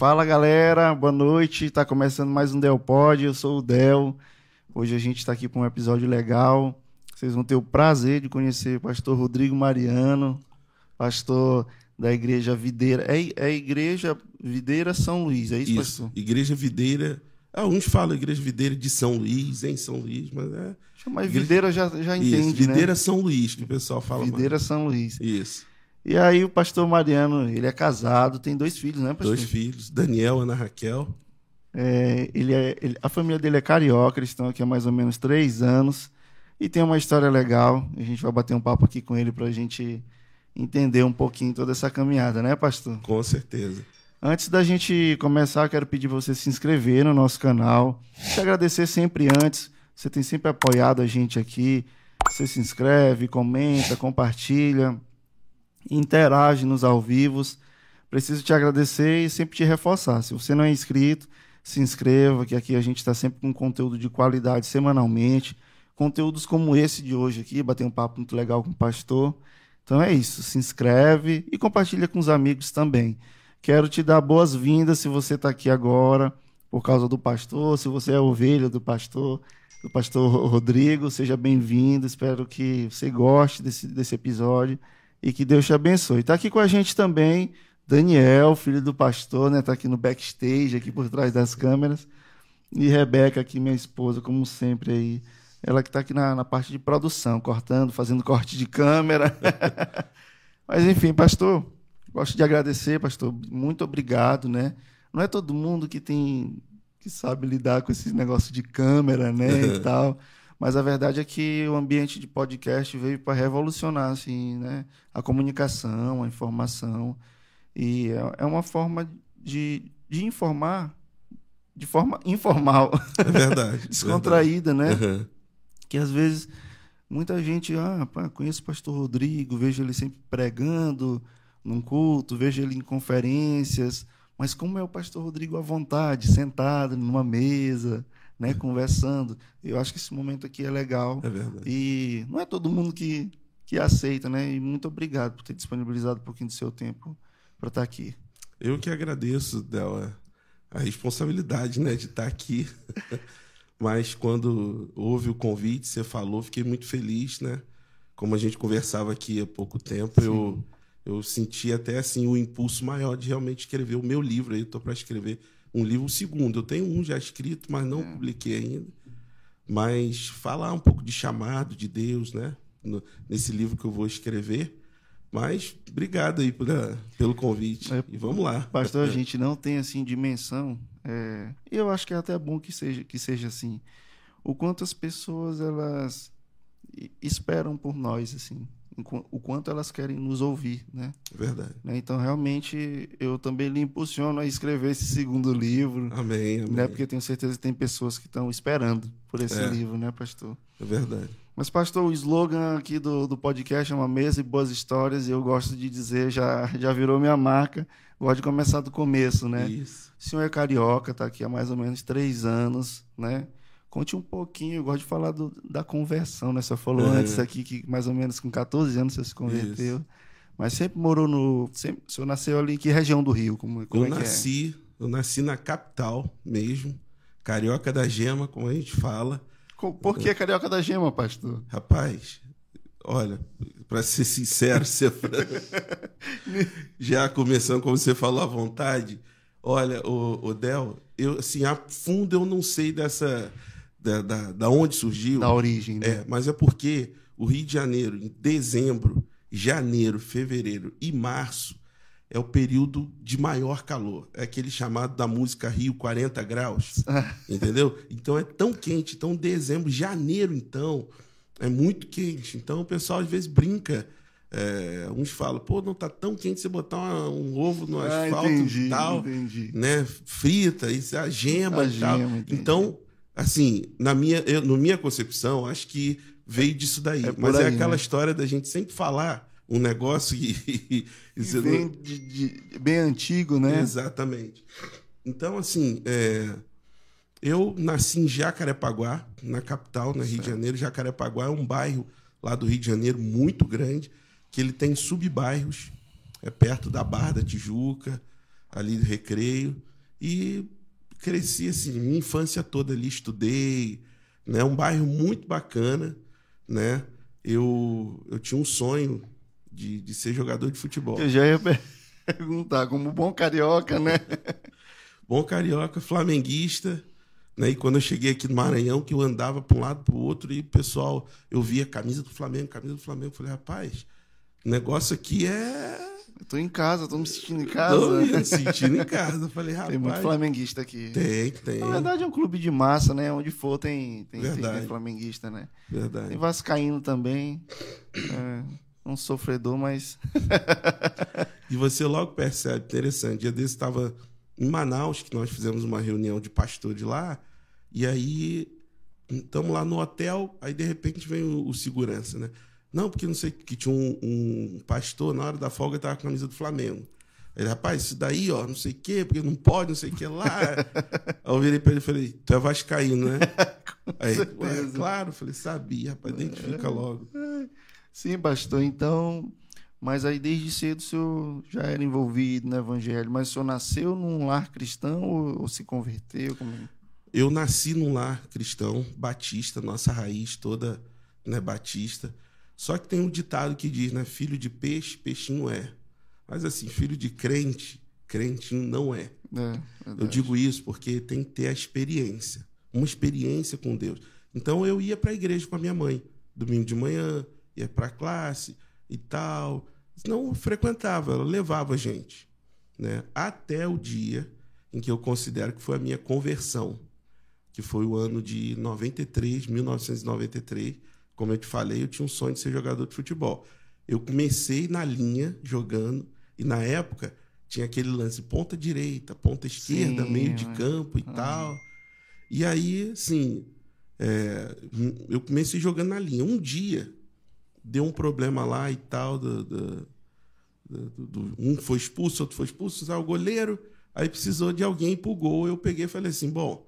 Fala galera, boa noite. Está começando mais um Del Pod. Eu sou o Del. Hoje a gente está aqui para um episódio legal. Vocês vão ter o prazer de conhecer o pastor Rodrigo Mariano, pastor da Igreja Videira. É, é a Igreja Videira São Luís, é isso, Isso, pastor? Igreja Videira. Ah, uns falam Igreja Videira de São Luís, em São Luís, mas é. Mas Igreja- Videira já, já Isso, entende, Videira né? São Luís, que o pessoal fala Videira São Luís. Isso. E aí o pastor Mariano, ele é casado, tem dois filhos, né, pastor? Dois filhos, Daniel, Ana Raquel. É, ele é, ele- a família dele é carioca, eles estão aqui há mais ou menos três anos e tem uma história legal. A gente vai bater um papo aqui com ele para a gente entender um pouquinho toda essa caminhada, né, pastor? Com certeza. Antes da gente começar, quero pedir para você se inscrever no nosso canal. Te agradecer sempre antes. Você tem sempre apoiado a gente aqui. Você se inscreve, comenta, compartilha, interage nos ao vivos. Preciso te agradecer e sempre te reforçar. Se você não é inscrito, se inscreva, que aqui a gente está sempre com conteúdo de qualidade semanalmente. Conteúdos como esse de hoje aqui, bater um papo muito legal com o pastor. Então é isso, se inscreve e compartilha com os amigos também. Quero te dar boas-vindas se você está aqui agora por causa do pastor, se você é ovelha do pastor, do pastor Ro- Rodrigo, seja bem-vindo. Espero que você goste desse, desse episódio e que Deus te abençoe. Está aqui com a gente também Daniel, filho do pastor, né? Está aqui no backstage, aqui por trás das câmeras. E Rebeca, aqui, minha esposa, como sempre aí. Ela que está aqui na, na parte de produção, cortando, fazendo corte de câmera. Mas enfim, pastor, gosto de agradecer, pastor. Muito obrigado, né? Não é todo mundo que tem que sabe lidar com esse negócio de câmera, né, e tal. Mas a verdade é que o ambiente de podcast veio para revolucionar assim, né, a comunicação, a informação e é, é uma forma de, de informar de forma informal, É verdade. descontraída, né? verdade. Aham. que às vezes muita gente, ah, pá, conheço o pastor Rodrigo, vejo ele sempre pregando num culto, vejo ele em conferências, mas como é o pastor Rodrigo à vontade, sentado numa mesa, né, conversando. Eu acho que esse momento aqui é legal É verdade. e não é todo mundo que que aceita, né? E muito obrigado por ter disponibilizado um pouquinho do seu tempo para estar aqui. Eu que agradeço, Del, a- responsabilidade né, de estar aqui. Mas quando houve o convite, você falou, fiquei muito feliz, né? Como a gente conversava aqui há pouco tempo, eu, eu senti até assim o impulso maior de realmente escrever o meu livro. Aí estou para escrever um livro, segundo. Eu tenho um já escrito, mas não publiquei ainda. Mas falar um pouco de chamado de Deus, né? No- nesse livro que eu vou escrever. Mas obrigado aí pela, pelo convite. É, e vamos lá. Pastor, a gente não tem assim dimensão. É, eu acho que é até bom que seja, que seja assim. O quanto as pessoas elas esperam por nós, assim. O quanto elas querem nos ouvir, né? Verdade. Né? Então, realmente, eu também lhe impulsiono a escrever esse segundo livro, Amém, amém. né? Porque tenho certeza que tem pessoas que estão esperando por esse É. livro, né, pastor? É verdade. Mas, pastor, o slogan aqui do, do podcast é uma mesa e boas histórias, e eu gosto de dizer, já, já virou minha marca, gosto de começar do começo, né? Isso. O senhor é carioca, está aqui há mais ou menos três anos, né? Conte um pouquinho, eu gosto de falar do- da conversão, né? Você falou Uhum. antes aqui que mais ou menos com 14 anos você se converteu. Mas sempre morou no. Sempre, o senhor nasceu ali em que região do Rio? Como, como eu é que nasci, eu nasci na capital mesmo, carioca da gema, como a gente fala. é? Por que carioca da gema, pastor? Rapaz, olha, para ser sincero, ser franco, já começando como você falou à vontade, olha, o, o Del, eu assim, a fundo eu não sei dessa da, da, da onde surgiu. Da origem, né? É, mas é porque o Rio de Janeiro, em dezembro, janeiro, fevereiro e março, é o período de maior calor. É aquele chamado da música Rio 40 graus. entendeu? Então é tão quente. Então, dezembro, janeiro, então, é muito quente. Então o pessoal às vezes brinca. é, uns falam, pô, não tá tão quente você botar uma- um ovo no Ah, asfalto entendi, e tal entendi. né, frita, isso, a gema A e tal. gema. Então, assim, na minha, eu, na minha concepção, acho que veio disso daí. É Mas é aí, aquela né? história da gente sempre falar um negócio e. e E vem não- de, de- bem antigo, né? Exatamente. Então, assim, é, eu nasci em Jacarepaguá, na capital, no Rio de Janeiro. Jacarepaguá é um bairro lá do Rio de Janeiro muito grande, que ele tem subbairros, é perto da Barra da Tijuca, ali do Recreio. E cresci assim, minha infância toda ali, estudei, né? Um bairro muito bacana, né? Eu, eu tinha um sonho de, de ser jogador de futebol. Eu já ia perguntar, como bom carioca, né? bom carioca, flamenguista, né? E quando eu cheguei aqui no Maranhão, que eu andava para um lado para o outro e o pessoal, eu via camisa do Flamengo, camisa do Flamengo, eu falei, rapaz, o negócio aqui é eu tô em casa, tô me sentindo em casa. Tô me sentindo em casa. Falei, rapaz. Tem muito flamenguista aqui. Tem, tem. Na verdade, é um clube de massa, né? Onde for tem, tem, tem, tem flamenguista, né? Verdade. Tem Vascaíno também. É, um sofredor, mas. e você logo percebe, interessante. Dia desse estava em Manaus, que nós fizemos uma reunião de pastores lá. E aí estamos lá no hotel, aí de repente vem o, o segurança, né? Não, porque não sei que tinha um, um pastor na hora da folga tava com a camisa do Flamengo. Ele, rapaz, isso daí, ó, não sei o quê, porque não pode, não sei o que lá. Aí eu virei pra ele e falei, tu é vascaíno, né? Aí, Ué, claro, falei, sabia, rapaz, identifica é. logo. Sim, pastor, então. Mas aí desde cedo o senhor já era envolvido no evangelho, mas o senhor nasceu num lar cristão ou, ou se converteu? Como... É? Eu nasci num lar cristão, batista, nossa raiz toda né, batista. Só que tem um ditado que diz, né? Filho de peixe, peixinho é. Mas assim, filho de crente, crentinho não é. é eu digo isso porque tem que ter a experiência, uma experiência com Deus. Então eu ia para a igreja com a minha mãe, domingo de manhã, ia para a classe e tal. Não frequentava, ela levava a gente, né? Até o dia em que eu considero que foi a minha conversão, que foi o ano de 93, 1993 como eu te falei, eu tinha um sonho de ser jogador de futebol. Eu comecei na linha jogando e na época tinha aquele lance ponta direita, ponta esquerda, Sim, meio de campo e tal. E aí, assim, é, eu comecei jogando na linha. Um dia deu um problema lá e tal, do, do, do, um foi expulso, outro foi expulso, o goleiro, aí precisou de alguém pro gol. Eu peguei e falei assim, bom,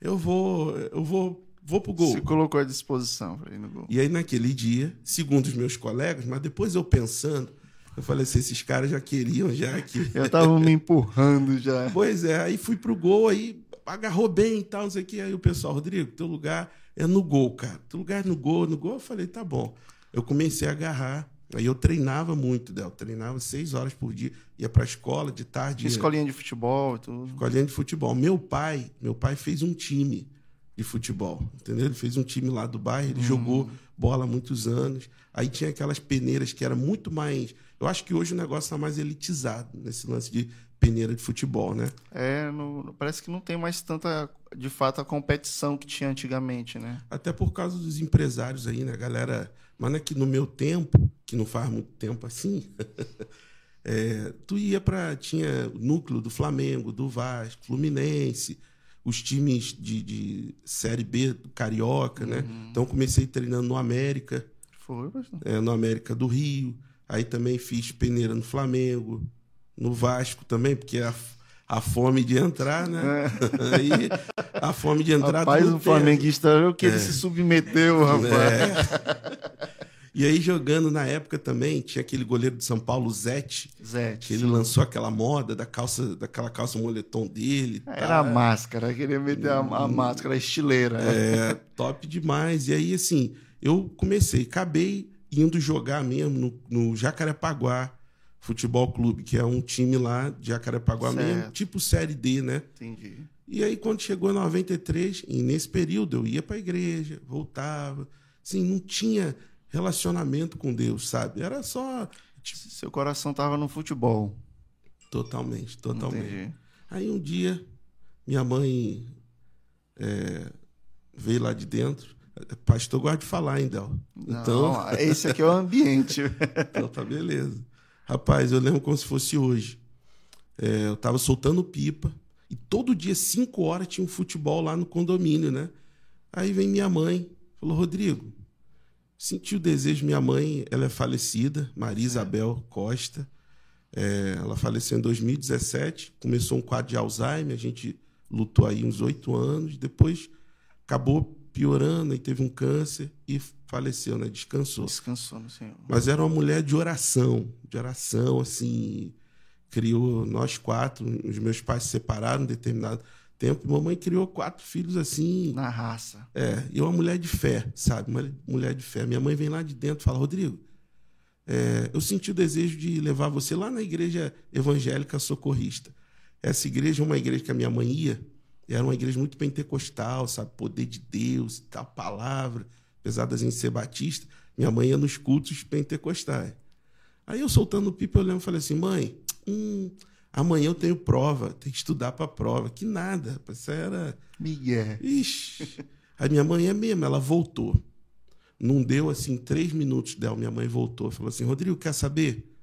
eu vou, eu vou vou pro gol. Se colocou à disposição para ir no gol. E aí, naquele dia, segundo os meus colegas, mas depois eu pensando, eu falei assim: esses caras já queriam, já que. Eu tava me empurrando já. Pois é, aí fui pro gol, aí agarrou bem e tal, não sei o que. Aí o pessoal, Rodrigo, teu lugar é no gol, cara. Teu lugar é no gol, no gol. Eu falei: tá bom. Eu comecei a agarrar. Aí eu treinava muito, Del. Treinava seis horas por dia. Ia pra escola de tarde. Escolinha de futebol e tudo. Escolinha de futebol. Meu pai, meu pai fez um time de futebol, entendeu? Ele fez um time lá do bairro, ele uhum. jogou bola há muitos anos. Aí tinha aquelas peneiras que era muito mais. Eu acho que hoje o negócio está mais elitizado nesse lance de peneira de futebol, né? É, no, parece que não tem mais tanta, de fato, a competição que tinha antigamente, né? Até por causa dos empresários aí, né, galera? Mas é que no meu tempo, que não faz muito tempo assim, é, tu ia para tinha núcleo do Flamengo, do Vasco, Fluminense, os times de, de Série B do Carioca, né? uhum. né? Então comecei treinando no América. Foi, bastante. É, no América do Rio. Aí também fiz peneira no Flamengo, no Vasco também, porque a, a fome de entrar, né? É. Aí a fome de entrar. Rapaz, o flamenguista é o que é. ele se submeteu, rapaz. É. E aí, jogando na época também, tinha aquele goleiro de São Paulo, Zete. Zete. Que ele lançou aquela moda da calça, daquela calça moletom dele. Era tá. a máscara, queria meter a, a hum. máscara estileira. É, top demais. E aí, assim, eu comecei, acabei indo jogar mesmo no, no Jacarepaguá Futebol Clube, que é um time lá de Jacarepaguá certo. mesmo, tipo Série D, né? Entendi. E aí, quando chegou em 93, e nesse período eu ia para a igreja, voltava. Assim, não tinha relacionamento com Deus, sabe? Era só. Tipo... Seu coração estava no futebol. Totalmente, totalmente. Entendi. Aí um dia, minha mãe é, veio lá de dentro. Pastor gosta de falar, ainda. Então, esse aqui é o ambiente. então tá beleza. Rapaz, eu lembro como se fosse hoje. É, eu tava soltando pipa e todo dia, 5 horas, tinha um futebol lá no condomínio, né? Aí vem minha mãe, falou: Rodrigo, Senti o desejo, minha mãe, ela é falecida, Maria Isabel Costa. É, ela faleceu em 2017, começou um quadro de Alzheimer, a gente lutou aí uns oito anos, depois acabou piorando e teve um câncer e faleceu, né? Descansou. Descansou no Senhor. Mas era uma mulher de oração, de oração, assim, criou nós quatro. Os meus pais se separaram em determinado tempo. E mamãe criou quatro filhos assim. Na raça. É, e uma mulher de fé, sabe? Uma mulher de fé. Minha mãe vem lá de dentro e fala: Rodrigo, é, eu senti o desejo de levar você lá na igreja evangélica socorrista. Essa igreja é uma igreja que a minha mãe ia, era uma igreja muito pentecostal, sabe? Poder de Deus e tal, palavra. Apesar da gente ser batista, minha mãe ia nos cultos pentecostais. Aí eu soltando o pipa, eu lembro e falei assim: mãe, hum, amanhã eu tenho prova, tem que estudar para a prova. Que nada, rapaz, isso era. Miguel. Ixi. A minha mãe é mesmo, ela voltou. Não deu assim três minutos dela, minha mãe voltou. Falou assim: Rodrigo, quer saber?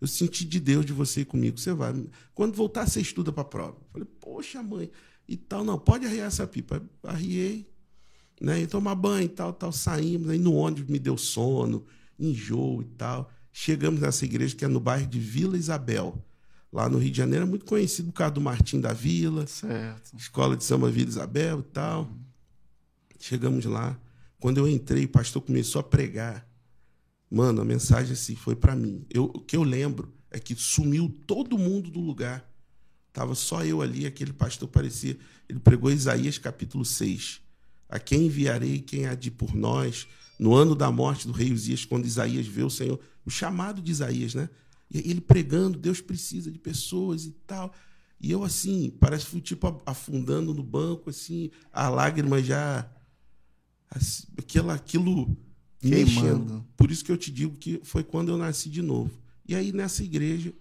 Eu senti de Deus de você ir comigo. Você vai. Quando voltar, você estuda para a prova. falei, poxa, mãe, e tal. Não, pode arriar essa pipa. Arriei, né? E tomar banho e tal, tal. Saímos. Aí no ônibus me deu sono, enjoo e tal. Chegamos nessa igreja que é no bairro de Vila Isabel. Lá no Rio de Janeiro, é muito conhecido por causa do Martim da Vila. Certo. Escola de Samba Vila Isabel e tal. Uhum. Chegamos lá. Quando eu entrei, o pastor começou a pregar. Mano, a mensagem assim foi para mim. Eu, o que eu lembro é que sumiu todo mundo do lugar. Tava só eu ali, aquele pastor parecia. Ele pregou Isaías capítulo 6. A quem enviarei, quem há de por nós? No ano da morte do rei Uzias, quando Isaías vê o Senhor, o chamado de Isaías, né? E ele pregando, Deus precisa de pessoas e tal. E eu assim, parece que fui tipo afundando no banco, assim, a lágrima já aquilo, aquilo mexendo. Por isso que eu te digo que foi quando eu nasci de novo. E aí nessa igreja,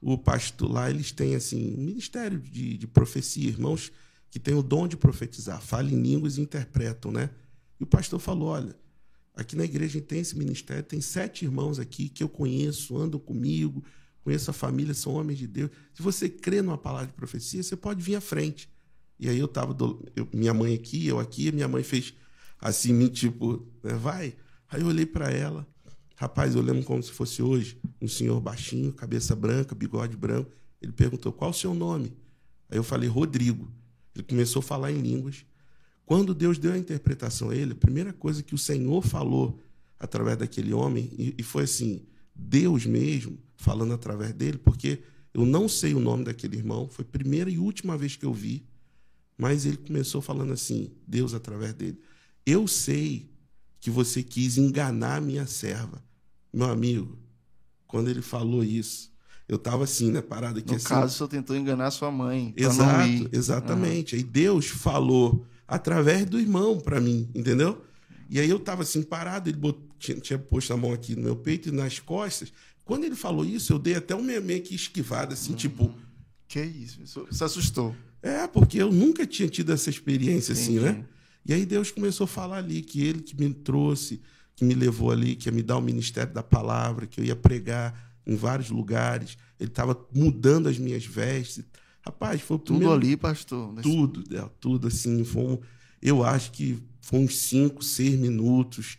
o pastor lá, eles têm assim, um ministério de, de profecia, irmãos que têm o dom de profetizar, falam em línguas e interpretam, né? E o pastor falou: olha, aqui na igreja tem esse ministério, tem sete irmãos aqui que eu conheço, andam comigo, conheço a família, são homens de Deus. Se você crê numa palavra de profecia, você pode vir à frente. E aí eu estava, minha mãe aqui, eu aqui, minha mãe fez assim, me tipo, né, vai. Aí eu olhei para ela, rapaz, eu lembro como se fosse hoje, um senhor baixinho, cabeça branca, bigode branco. Ele perguntou: qual o seu nome? Aí eu falei: Rodrigo. Ele começou a falar em línguas. Quando Deus deu a interpretação a ele, a primeira coisa que o Senhor falou através daquele homem, e, foi assim: Deus mesmo falando através dele, porque eu não sei o nome daquele irmão, foi a primeira e última vez que eu vi, mas ele começou falando assim: Deus através dele. Eu sei que você quis enganar minha serva. Meu amigo, quando ele falou isso, eu estava assim, né, parado aqui no assim. No caso, você tentou enganar sua mãe. Exato, exatamente. Uhum. Aí Deus falou através do irmão para mim, entendeu? E aí eu estava assim, parado, ele botou, tinha, tinha, posto a mão aqui no meu peito e nas costas. Quando ele falou isso, eu dei até um meio que esquivado, assim, uhum. tipo. Que isso? Isso assustou. É, porque eu nunca tinha tido essa experiência Entendi. assim, né? E aí Deus começou a falar ali que ele que me trouxe, que me levou ali, que ia me dar o ministério da palavra, que eu ia pregar em vários lugares. Ele estava mudando as minhas vestes. Rapaz, foi o tudo primeiro... ali, pastor. Tudo, é, tudo assim. Foi um... eu acho que foi uns cinco, seis minutos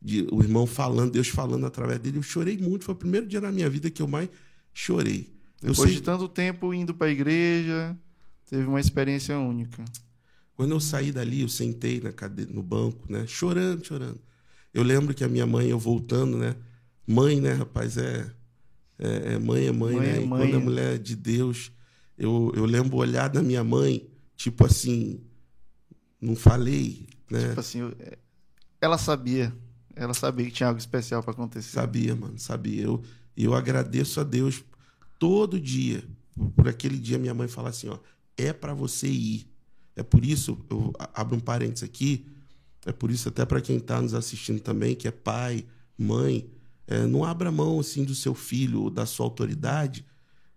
de o irmão falando, Deus falando através dele. Eu chorei muito. Foi o primeiro dia na minha vida que eu mais chorei. Depois eu sei... de tanto tempo indo para a igreja, teve uma experiência única. Quando eu saí dali, eu sentei na cadeira, no banco, né? Chorando, chorando. Eu lembro que a minha mãe, eu voltando, né? Mãe, né, rapaz, é, é, é mãe, é mãe, mãe né? É mãe. E quando a mulher é de Deus, eu, eu lembro o olhar da minha mãe, tipo assim, não falei, né? Tipo assim, é, ela sabia, ela sabia que tinha algo especial para acontecer. Sabia, mano, sabia. Eu, eu agradeço a Deus todo dia, por aquele dia minha mãe falar assim, ó, é para você ir. É por isso, eu abro um parênteses aqui, é por isso até para quem está nos assistindo também, que é pai, mãe, é, não abra mão assim do seu filho ou da sua autoridade,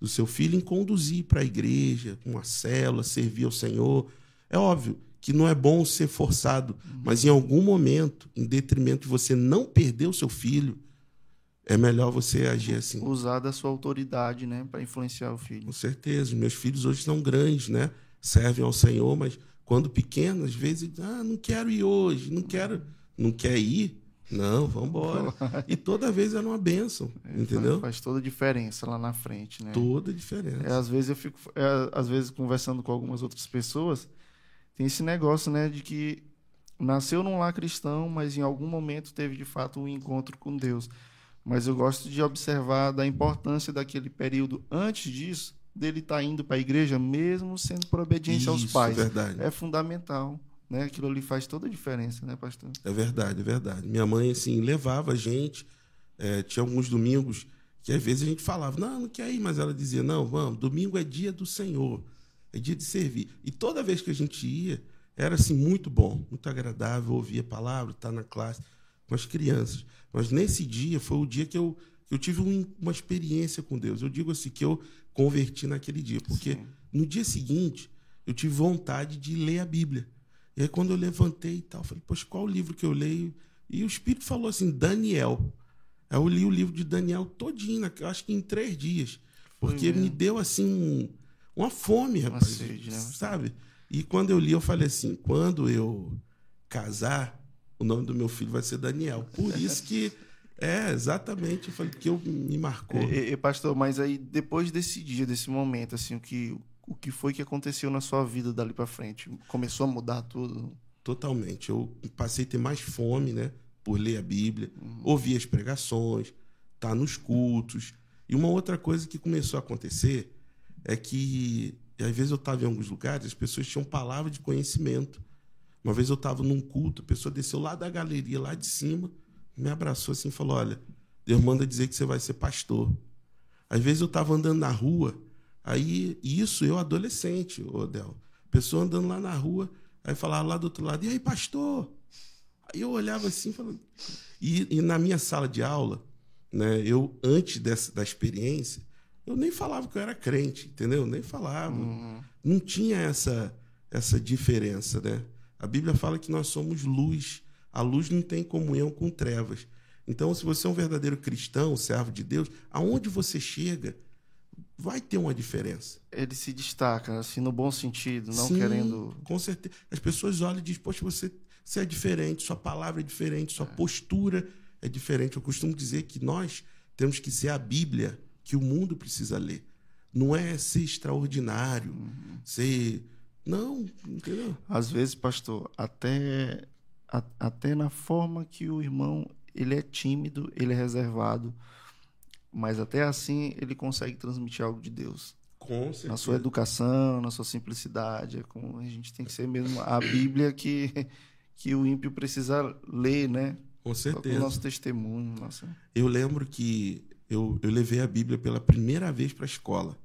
do seu filho em conduzir para a igreja, uma célula, servir ao Senhor. É óbvio que não é bom ser forçado, mas em algum momento, em detrimento de você não perder o seu filho, é melhor você agir assim. Usar da sua autoridade, né, para influenciar o filho. Com certeza. Meus filhos hoje são grandes, né? servem ao Senhor, mas quando pequenos, às vezes, ah, não quero ir hoje, não quero, não quer ir, não, vamos embora. E toda vez era uma bênção, é, entendeu? Faz, toda a diferença lá na frente, né? Toda a diferença. É, às vezes eu fico, é, às vezes conversando com algumas outras pessoas, tem esse negócio, né, de que nasceu num lar cristão, mas em algum momento teve de fato um encontro com Deus. Mas eu gosto de observar da importância daquele período antes disso, dele estar tá indo para a igreja, mesmo sendo por obediência Isso, aos pais. Verdade. É fundamental. Né? Aquilo ali faz toda a diferença, né, pastor? É verdade, é verdade. Minha mãe, assim, levava a gente. É, tinha alguns domingos que às vezes a gente falava, não, não quer ir, mas ela dizia, não, vamos, domingo é dia do Senhor, é dia de servir. E toda vez que a gente ia, era assim muito bom, muito agradável ouvir a palavra, estar na classe com as crianças. Mas nesse dia foi o dia que eu, eu tive um, uma experiência com Deus. Eu digo assim que eu converti naquele dia, porque Sim. no dia seguinte eu tive vontade de ler a Bíblia. E aí quando eu levantei e tal, falei, poxa, qual o livro que eu leio? E o Espírito falou assim, Daniel. Eu li o livro de Daniel todinho, acho que em três dias. Porque me deu assim uma fome, rapaz. Né? Sabe? E quando eu li, eu falei assim: quando eu casar, o nome do meu filho vai ser Daniel. Por isso que. É, exatamente, eu falei que eu me marcou. E, e, pastor, mas aí depois desse dia, desse momento, assim, o que, o que foi que aconteceu na sua vida dali para frente? Começou a mudar tudo? Totalmente. Eu passei a ter mais fome, né? por ler a Bíblia, uhum. ouvir as pregações, estar tá nos cultos. E uma outra coisa que começou a acontecer é que, às vezes eu estava em alguns lugares, as pessoas tinham palavra de conhecimento. Uma vez eu estava num culto, a pessoa desceu lá da galeria, lá de cima, me abraçou assim e falou: Olha, Deus manda dizer que você vai ser pastor. Às vezes eu estava andando na rua, aí, isso eu adolescente, Odel. Pessoa andando lá na rua, aí falava lá do outro lado: E aí, pastor? Aí eu olhava assim, falando. E, e, na minha sala de aula, né, eu, antes dessa, da experiência, eu nem falava que eu era crente, entendeu? Nem falava. Uhum. Não tinha essa, essa diferença, né? A Bíblia fala que nós somos luz. A luz não tem comunhão com trevas. Então, se você é um verdadeiro cristão, servo de Deus, aonde você chega, vai ter uma diferença. Ele se destaca, assim, no bom sentido, não Sim, querendo. Com certeza. As pessoas olham e dizem, poxa, você você é diferente, sua palavra é diferente, sua é. postura é diferente. Eu costumo dizer que nós temos que ser a Bíblia que o mundo precisa ler. Não é ser extraordinário, uhum. ser. Não, entendeu? Às vezes, pastor, até, a, até na forma que o irmão ele é tímido, ele é reservado, mas até assim ele consegue transmitir algo de Deus. Com certeza. Na sua educação, na sua simplicidade. É como a gente tem que ser mesmo a Bíblia que que o ímpio precisa ler, né? Com certeza. O nosso testemunho. Nossa. Eu lembro que eu, eu levei a Bíblia pela primeira vez para a escola.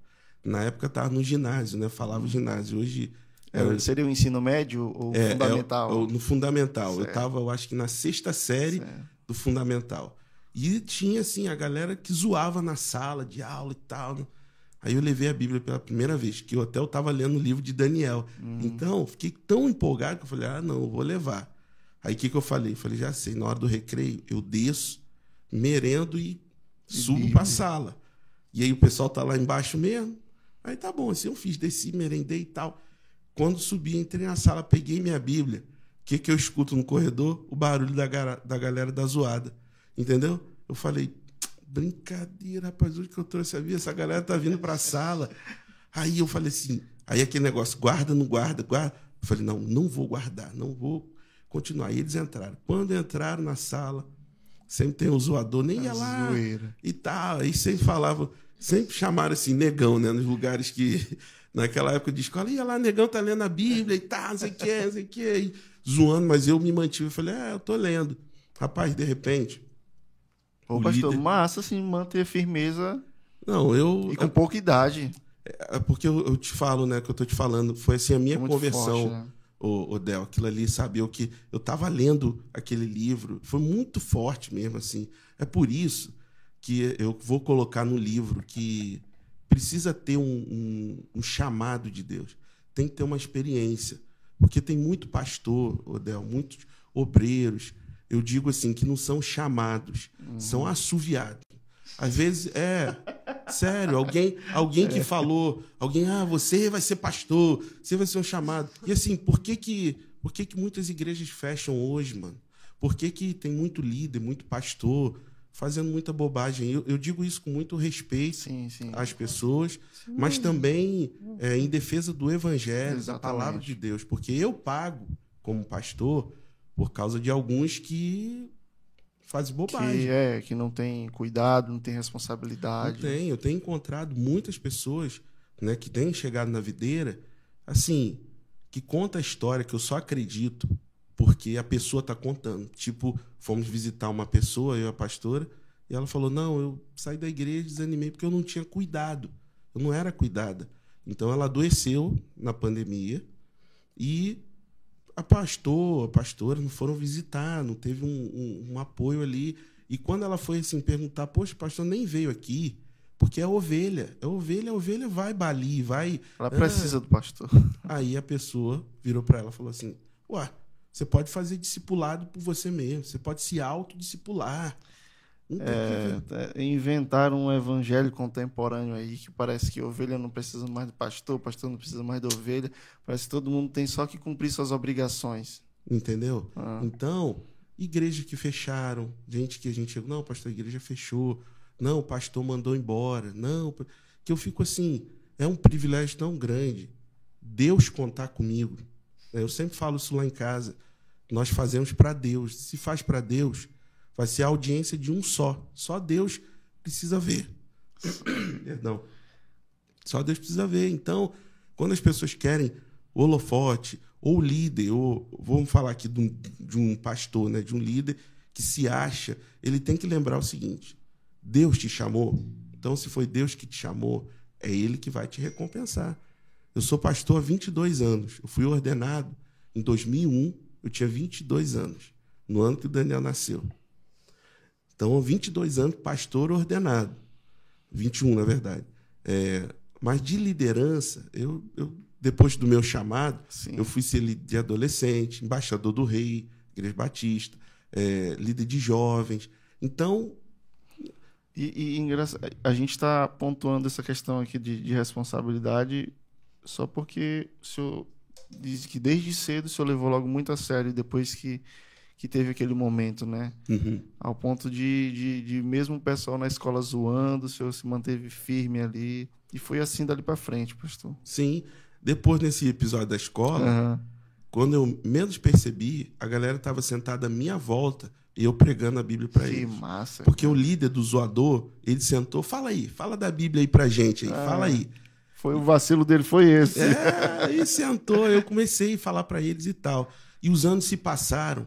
Na época estava no ginásio, né? Falava ginásio. Hoje. É, seria o ensino médio ou é, fundamental? É, no fundamental. Certo. Eu estava, eu acho que na sexta série certo. do fundamental. E tinha, assim, a galera que zoava na sala de aula e tal. Né? Aí eu levei a Bíblia pela primeira vez, que eu até estava lendo o livro de Daniel. Uhum. Então, fiquei tão empolgado que eu falei, ah, não, eu vou levar. Aí o que, que eu falei? Eu falei, já sei, na hora do recreio, eu desço, merendo e subo para a sala. E aí o pessoal tá lá embaixo mesmo. Aí tá bom, assim eu fiz, desci, merendei e tal. Quando subi, entrei na sala, peguei minha Bíblia. O que, que eu escuto no corredor? O barulho da, da galera da zoada. Entendeu? Eu falei, brincadeira, rapaz, hoje que eu trouxe a vida, essa galera tá vindo para a sala. Aí eu falei assim, aí aquele negócio, guarda, não guarda, guarda. Eu falei, não, não vou guardar, não vou continuar. E eles entraram. Quando entraram na sala, sempre tem um zoador, nem ia lá zoeira. e tal. Aí sempre falavam, sempre chamaram assim, negão, né? Nos lugares que, naquela época de escola, ia lá, negão tá lendo a Bíblia e tal, não sei o que, não sei o que. Zoando, mas eu me mantive. Eu falei, é, eu tô lendo. Rapaz, de repente, Ô, pastor, líder... massa, assim, manter firmeza. Não, eu. E com pouca idade. É, é porque eu, eu, te falo, né, que eu tô te falando, foi assim a minha é conversão, forte, né? o, o Del, aquilo ali, sabe? Eu que eu tava lendo aquele livro, foi muito forte mesmo, assim. É por isso que eu vou colocar no livro que precisa ter um, um, um chamado de Deus, tem que ter uma experiência, porque tem muito pastor, Odel, muitos obreiros eu digo assim, que não são chamados, uhum. são assoviados. Às vezes, é, sério, alguém, alguém que é. falou, alguém, ah, você vai ser pastor, você vai ser um chamado. E assim, por que que, por que, que muitas igrejas fecham hoje, mano? Por que, que tem muito líder, muito pastor fazendo muita bobagem? Eu, eu digo isso com muito respeito sim, sim. às pessoas, sim. mas também é, em defesa do evangelho, Exatamente. da palavra de Deus, porque eu pago como pastor por causa de alguns que fazem bobagem. Que é, que não tem cuidado, não tem responsabilidade. Não tem. Eu tenho encontrado muitas pessoas né, que têm chegado na videira, assim, que conta a história que eu só acredito porque a pessoa está contando. Tipo, fomos visitar uma pessoa, eu e a pastora, e ela falou: Não, eu saí da igreja, desanimei porque eu não tinha cuidado. Eu não era cuidada. Então ela adoeceu na pandemia e a pastor, a pastora não foram visitar, não teve um, um, um apoio ali. E quando ela foi assim perguntar, poxa, pastor nem veio aqui, porque é ovelha. É ovelha, a ovelha vai balir, vai. Ela precisa ah. do pastor. Aí a pessoa virou para ela e falou assim: Ué, você pode fazer discipulado por você mesmo, você pode se autodiscipular. É, é, inventaram um evangelho contemporâneo aí que parece que ovelha não precisa mais do pastor, pastor não precisa mais da ovelha. Parece que todo mundo tem só que cumprir suas obrigações. Entendeu? Ah. Então, igreja que fecharam, gente que a gente chegou, não, pastor, a igreja fechou, não, o pastor mandou embora, não, que eu fico assim, é um privilégio tão grande Deus contar comigo. Eu sempre falo isso lá em casa. Nós fazemos para Deus. Se faz para Deus, vai ser a audiência de um só. Só Deus precisa ver. Perdão. Só Deus precisa ver. Então, quando as pessoas querem holofote, ou líder, ou vamos falar aqui de um, de um pastor, né, de um líder que se acha, ele tem que lembrar o seguinte: Deus te chamou. Então, se foi Deus que te chamou, é Ele que vai te recompensar. Eu sou pastor há 22 anos. Eu fui ordenado em 2001. Eu tinha 22 anos, no ano que o Daniel nasceu. Então, 22 anos, pastor ordenado. 21, na verdade. É, mas de liderança, eu, eu, depois do meu chamado, Sim. eu fui ser líder de adolescente, embaixador do rei, igreja batista, é, líder de jovens. Então. E, e a gente está pontuando essa questão aqui de, de responsabilidade só porque o senhor diz que desde cedo o senhor levou logo muito a sério depois que que teve aquele momento, né? Uhum. Ao ponto de, de, de, mesmo o pessoal na escola zoando, o senhor se manteve firme ali. E foi assim dali para frente, pastor. Sim. Depois, nesse episódio da escola, uhum. quando eu menos percebi, a galera estava sentada à minha volta e eu pregando a Bíblia para eles. Que massa. Porque cara. o líder do zoador, ele sentou, fala aí, fala da Bíblia aí pra gente aí, ah, fala aí. Foi o vacilo dele, foi esse. É, aí sentou, eu comecei a falar para eles e tal. E os anos se passaram.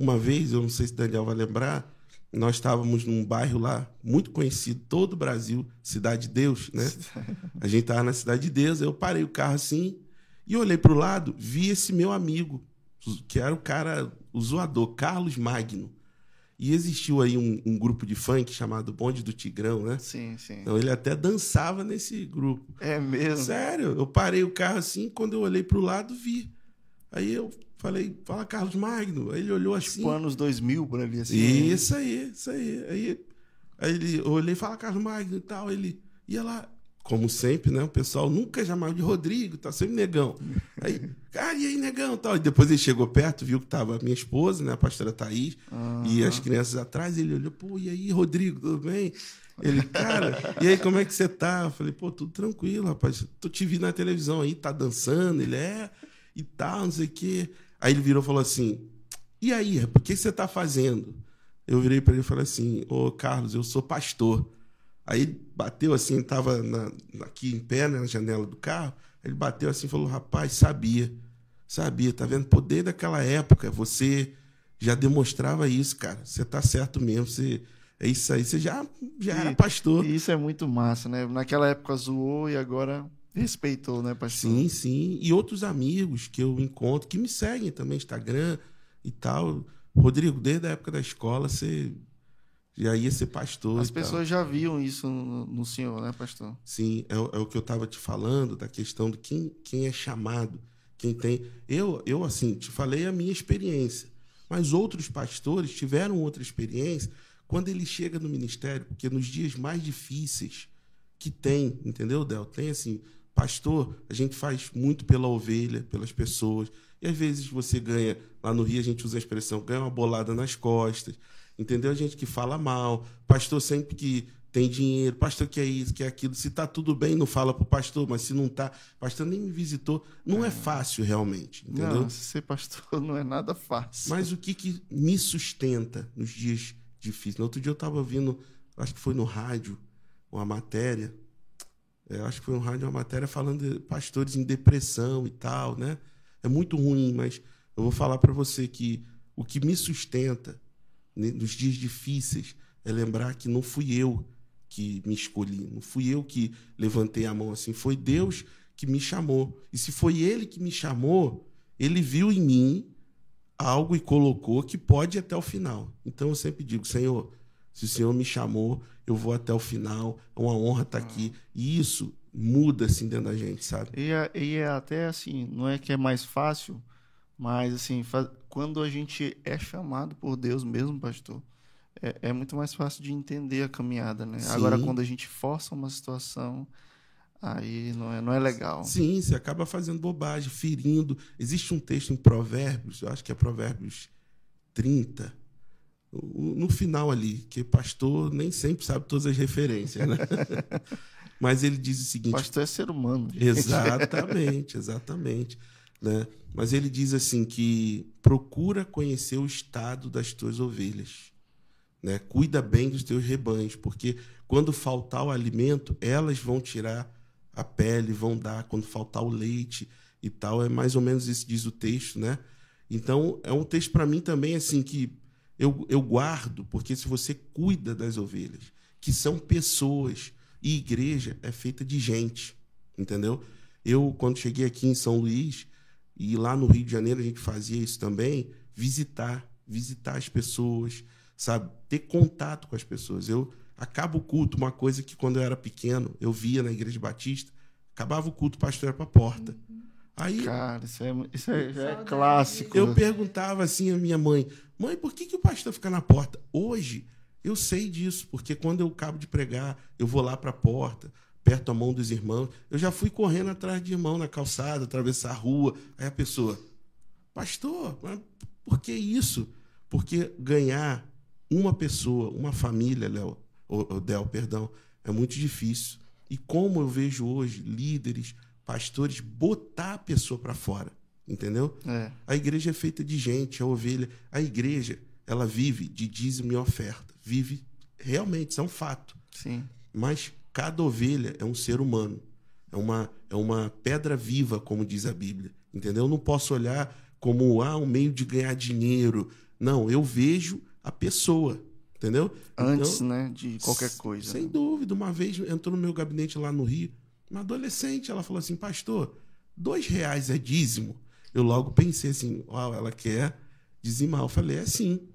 Uma vez, eu não sei se Daniel vai lembrar, nós estávamos num bairro lá, muito conhecido, todo o Brasil, Cidade de Deus, né? A gente estava na Cidade de Deus, eu parei o carro assim e olhei para o lado, vi esse meu amigo, que era o cara, o zoador, Carlos Magno. E existiu aí um, um, grupo de funk chamado Bonde do Tigrão, né? Sim, sim. Então ele até dançava nesse grupo. É mesmo? Sério, eu parei o carro assim, quando eu olhei para o lado, vi. Aí eu Falei, fala Carlos Magno. Aí ele olhou assim. Tipo anos 2000, por ali assim. Isso aí, isso aí. Aí, aí ele olhei, fala Carlos Magno e tal. Ele ia lá, como sempre, né? O pessoal nunca chamava de Rodrigo, tá sempre negão. Aí, cara, e aí, negão tal. E depois ele chegou perto, viu que tava a minha esposa, né? A pastora Thaís, uhum. e as crianças atrás. Ele olhou, pô, e aí, Rodrigo, tudo bem? Ele, cara, e aí, como é que você tá? Eu falei, pô, tudo tranquilo, rapaz. Tô te vi na televisão aí, tá dançando. Ele é, e tal, não sei o quê. Aí ele virou e falou assim: E aí, o que você está fazendo? Eu virei para ele e falei assim: Ô Carlos, eu sou pastor. Aí bateu assim, estava aqui em pé, né, na janela do carro. Ele bateu assim e falou: Rapaz, sabia. Sabia, tá vendo? Poder daquela época, você já demonstrava isso, cara. Você tá certo mesmo. Você, é isso aí, você já, já e, era pastor. E isso é muito massa, né? Naquela época zoou e agora Respeitou, né, pastor? Sim, sim. E outros amigos que eu encontro, que me seguem também, Instagram e tal. Rodrigo, desde a época da escola, você já ia ser pastor. As pessoas já viam isso no, no, senhor, né, pastor? Sim, é, é o que eu estava te falando, da questão de quem, quem é chamado, quem tem. Eu, eu, assim, te falei a minha experiência, mas outros pastores tiveram outra experiência quando ele chega no ministério, porque nos dias mais difíceis que tem, entendeu, Del? Tem assim, Pastor, a gente faz muito pela ovelha, pelas pessoas. E às vezes você ganha, lá no Rio a gente usa a expressão, ganha uma bolada nas costas. Entendeu? A gente que fala mal. Pastor sempre que tem dinheiro, pastor que é isso, que é aquilo. Se tá tudo bem, não fala pro pastor, mas se não tá, pastor nem me visitou. Não é, é fácil realmente, entendeu? Não, ser pastor não é nada fácil. Mas o que, que me sustenta nos dias difíceis. No outro dia eu estava ouvindo, acho que foi no rádio, uma matéria, é, acho que foi no rádio uma matéria falando de pastores em depressão e tal, né? É muito ruim, mas eu vou falar para você que o que me sustenta né, nos dias difíceis é lembrar que não fui eu que me escolhi, não fui eu que levantei a mão assim, foi Deus que me chamou. E se foi Ele que me chamou, Ele viu em mim algo e colocou que pode ir até o final. Então eu sempre digo, Senhor, se o Senhor me chamou, eu vou até o final. É uma honra estar aqui. E isso muda assim dentro da gente, sabe? E é, e é até assim, não é que é mais fácil, mas assim, faz, quando a gente é chamado por Deus mesmo, pastor, é, é muito mais fácil de entender a caminhada, né? Sim. Agora, quando a gente força uma situação, aí não é, não é legal. Sim, você acaba fazendo bobagem, ferindo. Existe um texto em Provérbios, eu acho que é Provérbios 30, no final ali, que pastor nem sempre sabe todas as referências, né? Mas ele diz o seguinte: pastor é ser humano. Gente. Exatamente, exatamente. Né? Mas ele diz assim que procura conhecer o estado das tuas ovelhas. Né? Cuida bem dos teus rebanhos, porque quando faltar o alimento, elas vão tirar a pele, vão dar, quando faltar o leite e tal. É mais ou menos isso diz o texto, né? Então, é um texto para mim também assim que eu, eu guardo, porque se você cuida das ovelhas, que são pessoas, e igreja é feita de gente, entendeu? Eu, quando cheguei aqui em São Luís, e lá no Rio de Janeiro a gente fazia isso também, visitar, visitar as pessoas, sabe? Ter contato com as pessoas. Eu acabo o culto, uma coisa que quando eu era pequeno, eu via na igreja batista, acabava o culto, o pastor ia para a porta. Uhum. Aí, Cara, isso é, isso é, é clássico. Eu perguntava assim à minha mãe, mãe, por que, que o pastor fica na porta? Hoje, eu sei disso, porque quando eu acabo de pregar, eu vou lá para a porta, perto a mão dos irmãos. Eu já fui correndo atrás de irmão na calçada, atravessar a rua. Aí a pessoa, pastor, mas por que isso? Porque ganhar uma pessoa, uma família, Léo, ou Del, perdão, é muito difícil. E como eu vejo hoje líderes, pastores botar a pessoa para fora, entendeu? É. A igreja é feita de gente, a ovelha. A igreja, ela vive de dízimo e oferta. Vive realmente, isso é um fato. Sim. Mas cada ovelha é um ser humano. É uma, é uma pedra viva, como diz a Bíblia. Entendeu? Eu não posso olhar como ah, um meio de ganhar dinheiro. Não, eu vejo a pessoa. Entendeu? Antes, então, né, de qualquer coisa. Sem né? dúvida. Uma vez entrou no meu gabinete lá no Rio, uma adolescente, ela falou assim, pastor, dois reais é dízimo? Eu logo pensei assim, uau, ela quer dizimar. Eu falei, é sim.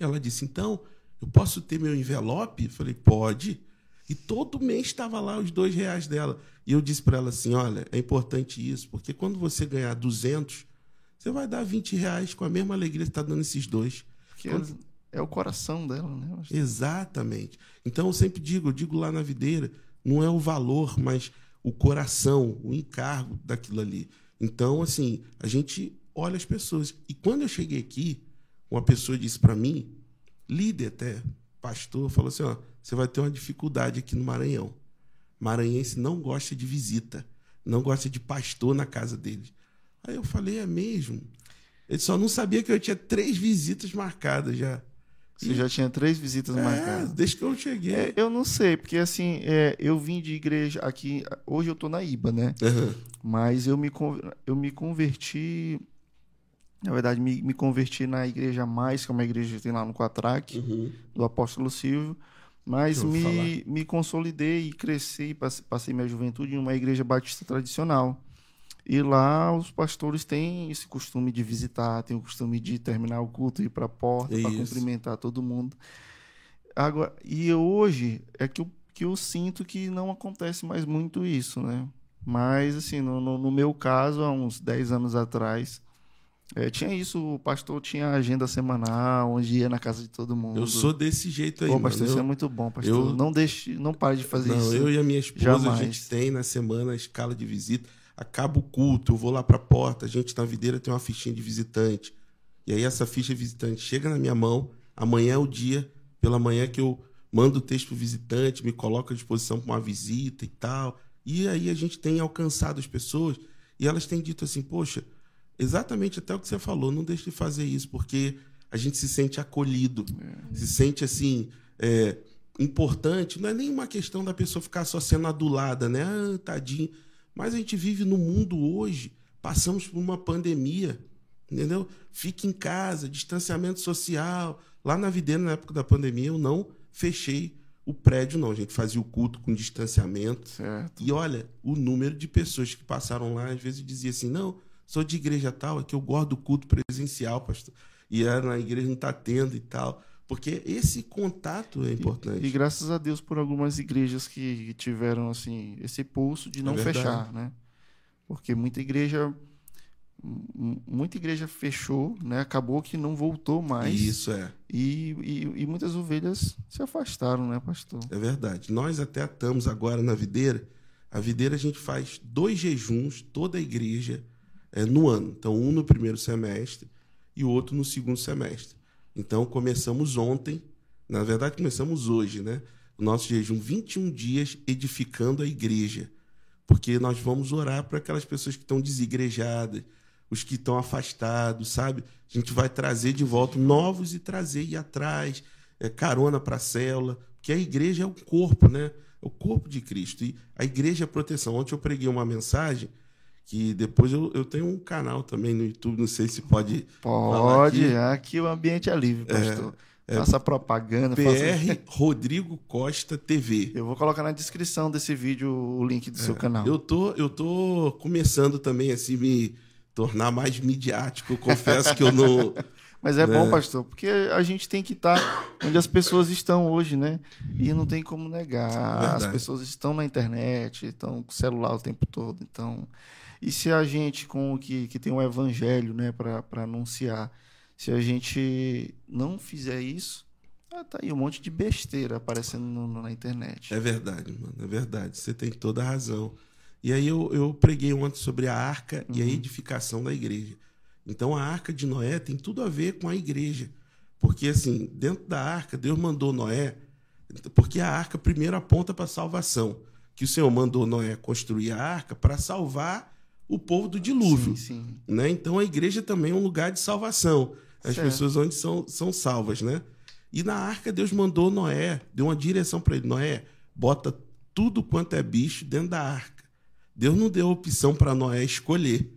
Ela disse, então, eu posso ter meu envelope? Eu falei, pode. E todo mês estava lá os dois reais dela. E eu disse para ela assim, olha, é importante isso, porque quando você ganhar 200, você vai dar 20 reais com a mesma alegria que está dando esses dois. Porque quando... é o coração dela, né? Exatamente. Então, eu sempre digo, eu digo lá na videira, não é o valor, mas o coração, o encargo daquilo ali. Então, assim, a gente olha as pessoas. E quando eu cheguei aqui, uma pessoa disse para mim, líder até, pastor, falou assim: ó, você vai ter uma dificuldade aqui no Maranhão. Maranhense não gosta de visita, não gosta de pastor na casa dele. Aí eu falei: é mesmo? Ele só não sabia que eu tinha três visitas marcadas já. Você já tinha três visitas é, marcadas? Desde que eu cheguei. É, eu não sei, porque assim, é, eu vim de igreja aqui. Hoje eu tô na IBA, né? Uhum. Mas eu me, eu me converti. Na verdade, me, me converti na Igreja Mais, que é uma igreja que tem lá no Quatraque, uhum. do Apóstolo Silvio. Mas me, me consolidei e cresci, passei, passei minha juventude em uma igreja batista tradicional. E lá os pastores têm esse costume de visitar, têm o costume de terminar o culto, ir para a porta para cumprimentar todo mundo. Agora, e hoje é que eu, que eu sinto que não acontece mais muito isso, né? Mas, assim, no, no, no meu caso, há uns 10 anos atrás, é, tinha isso, o pastor tinha agenda semanal, onde ia na casa de todo mundo. Eu sou desse jeito aí. Pô, pastor, mano. isso é muito bom, pastor. Eu, não deixe, não pare de fazer não, isso. Eu e a minha esposa, Jamais. a gente tem na semana a escala de visita acaba o culto, eu vou lá para a porta, a gente na videira tem uma fichinha de visitante. E aí essa ficha de visitante chega na minha mão, amanhã é o dia, pela manhã que eu mando o texto pro visitante, me coloco à disposição para uma visita e tal. E aí a gente tem alcançado as pessoas e elas têm dito assim: "Poxa, exatamente até o que você falou, não deixe de fazer isso, porque a gente se sente acolhido, é. se sente assim. É, importante, não é nem uma questão da pessoa ficar só sendo adulada, né? Ah, tadinho. Mas a gente vive no mundo hoje, passamos por uma pandemia, entendeu? Fique em casa, distanciamento social. Lá na Videira, na época da pandemia, eu não fechei o prédio, não. A gente fazia o culto com distanciamento. Certo. E olha, o número de pessoas que passaram lá, às vezes dizia assim: não, sou de igreja tal, é que eu gosto do culto presencial, pastor. E era na igreja não está tendo e tal. Porque esse contato é importante. E, e, graças a Deus por algumas igrejas que tiveram assim esse pulso de é não é fechar, né? Porque muita igreja muita igreja fechou, né? Acabou que não voltou mais. Isso é. E, e, e, muitas ovelhas se afastaram, né, pastor? É verdade. Nós até estamos agora na videira. A videira a gente faz dois jejuns, toda a igreja, é, no ano. Então, um no primeiro semestre e o outro no segundo semestre. Então começamos ontem, na verdade começamos hoje, né? O nosso jejum 21 dias edificando a igreja. Porque nós vamos orar para aquelas pessoas que estão desigrejadas, os que estão afastados, sabe? A gente vai trazer de volta novos e trazer e atrás, é, carona para a célula, porque a igreja é o corpo, né? É o corpo de Cristo. E a igreja é a proteção. Ontem eu preguei uma mensagem que depois eu, eu tenho um canal também no YouTube, não sei se pode. Pode, aqui. aqui o ambiente é livre, é, pastor. É, faça é, propaganda. PR faça... Rodrigo Costa TV. Eu vou colocar na descrição desse vídeo o link do é, seu canal. Eu tô, eu tô começando também assim me tornar mais midiático. Eu confesso que eu não. Mas é bom, pastor, porque a gente tem que estar tá onde as pessoas estão hoje, né? E não tem como negar. Verdade. As pessoas estão na internet, estão com o celular o tempo todo. Então, e se a gente, com o que, que tem o evangelho né, para anunciar, se a gente não fizer isso, ah, tá aí um monte de besteira aparecendo no, na internet. É verdade, mano, é verdade. Você tem toda a razão. E aí eu, eu preguei ontem sobre a arca uhum. e a uhum. edificação da igreja. Então a arca de Noé tem tudo a ver com a igreja. Porque, assim, dentro da arca, Deus mandou Noé, porque a arca primeiro aponta para a salvação. Que o Senhor mandou Noé construir a arca para salvar o povo do dilúvio. Sim, sim. Né? Então a igreja também é um lugar de salvação. As certo. pessoas onde são, são salvas, né? E na arca Deus mandou Noé, deu uma direção para ele. Noé, bota tudo quanto é bicho dentro da arca. Deus não deu opção para Noé escolher.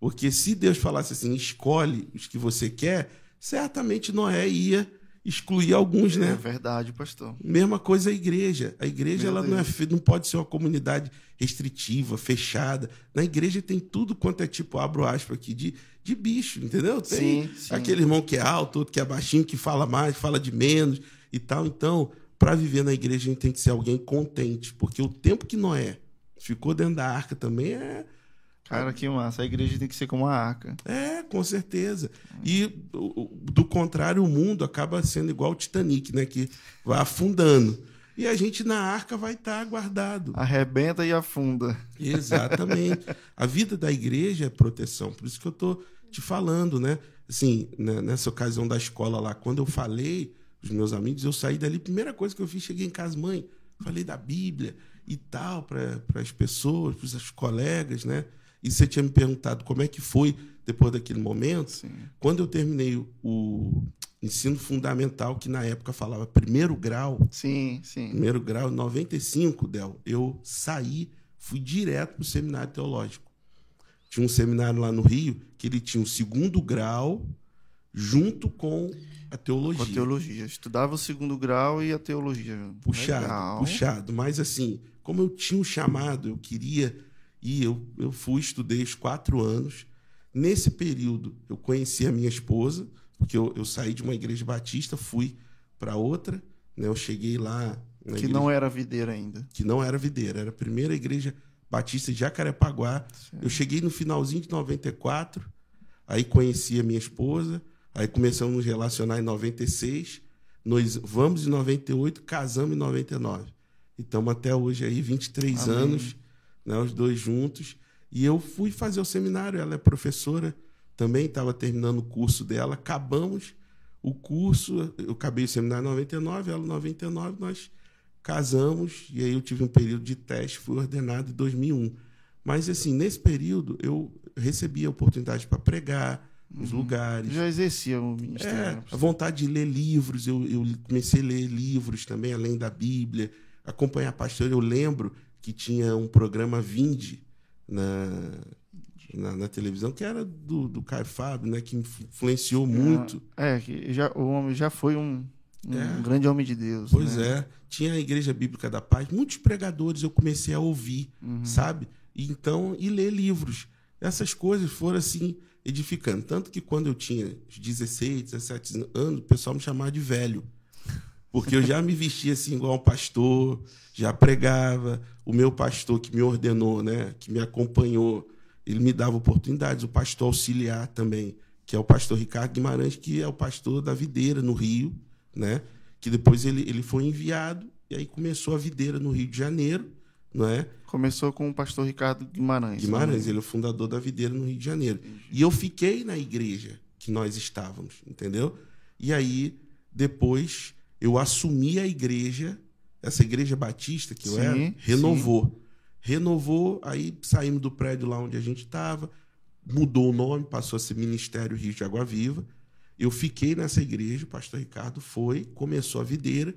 Porque se Deus falasse assim, escolhe os que você quer, certamente Noé ia excluir alguns, né? É verdade, pastor. Mesma coisa a igreja. A igreja ela não, é, não pode ser uma comunidade restritiva, fechada. Na igreja tem tudo quanto é tipo, abro aspas aqui, de, de bicho, entendeu? Tem sim, sim. aquele irmão que é alto, outro que é baixinho, que fala mais, fala de menos e tal. Então, para viver na igreja, a gente tem que ser alguém contente, porque o tempo que Noé ficou dentro da arca também é Cara, que massa. A igreja tem que ser como uma arca. É, com certeza. E do contrário, o mundo acaba sendo igual o Titanic, né? Que vai afundando. E a gente na arca vai estar tá guardado. Arrebenta e afunda. Exatamente. a vida da igreja é proteção. Por isso que eu estou te falando, né? Assim, né, nessa ocasião da escola lá, quando eu falei os meus amigos, eu saí dali, primeira coisa que eu fiz, cheguei em casa, mãe, falei da Bíblia e tal, para as pessoas, para os colegas, né? E você tinha me perguntado como é que foi depois daquele momento. Sim. Quando eu terminei o ensino fundamental, que na época falava primeiro grau. Sim, sim. Primeiro grau, 95, Del, eu saí, fui direto para o seminário teológico. Tinha um seminário lá no Rio que ele tinha o segundo grau junto com a teologia. Com a teologia. Estudava o segundo grau e a teologia. Puxado, Legal. puxado. Mas assim, como eu tinha um chamado, eu queria e eu, eu fui, estudei os quatro anos. Nesse período, eu conheci a minha esposa, porque eu, eu saí de uma igreja batista, fui para outra. Né? Eu cheguei lá. que igreja, não era videira ainda. Que não era videira, era a primeira igreja batista de Jacarepaguá. Sim. Eu cheguei no finalzinho de 94, aí conheci a minha esposa, aí começamos a nos relacionar em 96. Nós vamos em 98, casamos em 99. E estamos até hoje aí, 23 Amém. anos né, os dois juntos. E eu fui fazer o seminário, ela é professora, também estava terminando o curso dela, acabamos o curso, eu acabei o seminário em 99, ela em 99, nós casamos, e aí eu tive um período de teste, fui ordenado em 2001. Mas, assim, nesse período, eu recebi a oportunidade para pregar, nos lugares. Já exercia o ministério. É, né, a vontade de ler livros, eu, eu comecei a ler livros também, além da Bíblia, acompanhar pastor. Eu lembro que tinha um programa Vinde na, na, na televisão, que era do, do Caio Fábio, né, que influenciou muito. É, que já, o homem já foi um, um É. grande homem de Deus. Pois né? é. Tinha a Igreja Bíblica da Paz, muitos pregadores eu comecei a ouvir, Uhum. sabe? E então, e ler livros. Essas coisas foram assim, edificando. Tanto que quando eu tinha uns 16, 17 anos, o pessoal me chamava de velho. Porque eu já me vestia assim igual um pastor, já pregava. O meu pastor que me ordenou, né, que me acompanhou, ele me dava oportunidades. O pastor auxiliar também, que é o pastor Ricardo Guimarães, que é o pastor da Videira, no Rio, né? Que depois ele, ele foi enviado e aí começou a Videira no Rio de Janeiro, não é? Começou com o pastor Ricardo Guimarães. Guimarães, né? ele é o fundador da Videira no Rio de Janeiro. E eu fiquei na igreja que nós estávamos, entendeu? E aí, depois, eu assumi a igreja, essa igreja batista que eu Sim, era, sim. renovou. Renovou, aí saímos do prédio lá onde a gente estava, mudou o nome, passou a ser Ministério Rio de Água Viva. Eu fiquei nessa igreja, o pastor Ricardo foi, começou a videira.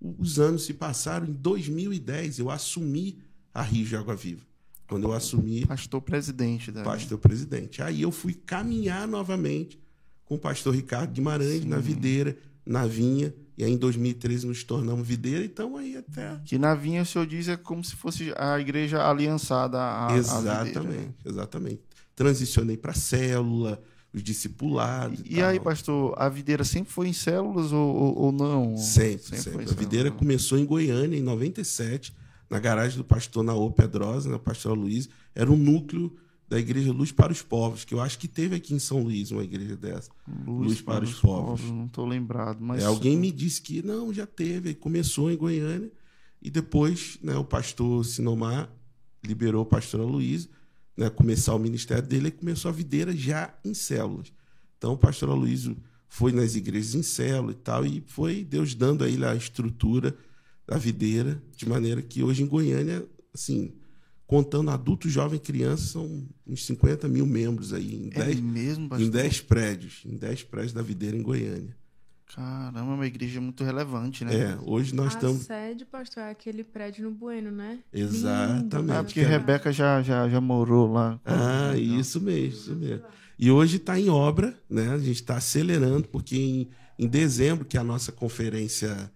Os anos se passaram, em 2010 eu assumi a Rio de Água Viva. Quando eu assumi, Pastor presidente da. pastor presidente. Aí eu fui caminhar novamente com o pastor Ricardo Guimarães na videira, na vinha, e aí em 2013 nos tornamos videira, então aí até. Que na vinha o senhor diz é como se fosse a igreja aliançada à, à exatamente, videira. exatamente. Transicionei para célula, os discipulados. E aí, pastor, a videira sempre foi em células ou, ou, ou não? Sempre, sempre. em A videira células. começou em Goiânia, em 97, na garagem do pastor Naô Pedrosa, na pastor Luiz. Era um núcleo da Igreja Luz para os Povos, que eu acho que teve aqui em São Luís uma igreja dessa. Luz para os povos. Não estou lembrado, mas É, alguém me disse que não, já teve, aí começou em Goiânia, e depois né, o pastor Sinomar liberou o pastor Aloysio, né, começar o ministério dele, e começou a videira já em células. Então o pastor Aloysio foi nas igrejas em célula e tal, e foi Deus dando a ele a estrutura da videira, de maneira que hoje em Goiânia, assim, contando adultos, jovens, crianças, são uns 50 mil membros aí, em É 10, mesmo, pastor? em 10 prédios, em 10 prédios da videira em Goiânia. Caramba, é uma igreja muito relevante, né? É, hoje nós a estamos. sede, pastor, é aquele prédio no Bueno, né? Exatamente. Lindo, Ah, porque Rebeca já, já, já morou lá. Ah, isso mesmo, isso mesmo. E hoje está em obra, né? A gente está acelerando, porque em, em dezembro, que é a nossa conferência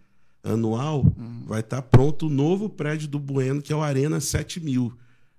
anual, vai estar pronto o novo prédio do Bueno, que é o Arena 7000.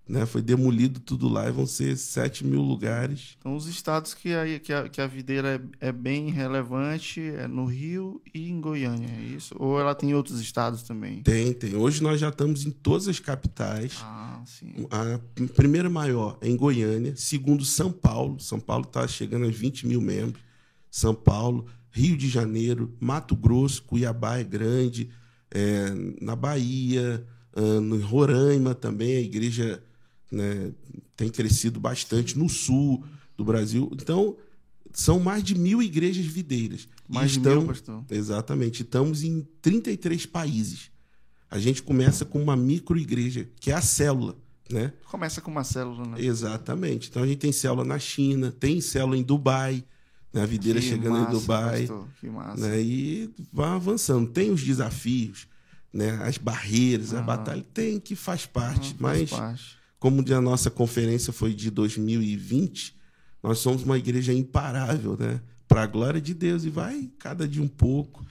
Né? Foi demolido tudo lá e vão ser 7 mil lugares. Então, os estados que a, que a, que a videira é, é bem relevante é no Rio e em Goiânia, é isso? Ou ela tem outros estados também? Tem, tem. Hoje nós já estamos em todas as capitais. Ah, sim. A primeira maior é em Goiânia, segundo São Paulo. São Paulo está chegando a 20 mil membros. São Paulo, Rio de Janeiro, Mato Grosso, Cuiabá é grande, é, na Bahia, ah, no Roraima também a igreja né, tem crescido bastante no sul do Brasil. Então são mais de mil igrejas videiras. Mais de estão- mil, pastor. Exatamente. Estamos em 33 países. A gente começa com uma microigreja, que é a célula, né? Começa com uma célula, né? Exatamente. Então a gente tem célula na China, tem célula em Dubai, né? a videira Que chegando massa, em Dubai, pastor, que massa. né? E vai avançando. Tem os desafios, né? As barreiras, a Aham. batalha tem que faz parte, Ah, faz mas parte. como a nossa conferência foi de 2020, nós somos uma igreja imparável, né? Para a glória de Deus e vai cada dia um pouco.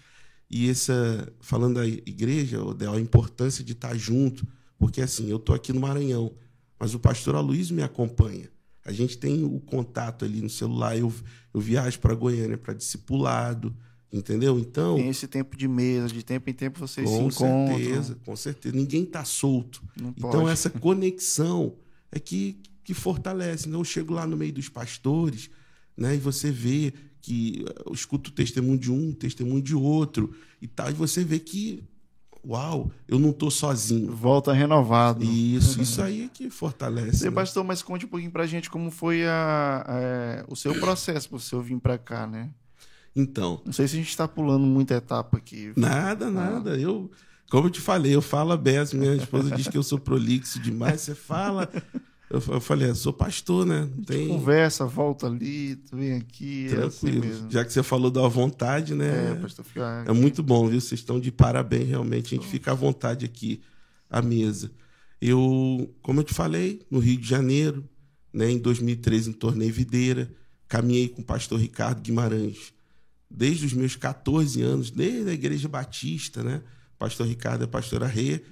E essa falando da igreja, Odel, a importância de estar junto, porque assim, eu tô aqui no Maranhão, mas o pastor Aloysio me acompanha. A gente tem o contato ali no celular, eu, eu viajo para Goiânia para discipulado, entendeu? Então, Tem esse tempo de mesa, de tempo em tempo vocês se com encontram. certeza, com certeza. Ninguém está solto. Não Então, pode. essa conexão é que, que fortalece. Então, eu chego lá no meio dos pastores né, e você vê que eh, eu escuto o testemunho de um, o testemunho de outro e tal, e você vê que, uau, eu não estou sozinho. Volta renovado. Isso, isso aí é que fortalece. Você, né? pastor, mas conte um pouquinho pra gente como foi a, é, o seu processo para senhor vir pra cá, né? Então, Não sei se a gente tá pulando muita etapa aqui. Nada, nada. Eu, como eu te falei, eu falo a. Minha esposa diz que eu sou prolixo demais. Você fala, Eu, eu falei, sou pastor, né? Tem... Conversa, volta ali, tu vem aqui. Tranquilo. É assim. Já que você falou da vontade, né? É, pastor Fiar. É muito bom, viu? Vocês estão de parabéns, realmente. A gente fica à vontade aqui à mesa. Eu, como eu te falei, no Rio de Janeiro, né, em 2013, em Torneio Videira, caminhei com o pastor Ricardo Guimarães desde os meus 14 anos, desde a Igreja Batista, né? Pastor Ricardo a pastora Rê,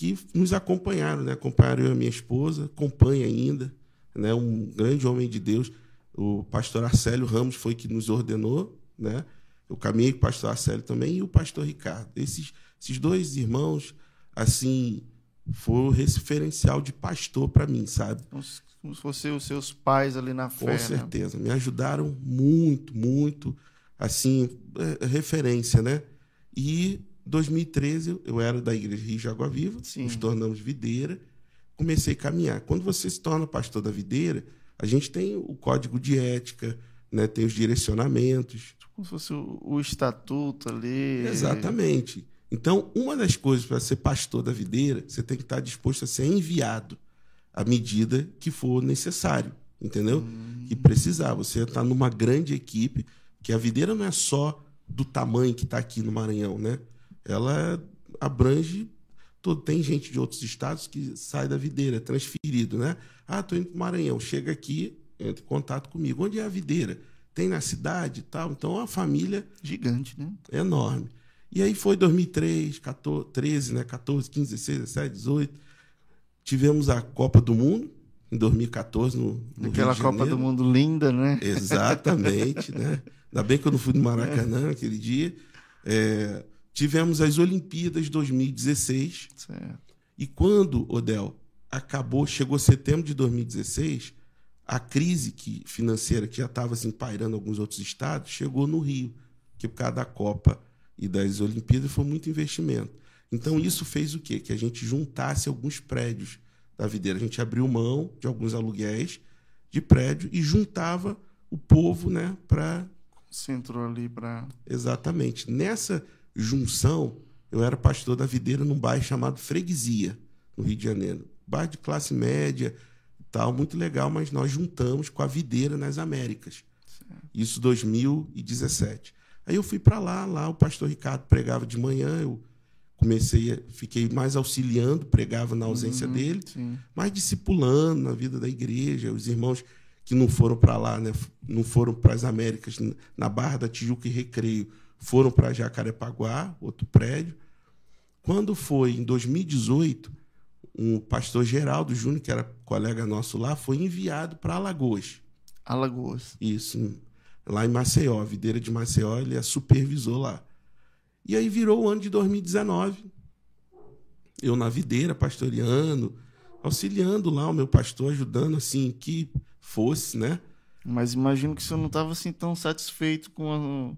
que nos acompanharam, né? Acompanharam eu e a minha esposa, acompanha ainda, né? Um grande homem de Deus. O pastor Arcélio Ramos foi que nos ordenou, né? Eu caminhei com o pastor Arcélio também e o pastor Ricardo. Esses, esses dois irmãos, assim, foi o referencial de pastor para mim, sabe? Como se fossem os seus pais ali na fé. Com né? certeza. Né? Me ajudaram muito, muito. Assim, é, referência, né? E 2013 eu era da igreja Rio de Água Viva, Sim. nos tornamos videira, comecei a caminhar. Quando você se torna pastor da videira, a gente tem o código de ética, né? tem os direcionamentos. Como se fosse o, o estatuto ali. Exatamente. Então, uma das coisas para ser pastor da videira, você tem que estar disposto a ser enviado à medida que for necessário, entendeu? Hum. Que precisar. Você está numa grande equipe, que a videira não é só do tamanho que está aqui no Maranhão, né? Ela abrange todo. Tem gente de outros estados que sai da videira, é transferido, né? Ah, estou indo para Maranhão. Chega aqui, entra em contato comigo. Onde é a videira? Tem na cidade e tal. Então, é uma família... Gigante, né? Enorme. E aí foi 2003, 14, 13, né? 14, 15, 16, 17, 18. Tivemos a Copa do Mundo em 2014 no, no Aquela Copa do Mundo linda, né? Exatamente, né? Ainda bem que eu não fui no Maracanã é. aquele dia. É, tivemos as Olimpíadas 2016. Certo. E quando, Odel, acabou, chegou setembro de 2016, a crise que, financeira que já estava assim, pairando em alguns outros estados chegou no Rio, que por causa da Copa e das Olimpíadas foi muito investimento. Então isso fez o quê? Que a gente juntasse alguns prédios da videira. A gente abriu mão de alguns aluguéis de prédio e juntava o povo, né, para centro ali para Exatamente. Nessa junção, eu era pastor da videira num bairro chamado Freguesia, no Rio de Janeiro. Bairro de classe média, tal, muito legal, mas nós juntamos com a videira nas Américas. Certo. Isso 2017. Aí eu fui para lá, lá o pastor Ricardo pregava de manhã, eu comecei, fiquei mais auxiliando, pregava na ausência uhum, dele, sim. mais discipulando na vida da igreja, os irmãos que não foram para lá, né, não foram para as Américas, na Barra da Tijuca e Recreio, foram para Jacarepaguá, outro prédio. Quando foi em 2018, um pastor Geraldo Júnior, que era colega nosso lá, foi enviado para Alagoas. Alagoas. Isso, lá em Maceió, videira de Maceió, ele é supervisor lá. E aí virou o ano de 2019. Eu na videira, pastoreando, auxiliando lá o meu pastor, ajudando assim que fosse, né? Mas imagino que o senhor não estava assim tão satisfeito com a,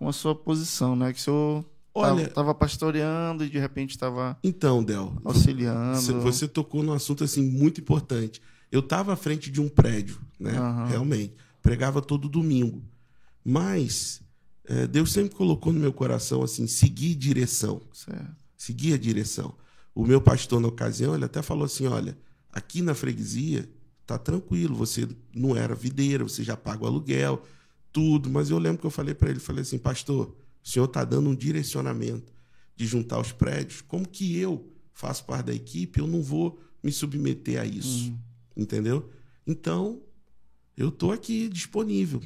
com a sua posição, né? Que o senhor Olha, estava pastoreando e de repente estava Então, Del, auxiliando. Você tocou num assunto assim muito importante. Eu estava à frente de um prédio, né? Uhum. Realmente pregava todo domingo. Mas é, Deus sempre colocou no meu coração assim, seguir direção. Certo. Seguir a direção. O meu pastor, na ocasião, ele até falou assim: olha, aqui na freguesia tá tranquilo, você não era videira, você já paga o aluguel, tudo. Mas eu lembro que eu falei para ele, falei assim, pastor, o senhor está dando um direcionamento de juntar os prédios, como que eu faço parte da equipe, eu não vou me submeter a isso, hum. entendeu? Então, eu estou aqui disponível.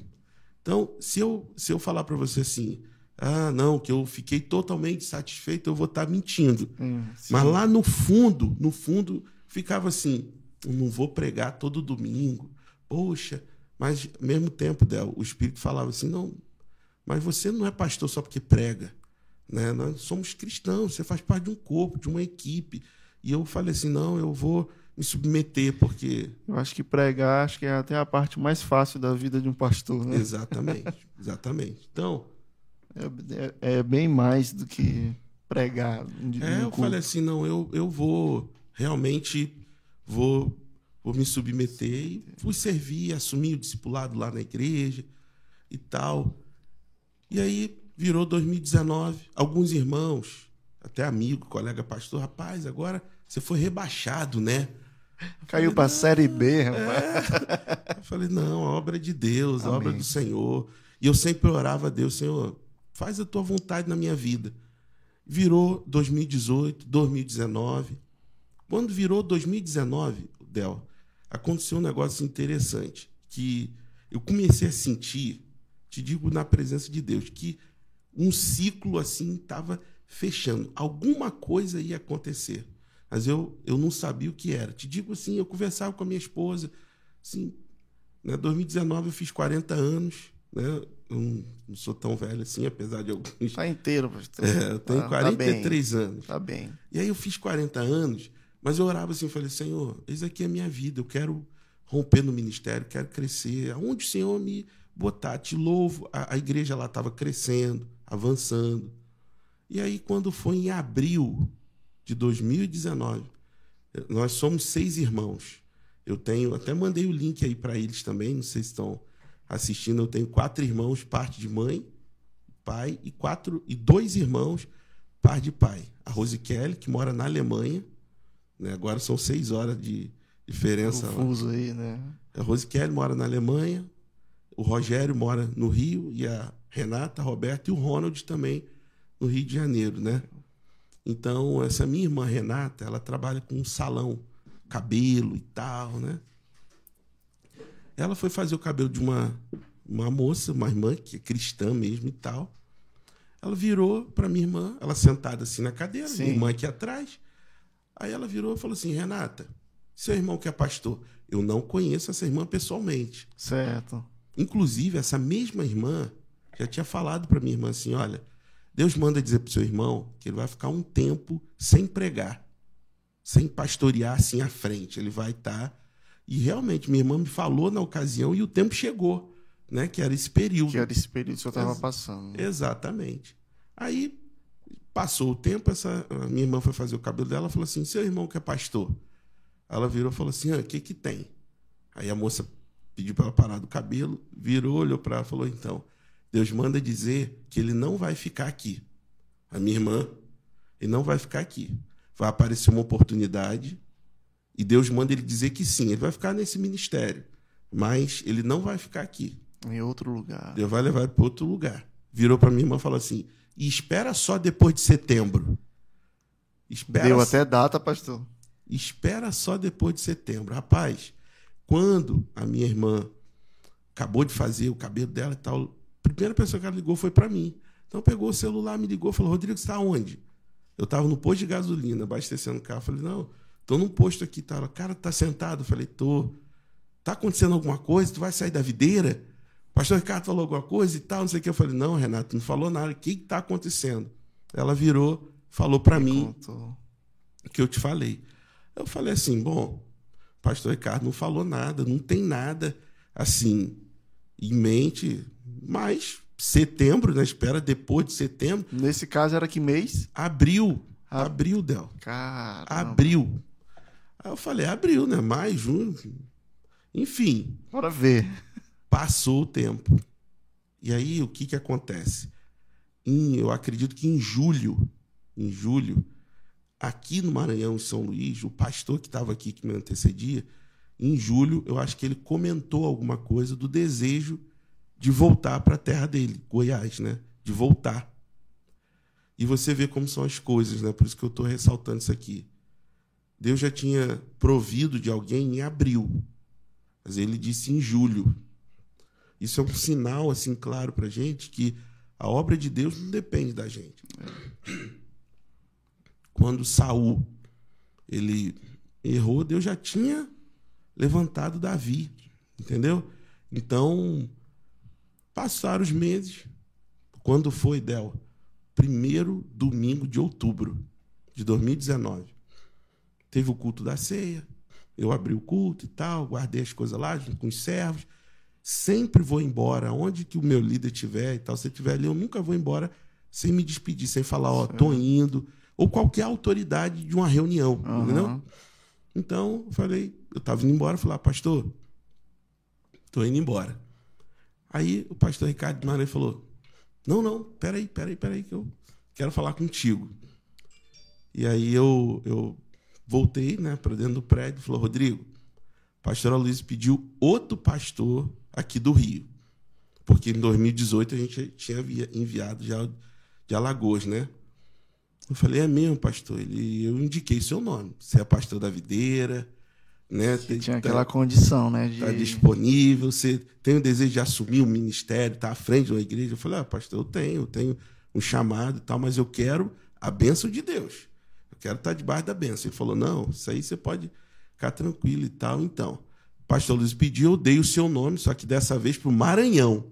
Então, se eu, se eu falar para você assim, ah, não, que eu fiquei totalmente satisfeito, eu vou estar tá mentindo. Hum, Mas lá no fundo, no fundo, ficava assim, não vou pregar todo domingo. Poxa, mas ao mesmo tempo, Del, o Espírito falava assim, não, mas você não é pastor só porque prega. Né? Nós somos cristãos, você faz parte de um corpo, de uma equipe. E eu falei assim, não, eu vou me submeter, porque. Eu acho que pregar acho que é até a parte mais fácil da vida de um pastor, né? Exatamente, exatamente. Então. É, é, é bem mais do que pregar. é, eu falei assim, não, eu, eu vou realmente vou, vou me submeter e fui servir, assumir o discipulado lá na igreja e tal. E aí virou 2019, alguns irmãos, até amigo, colega pastor, rapaz, agora você foi rebaixado, né? Caiu para a Série B, É. rapaz. Eu falei, não, a obra é de Deus, a Amém. obra é do Senhor. E eu sempre orava a Deus, Senhor, faz a tua vontade na minha vida. Virou 2018, 2019. Quando virou 2019, Del, aconteceu um negócio interessante, que eu comecei a sentir, te digo na presença de Deus, que um ciclo assim estava fechando. Alguma coisa ia acontecer. Mas eu, eu não sabia o que era. Te digo assim, eu conversava com a minha esposa, assim, né, 2019 eu fiz 40 anos, né? Eu não, sou tão velho assim, apesar de alguns. Tá inteiro, pastor. É, eu tenho Tá- tá bem. 43 anos. Tá bem. E aí eu fiz 40 anos, mas eu orava assim, falei, Senhor, isso aqui é a minha vida, eu quero romper no ministério, quero crescer. Aonde o Senhor me botar, te louvo. A, a igreja lá estava crescendo, avançando. E aí, quando foi em abril de 2019, nós somos seis irmãos. Eu tenho, até mandei o link aí para eles também, não sei se estão assistindo. Eu tenho quatro irmãos, parte de mãe, pai, e quatro e dois irmãos, par de pai. A Rose Kelly, que mora na Alemanha, né? agora são seis horas de diferença. lá. Confuso aí, né? A Rose Kelly mora na Alemanha, o Rogério mora no Rio, e a Renata, a Roberta e o Ronald também no Rio de Janeiro, né? Então, essa minha irmã Renata, ela trabalha com um salão, cabelo e tal, né? Ela foi fazer o cabelo de uma, uma moça, uma irmã que é cristã mesmo e tal. Ela virou para minha irmã, ela sentada assim na cadeira, Sim. minha irmã aqui atrás. Aí ela virou e falou assim: Renata, seu irmão que é pastor, eu não conheço essa irmã pessoalmente. Certo. Inclusive, essa mesma irmã já tinha falado para minha irmã assim: olha, Deus manda dizer para seu irmão que ele vai ficar um tempo sem pregar, sem pastorear assim à frente. Ele vai estar. E realmente, minha irmã me falou na ocasião e o tempo chegou, né? Que era esse período. Que era esse período que eu tava Ex- passando. Exatamente. Aí passou o tempo, essa a minha irmã foi fazer o cabelo dela, falou assim: "Seu irmão que é pastor". Ela virou e falou assim: "Ah, o que que tem?". Aí a moça pediu para ela parar do cabelo, virou, olhou para ela e falou: "Então, Deus manda dizer que ele não vai ficar aqui. A minha irmã, ele não vai ficar aqui. Vai aparecer uma oportunidade e Deus manda ele dizer que sim, ele vai ficar nesse ministério, mas ele não vai ficar aqui. Em outro lugar. Deus vai levar para outro lugar. Virou para minha irmã e falou assim: e espera só depois de setembro. Espera, Deu até data, pastor. espera só depois de setembro. Rapaz, quando a minha irmã acabou de fazer o cabelo dela e tal, a primeira pessoa que ela ligou foi para mim. Então pegou o celular, me ligou, falou: Rodrigo, você está onde? Eu estava no posto de gasolina, abastecendo o carro. Eu falei: não, estou num posto aqui. Tá. Ela, cara, tá sentado? Eu falei: tô. Tá acontecendo alguma coisa? Tu vai sair da videira? O pastor Ricardo falou alguma coisa e tal, não sei o que. Eu falei: não, Renato, não falou nada. O que está acontecendo? Ela virou, falou para mim Contou. que eu te falei. Eu falei assim, bom, o pastor Ricardo não falou nada, não tem nada assim em mente, mas setembro, né? Espera depois de setembro, Nesse caso era que mês? abril, Ah. abril, Del, Caramba. abril. Aí eu falei, abril, né? Mais, junho, enfim, Bora ver. Passou o tempo. E aí, o que que acontece? Em- eu acredito que em julho, em julho, aqui no Maranhão, em São Luís, o pastor que estava aqui, que me antecedia, em julho, eu acho que ele comentou alguma coisa do desejo de voltar para a terra dele, Goiás, né? De voltar. E você vê como são as coisas, né? Por isso que eu estou ressaltando isso aqui. Deus já tinha provido de alguém em abril, mas ele disse em julho. Isso é um sinal assim claro para gente que a obra de Deus não depende da gente. Quando Saul ele errou, Deus já tinha levantado Davi, entendeu? Então passaram os meses. Quando foi Del? Primeiro domingo de outubro de 2019 teve o culto da ceia. Eu abri o culto e tal, guardei as coisas lá junto com os servos. Sempre vou embora, onde que o meu líder estiver e tal, se estiver ali, eu nunca vou embora sem me despedir, sem falar, ó, tô indo, ou qualquer autoridade de uma reunião, Aham. entendeu? Então, eu falei, eu tava indo embora, falei, ah, pastor, tô indo embora. Aí o pastor Ricardo Guimarães falou, não, não, peraí, peraí, peraí, que eu quero falar contigo. E aí eu, eu voltei né, para dentro do prédio e falou: Rodrigo, pastor Aloysio pediu outro pastor aqui do Rio. Porque em 2018 a gente tinha enviado já de Alagoas, né? Eu falei, é mesmo, pastor? Ele, eu indiquei seu nome. Você é pastor da videira, né? Tem, tinha tá, aquela condição, né? De... Tá disponível, você tem o desejo de assumir o ministério, tá à frente de uma igreja. Eu falei, ah, pastor, eu tenho, eu tenho um chamado e tal, mas eu quero a bênção de Deus. Eu quero estar debaixo da bênção. Ele falou, não, isso aí você pode ficar tranquilo e tal. Então, pastor Luiz pediu, eu dei o seu nome, só que dessa vez para o Maranhão.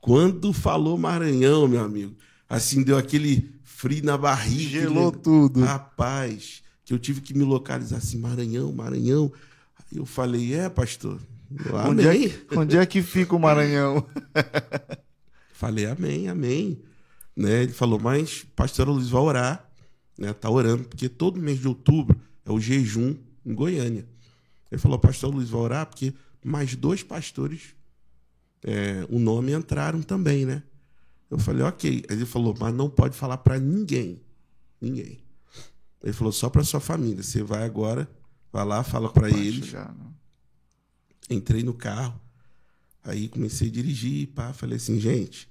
Quando falou Maranhão, meu amigo, assim, deu aquele frio na barriga. Gelou tudo. Rapaz, que eu tive que me localizar assim, Maranhão, Maranhão. Aí eu falei, é, pastor, Onde é, onde é que fica o Maranhão? Falei, amém, amém. Né? Ele falou, mas pastor Luiz vai orar, né? Tá orando, porque todo mês de outubro é o jejum em Goiânia. Ele falou, pastor Luiz vai orar, porque mais dois pastores, é, o nome entraram também, né? Eu falei, ok. Ele falou, mas não pode falar para ninguém. Ninguém. Ele falou, só para sua família. Você vai agora, vai lá, fala para eles. Já, Entrei no carro, aí comecei a dirigir, pá, falei assim, gente,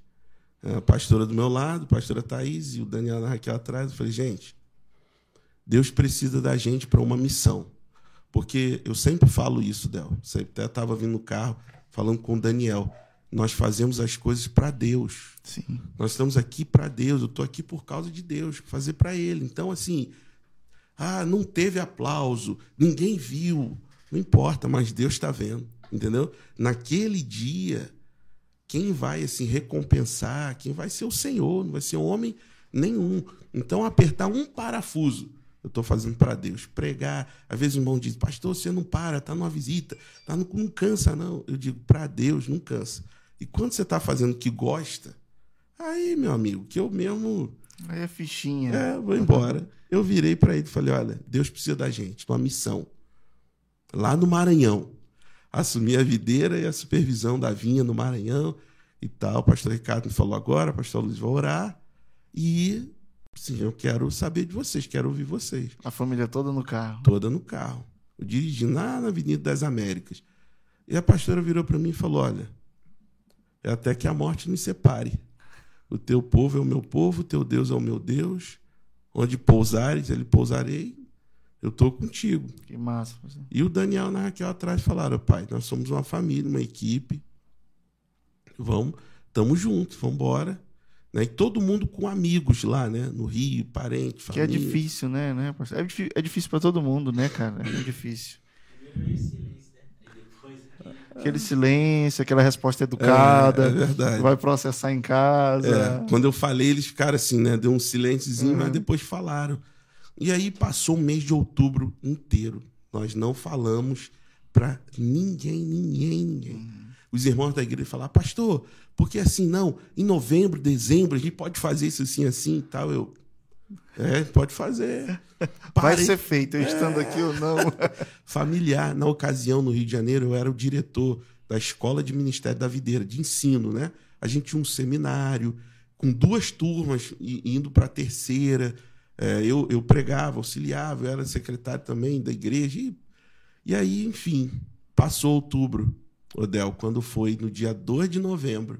a pastora do meu lado, a pastora Thaís e o Daniel na Raquel atrás. Eu falei, gente, Deus precisa da gente para uma missão. Porque eu sempre falo isso, Del. Você até estava vindo no carro falando com o Daniel. Nós fazemos as coisas para Deus. Sim. Nós estamos aqui para Deus. Eu estou aqui por causa de Deus, fazer para Ele. Então, assim, ah, não teve aplauso, ninguém viu. Não importa, mas Deus está vendo, entendeu? Naquele dia, quem vai assim recompensar, quem vai ser o Senhor, não vai ser homem nenhum. Então, apertar um parafuso, eu estou fazendo para Deus. Pregar, às vezes o irmão diz, pastor, você não para, está numa visita, tá no, não cansa, não. Eu digo, para Deus, não cansa. E quando você está fazendo o que gosta, aí, meu amigo, que eu mesmo. Aí é fichinha. É, vou embora. Eu virei para ele e falei: olha, Deus precisa da gente, uma missão lá no Maranhão. Assumi a videira e a supervisão da vinha no Maranhão e tal. O pastor Ricardo me falou agora, o pastor Luiz vai orar. E, sim, eu quero saber de vocês, quero ouvir vocês. A família toda no carro? Toda no carro. Eu dirigi lá na Avenida das Américas. E a pastora virou para mim e falou: Olha, é até que a morte nos separe. O teu povo é o meu povo, o teu Deus é o meu Deus. Onde pousares, ele pousarei. Eu estou contigo. Que massa. E o Daniel e a Raquel atrás falaram: pai, nós somos uma família, uma equipe. Vamos, estamos juntos, vamos embora. Né? E todo mundo com amigos lá, né? No Rio, parente, família. Que é difícil, né? né? É, é difícil para todo mundo, né, cara? É difícil. Aquele silêncio, aquela resposta educada. É, é verdade. Vai processar em casa. É. Quando eu falei, eles ficaram assim, né? Deu um silênciozinho, uhum. mas depois falaram. E aí passou o mês de outubro inteiro. Nós não falamos para ninguém, ninguém, ninguém. Uhum. Os irmãos da igreja falaram, pastor, porque assim, não, em novembro, dezembro, a gente pode fazer isso assim, assim e tal. Eu, é, pode fazer. Vai ser feito, eu estando é. aqui ou não. Familiar. Na ocasião, no Rio de Janeiro, eu era o diretor da Escola de Ministério da Videira, de ensino, né? A gente tinha um seminário com duas turmas indo para a terceira. É, eu, eu pregava, auxiliava, eu era secretário também da igreja. E, e aí, enfim, passou outubro, Odel, quando foi no dia 2 de novembro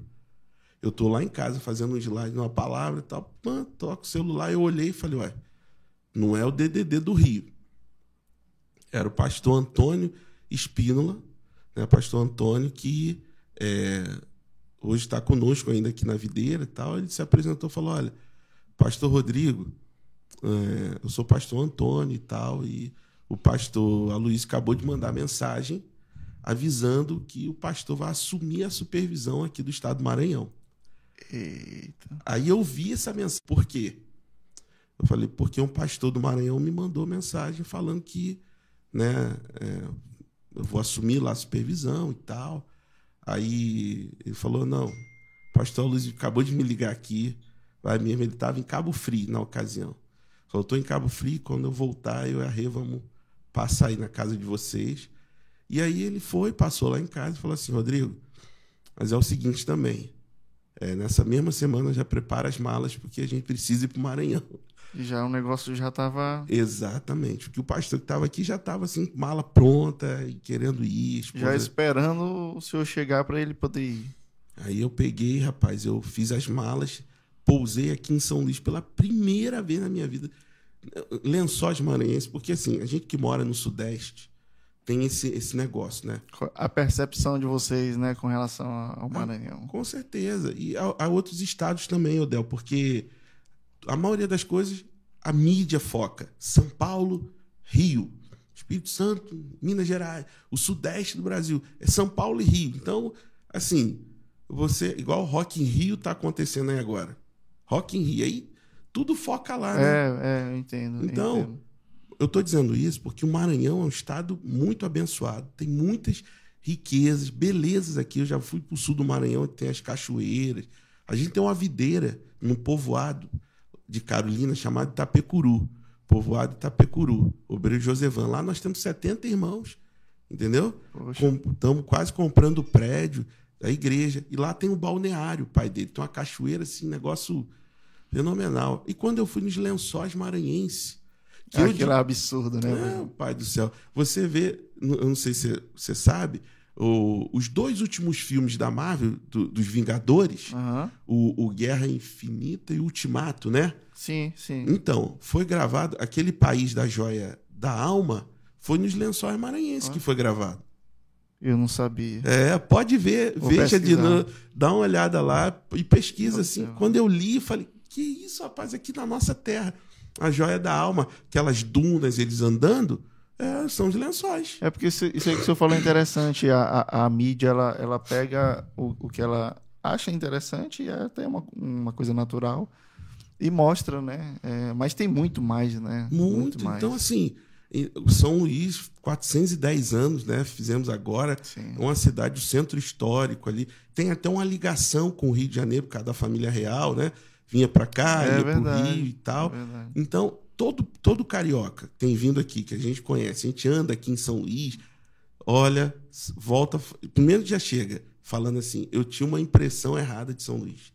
eu tô lá em casa fazendo um slide numa palavra e tal, pã, toco o celular, eu olhei e falei, ué, não é o DDD do Rio. Era o pastor Antônio Espínola, né, pastor Antônio, que é, hoje está conosco ainda aqui na videira e tal. Ele se apresentou e falou: Olha, pastor Rodrigo, é, eu sou pastor Antônio e tal, e o pastor Aloysio acabou de mandar mensagem avisando que o pastor vai assumir a supervisão aqui do estado do Maranhão. Eita. Aí eu vi essa mensagem. Por quê? Eu falei, porque um pastor do Maranhão me mandou mensagem falando que né, é, eu vou assumir lá a supervisão e tal. Aí ele falou, não, o pastor Luiz acabou de me ligar aqui, vai mesmo, ele estava em Cabo Frio na ocasião. Falou, estou em Cabo Frio, quando eu voltar, eu e a Rê vamos passar aí na casa de vocês. E aí ele foi, passou lá em casa e falou assim, Rodrigo, mas é o seguinte também, é, nessa mesma semana já prepara as malas, porque a gente precisa ir para o Maranhão. E já o negócio já estava. Exatamente. Porque o pastor que estava aqui já estava assim, com mala pronta e querendo ir. Esposa... Já esperando o senhor chegar para ele poder ir. Aí eu peguei, rapaz, eu fiz as malas, pousei aqui em São Luís pela primeira vez na minha vida. Lençóis maranhenses, porque assim, a gente que mora no Sudeste tem esse, esse negócio, né? A percepção de vocês, né, com relação ao ah, Maranhão. Ah, com certeza. E há, outros estados também, Odel, porque a maioria das coisas a mídia foca. São Paulo, Rio, Espírito Santo, Minas Gerais, o Sudeste do Brasil. É São Paulo e Rio. Então, assim, você, igual o Rock in Rio está acontecendo aí agora. Rock in Rio. Aí tudo foca lá, né? É, é, eu entendo. Então, eu, entendo. Eu tô dizendo isso porque o Maranhão é um estado muito abençoado. Tem muitas riquezas, belezas aqui. Eu já fui para o sul do Maranhão, tem as cachoeiras. A gente tem uma videira num povoado de Carolina chamado Itapecuru. Povoado Itapecuru. Obreiro Josevan. Lá nós temos 70 irmãos. Entendeu? Estamos quase comprando prédio da igreja. E lá tem um balneário, o pai dele. Tem uma cachoeira, assim, negócio fenomenal. E quando eu fui nos lençóis maranhenses. Que Aquilo é absurdo, né? É, pai do céu. Você vê, eu não sei se você sabe, o, os dois últimos filmes da Marvel, do, dos Vingadores, uhum. o, o, Guerra Infinita e Ultimato, né? Sim, sim. Então, foi gravado, aquele país da joia da alma foi nos lençóis maranhenses uhum. que foi gravado. Eu não sabia. É, pode ver, Vou veja de dá uma olhada lá e pesquisa assim. Quando eu li, falei, que isso, rapaz, aqui na nossa terra, a joia da alma, aquelas dunas, eles andando, é, são os lençóis. É porque isso, isso aí que o senhor falou é interessante. A, a, a mídia, ela, ela pega o, o que ela acha interessante e é até uma, uma coisa natural e mostra, né? É, mas tem muito mais, né? Muito. muito mais. Então, assim, são Luís, 410 anos, né? Fizemos agora. Sim. Uma cidade, o centro histórico ali. Tem até uma ligação com o Rio de Janeiro, por causa da família real, né? Vinha para cá, é ia para o Rio e tal. É então, todo, todo carioca tem vindo aqui, que a gente conhece, a gente anda aqui em São Luís, olha, volta. Primeiro já chega falando assim: eu tinha uma impressão errada de São Luís.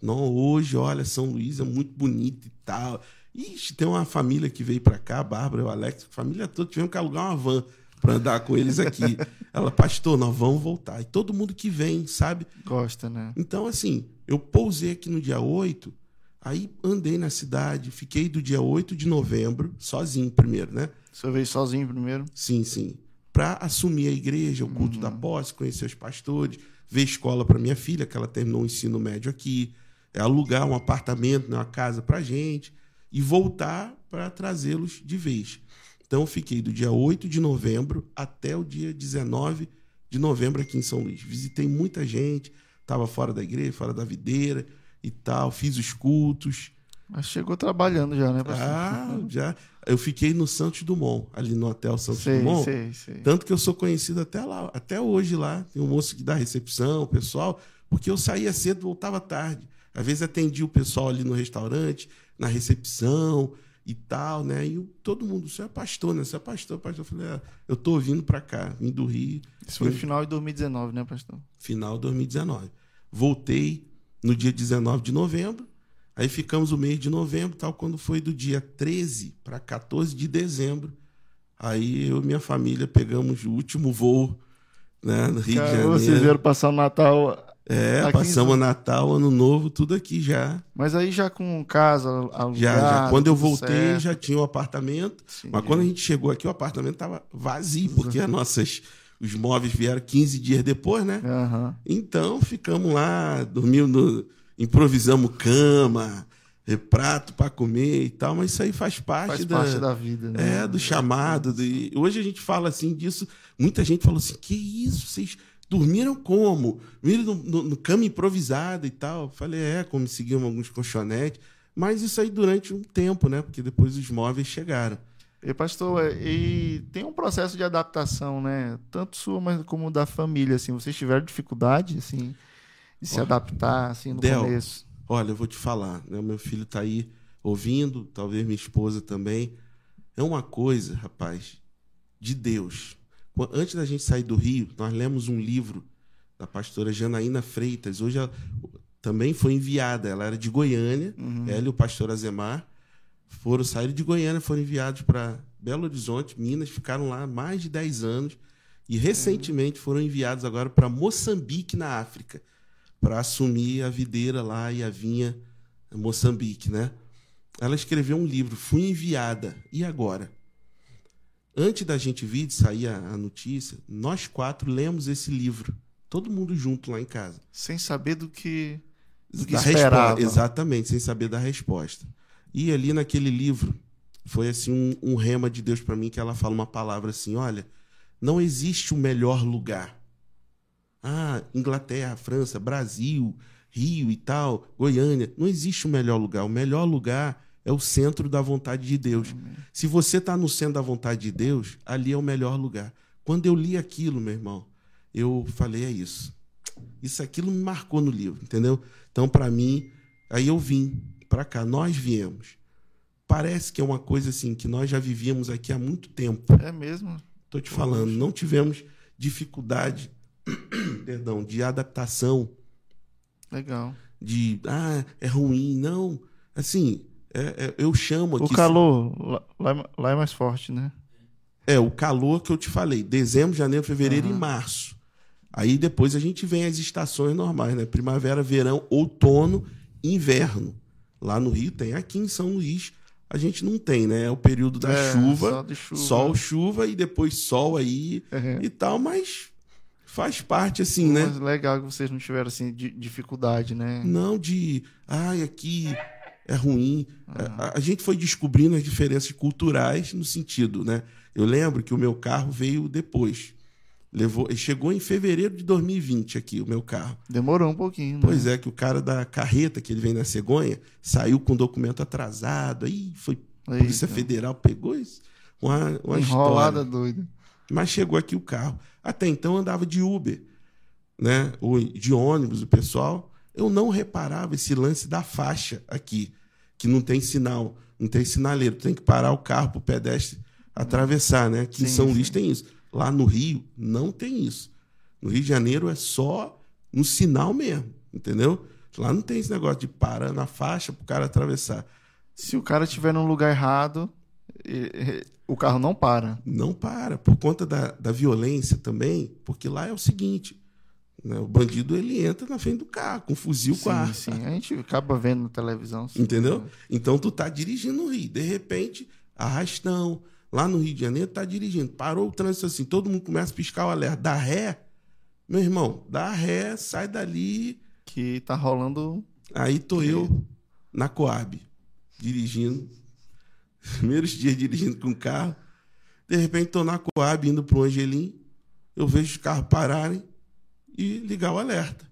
Não, hoje, olha, São Luís é muito bonito e tal. Ixi, tem uma família que veio para cá, a Bárbara, o Alex, a família toda, tivemos que alugar uma van para andar com eles aqui. Ela, pastor, nós vamos voltar. E todo mundo que vem, sabe? Gosta, né? Então, assim, eu pousei aqui no dia 8, aí andei na cidade, fiquei do dia 8 de novembro, sozinho primeiro, né? Você veio sozinho primeiro? Sim, sim. Para assumir a igreja, o culto uhum. da posse, conhecer os pastores, ver escola para minha filha, que ela terminou o ensino médio aqui, é alugar um apartamento, né, uma casa para gente e voltar para trazê-los de vez. Então, fiquei do dia 8 de novembro até o dia 19 de novembro aqui em São Luís. Visitei muita gente, estava fora da igreja, fora da videira e tal, fiz os cultos. Mas chegou trabalhando já, né? Ah, já. Eu fiquei no Santos Dumont, ali no Hotel Santos sei, Dumont. Sei, sei. Tanto que eu sou conhecido até lá, até hoje lá. Tem um moço que dá recepção, o pessoal, porque eu saía cedo, voltava tarde. Às vezes atendia o pessoal ali no restaurante, na recepção e tal, né? E todo mundo, você é pastor, né? Você é pastor, pastor. Eu falei, é, eu tô vindo para cá, vim do Rio. Isso foi no final de 2019, né, pastor? Final de 2019. Voltei no dia 19 de novembro, aí ficamos o mês de novembro, tal, quando foi do dia 13 para 14 de dezembro, aí eu e minha família pegamos o último voo, né, no Rio Cara, de Janeiro. Vocês vieram passar o Natal é, aqui passamos Natal, Ano Novo, tudo aqui já. Mas aí já com casa alugada. Já, já. Quando eu voltei, certo. já tinha o um apartamento. Sim. Mas quando a gente chegou aqui, o apartamento estava vazio, porque as nossas, os móveis vieram 15 dias depois, né? Uhum. Então ficamos lá, dormindo, improvisamos cama, prato para comer e tal, mas isso aí faz parte, faz da, parte da vida, né? É, do chamado. De... Hoje a gente fala assim disso, muita gente falou assim: que isso, vocês Dormiram como? Dormiram no, no, no, cama improvisada e tal. Falei, é, como seguiam alguns colchonetes. Mas isso aí durante um tempo, né? Porque depois os móveis chegaram. E, pastor, é, e tem um processo de adaptação, né? Tanto sua mas como da família, assim. Vocês tiveram dificuldade, assim, de se olha, adaptar, assim, no Del, começo? Olha, eu vou te falar, né? Meu filho está aí ouvindo, talvez minha esposa também. É uma coisa, rapaz, de Deus. Antes da gente sair do Rio, nós lemos um livro da pastora Janaína Freitas. Hoje ela também foi enviada. Ela era de Goiânia, uhum. ela e o pastor Azemar foram sair de Goiânia, foram enviados para Belo Horizonte, Minas, ficaram lá mais de 10 anos e recentemente foram enviados agora para Moçambique, na África, para assumir a videira lá e a vinha Moçambique, né? Ela escreveu um livro, Fui Enviada, e agora? Antes da gente vir, de sair a, a notícia, nós quatro lemos esse livro, todo mundo junto lá em casa. Sem saber do que, do que Da esperava. resposta, exatamente, sem saber da resposta. E ali naquele livro, foi assim um, um rema de Deus para mim, que ela fala uma palavra assim: olha, não existe um melhor lugar. Ah, Inglaterra, França, Brasil, Rio e tal, Goiânia. Não existe um melhor lugar. O melhor lugar é o centro da vontade de Deus. Se você está no centro da vontade de Deus, ali é o melhor lugar. Quando eu li aquilo, meu irmão, eu falei: é isso. Isso aquilo me marcou no livro, entendeu? Então, para mim, aí eu vim para cá, nós viemos. Parece que é uma coisa assim que nós já vivíamos aqui há muito tempo. É mesmo? Estou te falando, não tivemos dificuldade, perdão, de adaptação, Legal. de ah, é ruim, não. Assim, é- é- eu chamo aqui. O calor lá, lá é- lá é mais forte, né? É, o calor que eu te falei, dezembro, janeiro, fevereiro e Aham. março. Aí depois a gente vem as estações normais, né? Primavera, verão, outono, inverno. Lá no Rio tem, aqui em São Luís a gente não tem, né? É o período da É, chuva, chuva. sol, chuva e depois sol aí É. e tal, mas faz parte assim, né? Mas legal que vocês não tiveram assim de dificuldade, né? Não de, ai, aqui é ruim. A, a gente foi descobrindo as diferenças culturais no sentido, né? Eu lembro que o meu carro veio depois. Levou, chegou em fevereiro de 2020 aqui, o meu carro. Demorou um pouquinho, né? Pois é, que o cara da carreta que ele vem na cegonha saiu com documento atrasado. Aí foi Polícia Eita. Federal, pegou isso. Uma, uma Enrolada história. doida. Mas chegou aqui o carro. Até então eu andava de Uber, né? Ou de ônibus, o pessoal. Eu não reparava esse lance da faixa aqui, que não tem sinal, não tem sinaleiro. Tem que parar o carro para o pedestre atravessar, né? Aqui em Sim, São sim. Luís tem isso. Lá no Rio não tem isso. No Rio de Janeiro é só no sinal mesmo, entendeu? Lá não tem esse negócio de parar na faixa para o cara atravessar. Se o cara estiver num lugar errado, o carro não para. Não para, por conta da, da violência também, porque lá é o seguinte: o bandido ele entra na frente do carro, com um fuzil com a arma. Sim, sim. A gente acaba vendo na televisão. sim. Entendeu? Então tu tá dirigindo no Rio, de repente, arrastão, lá no Rio de Janeiro, tá dirigindo, parou o trânsito assim, todo mundo começa a piscar o alerta, dá ré, meu irmão, dá ré, sai dali, Que tá rolando. aí tô eu na Coab, dirigindo, primeiros dias dirigindo com o carro, de repente tô na Coab indo pro Angelim, eu vejo os carros pararem e ligar o alerta.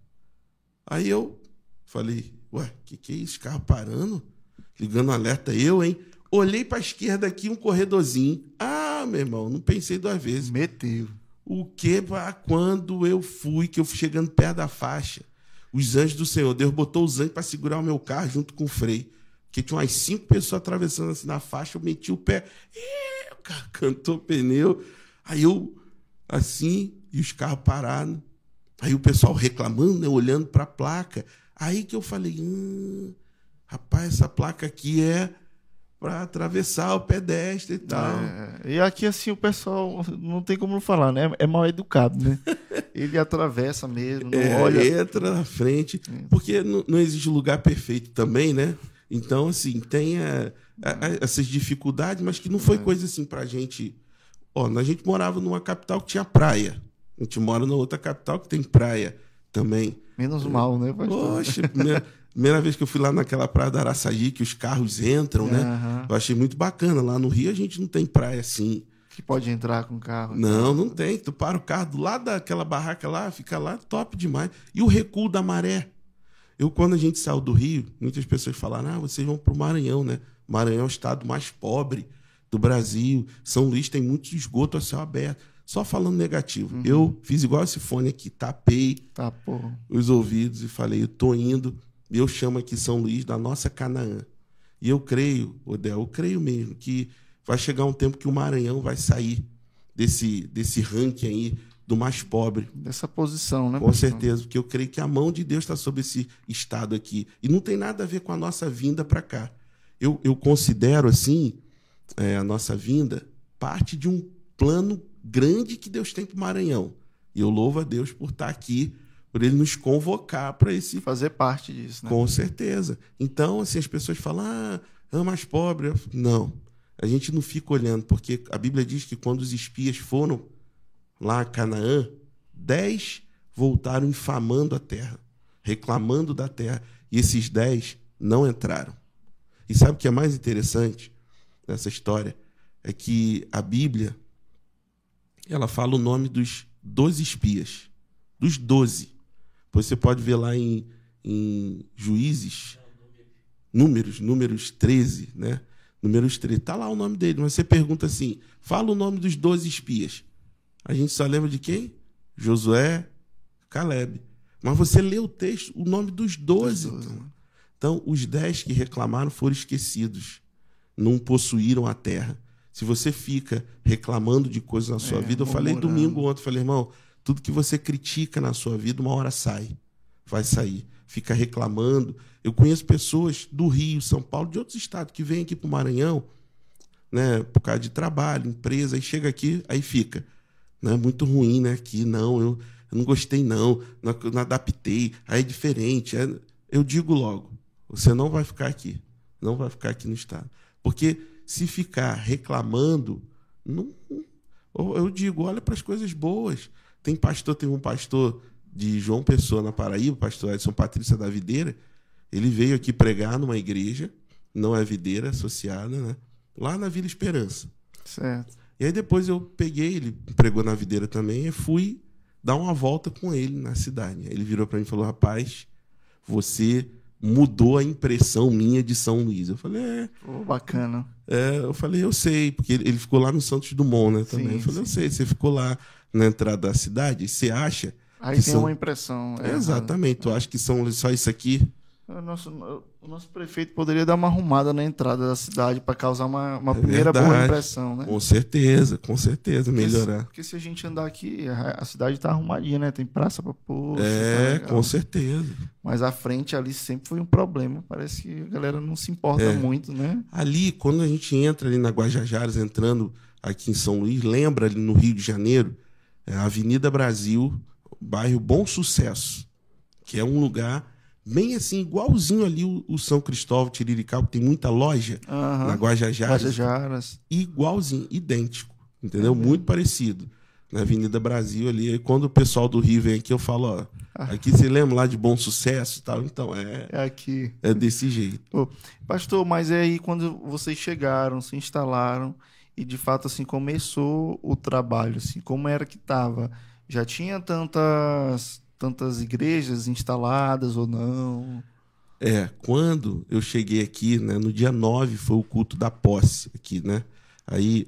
Aí eu falei, ué, que que é isso? Carro parando? Ligando o alerta, eu, hein? Olhei pra esquerda aqui, um corredorzinho. Ah, meu irmão, não pensei duas vezes. Meteu. O que quando eu fui, que eu fui chegando perto da faixa, os anjos do Senhor, Deus botou os anjos para segurar o meu carro junto com o freio. Porque tinha umas cinco pessoas atravessando assim na faixa, eu meti o pé, carro cantou o pneu. Aí eu, assim, e os carros pararam. Aí o pessoal reclamando, né, olhando para a placa. Aí que eu falei, hum, rapaz, essa placa aqui é para atravessar o pedestre e tal. É, e aqui, assim, o pessoal não tem como não falar, né? É mal educado, né? Ele atravessa mesmo, não É, olha. entra na frente, porque não, não existe lugar perfeito também, né? Então, assim, tem a- a- a- essas dificuldades, mas que não foi coisa assim pra gente. Ó, a gente morava numa capital que tinha praia. A gente mora na outra capital que tem praia também. Menos mal, né? Poxa, primeira, primeira vez que eu fui lá naquela praia da Araçagi, que os carros entram, né? Eu achei muito bacana. Lá no Rio a gente não tem praia assim. Que pode entrar com carro. Não, não tem. Tu para o carro do lado daquela barraca lá, fica lá, top demais. E o recuo da maré. Eu, quando a gente saiu do Rio, muitas pessoas falaram: ah, vocês vão para o Maranhão, né? Maranhão é o estado mais pobre do Brasil. São Luís tem muito esgoto a céu aberto. Só falando negativo. Eu fiz igual esse fone aqui, tapei Tá, os ouvidos e falei: eu tô indo. Eu chamo aqui São Luís da nossa Canaã. E eu creio, Odel, eu creio mesmo que vai chegar um tempo que o Maranhão vai sair desse, desse ranking aí do mais pobre. Dessa posição, né? Com certeza, porque eu creio que a mão de Deus está sobre esse estado aqui. E não tem nada a ver com a nossa vinda para cá. eu, eu considero assim é, a nossa vinda parte de um plano grande que Deus tem para o Maranhão. E eu louvo a Deus por estar aqui, por ele nos convocar para esse. Fazer parte disso, né? Com certeza. Então, assim, as pessoas falam, ah, ama as pobres. Não. A gente não fica olhando, porque a Bíblia diz que quando os espias foram lá a Canaã, dez voltaram infamando a terra, reclamando da terra, e esses dez não entraram. E sabe o que é mais interessante nessa história? É que a Bíblia ela fala o nome dos doze espias, dos doze. Você pode ver lá em, em Juízes, Números, Números 13, né? Números 13. Está lá o nome dele, mas você pergunta assim: fala o nome dos 12 espias. A gente só lembra de quem? Josué, Caleb. Mas você lê o texto, o nome dos 12. Então. então, os 10 que reclamaram foram esquecidos. Não possuíram a terra. Se você fica reclamando de coisas na sua é, vida, eu falei domingo ontem, falei, irmão, tudo que você critica na sua vida, uma hora sai. Vai sair. Fica reclamando, eu conheço pessoas do Rio, São Paulo, de outros estados que vêm aqui para o Maranhão, né, por causa de trabalho, empresa, e chega aqui, aí fica. Né, muito ruim, né? Aqui, não, eu, eu não gostei, não, não, não adaptei, aí é diferente. É... Eu digo logo, você não vai ficar aqui. Não vai ficar aqui no estado. Porque se ficar reclamando, não, eu digo, olha para as coisas boas. Tem pastor, tem um pastor de João Pessoa na Paraíba, pastor Edson Patrícia da Videira, ele veio aqui pregar numa igreja, não é videira associada, né? Lá na Vila Esperança. Certo. E aí depois eu peguei, ele pregou na videira também, e fui dar uma volta com ele na cidade. Ele virou para mim e falou: "Rapaz, você mudou a impressão minha de São Luís". Eu falei: "É, oh, bacana". É, eu falei: "Eu sei", porque ele ficou lá no Santos Dumont, né, também. Sim, eu falei: sim. "Eu sei, você ficou lá na entrada da cidade, você acha Aí tem são... uma impressão. É, Exatamente. Tu acha que são só isso aqui? O nosso, o nosso prefeito poderia dar uma arrumada na entrada da cidade para causar uma, uma é primeira verdade. boa impressão, né? Com certeza, com certeza, melhorar. Porque, porque se a gente andar aqui, a, a cidade está arrumadinha, né? Tem praça para pôr. É, tá com certeza. Mas a frente ali sempre foi um problema. Parece que a galera não se importa é. muito, né? Ali, quando a gente entra ali na Guajajaras, entrando aqui em São Luís, lembra ali no Rio de Janeiro, é a Avenida Brasil, bairro Bom Sucesso, que é um lugar bem assim, igualzinho ali o, o São Cristóvão, Tirirical, que tem muita loja uhum. na Guajajaras. Guajajaras. Igualzinho, idêntico, entendeu? Uhum. Muito parecido. Na Avenida Brasil ali. E quando o pessoal do Rio vem aqui, eu falo, ó, ah. aqui você lembra lá de Bom Sucesso e tal? Então, é... É aqui. É desse jeito. Pô, pastor, mas é aí quando vocês chegaram, se instalaram e de fato assim começou o trabalho, assim, como era que estava? Já tinha tantas tantas igrejas instaladas ou não? É, quando eu cheguei aqui, né, no dia 9 foi o culto da posse aqui, né? Aí,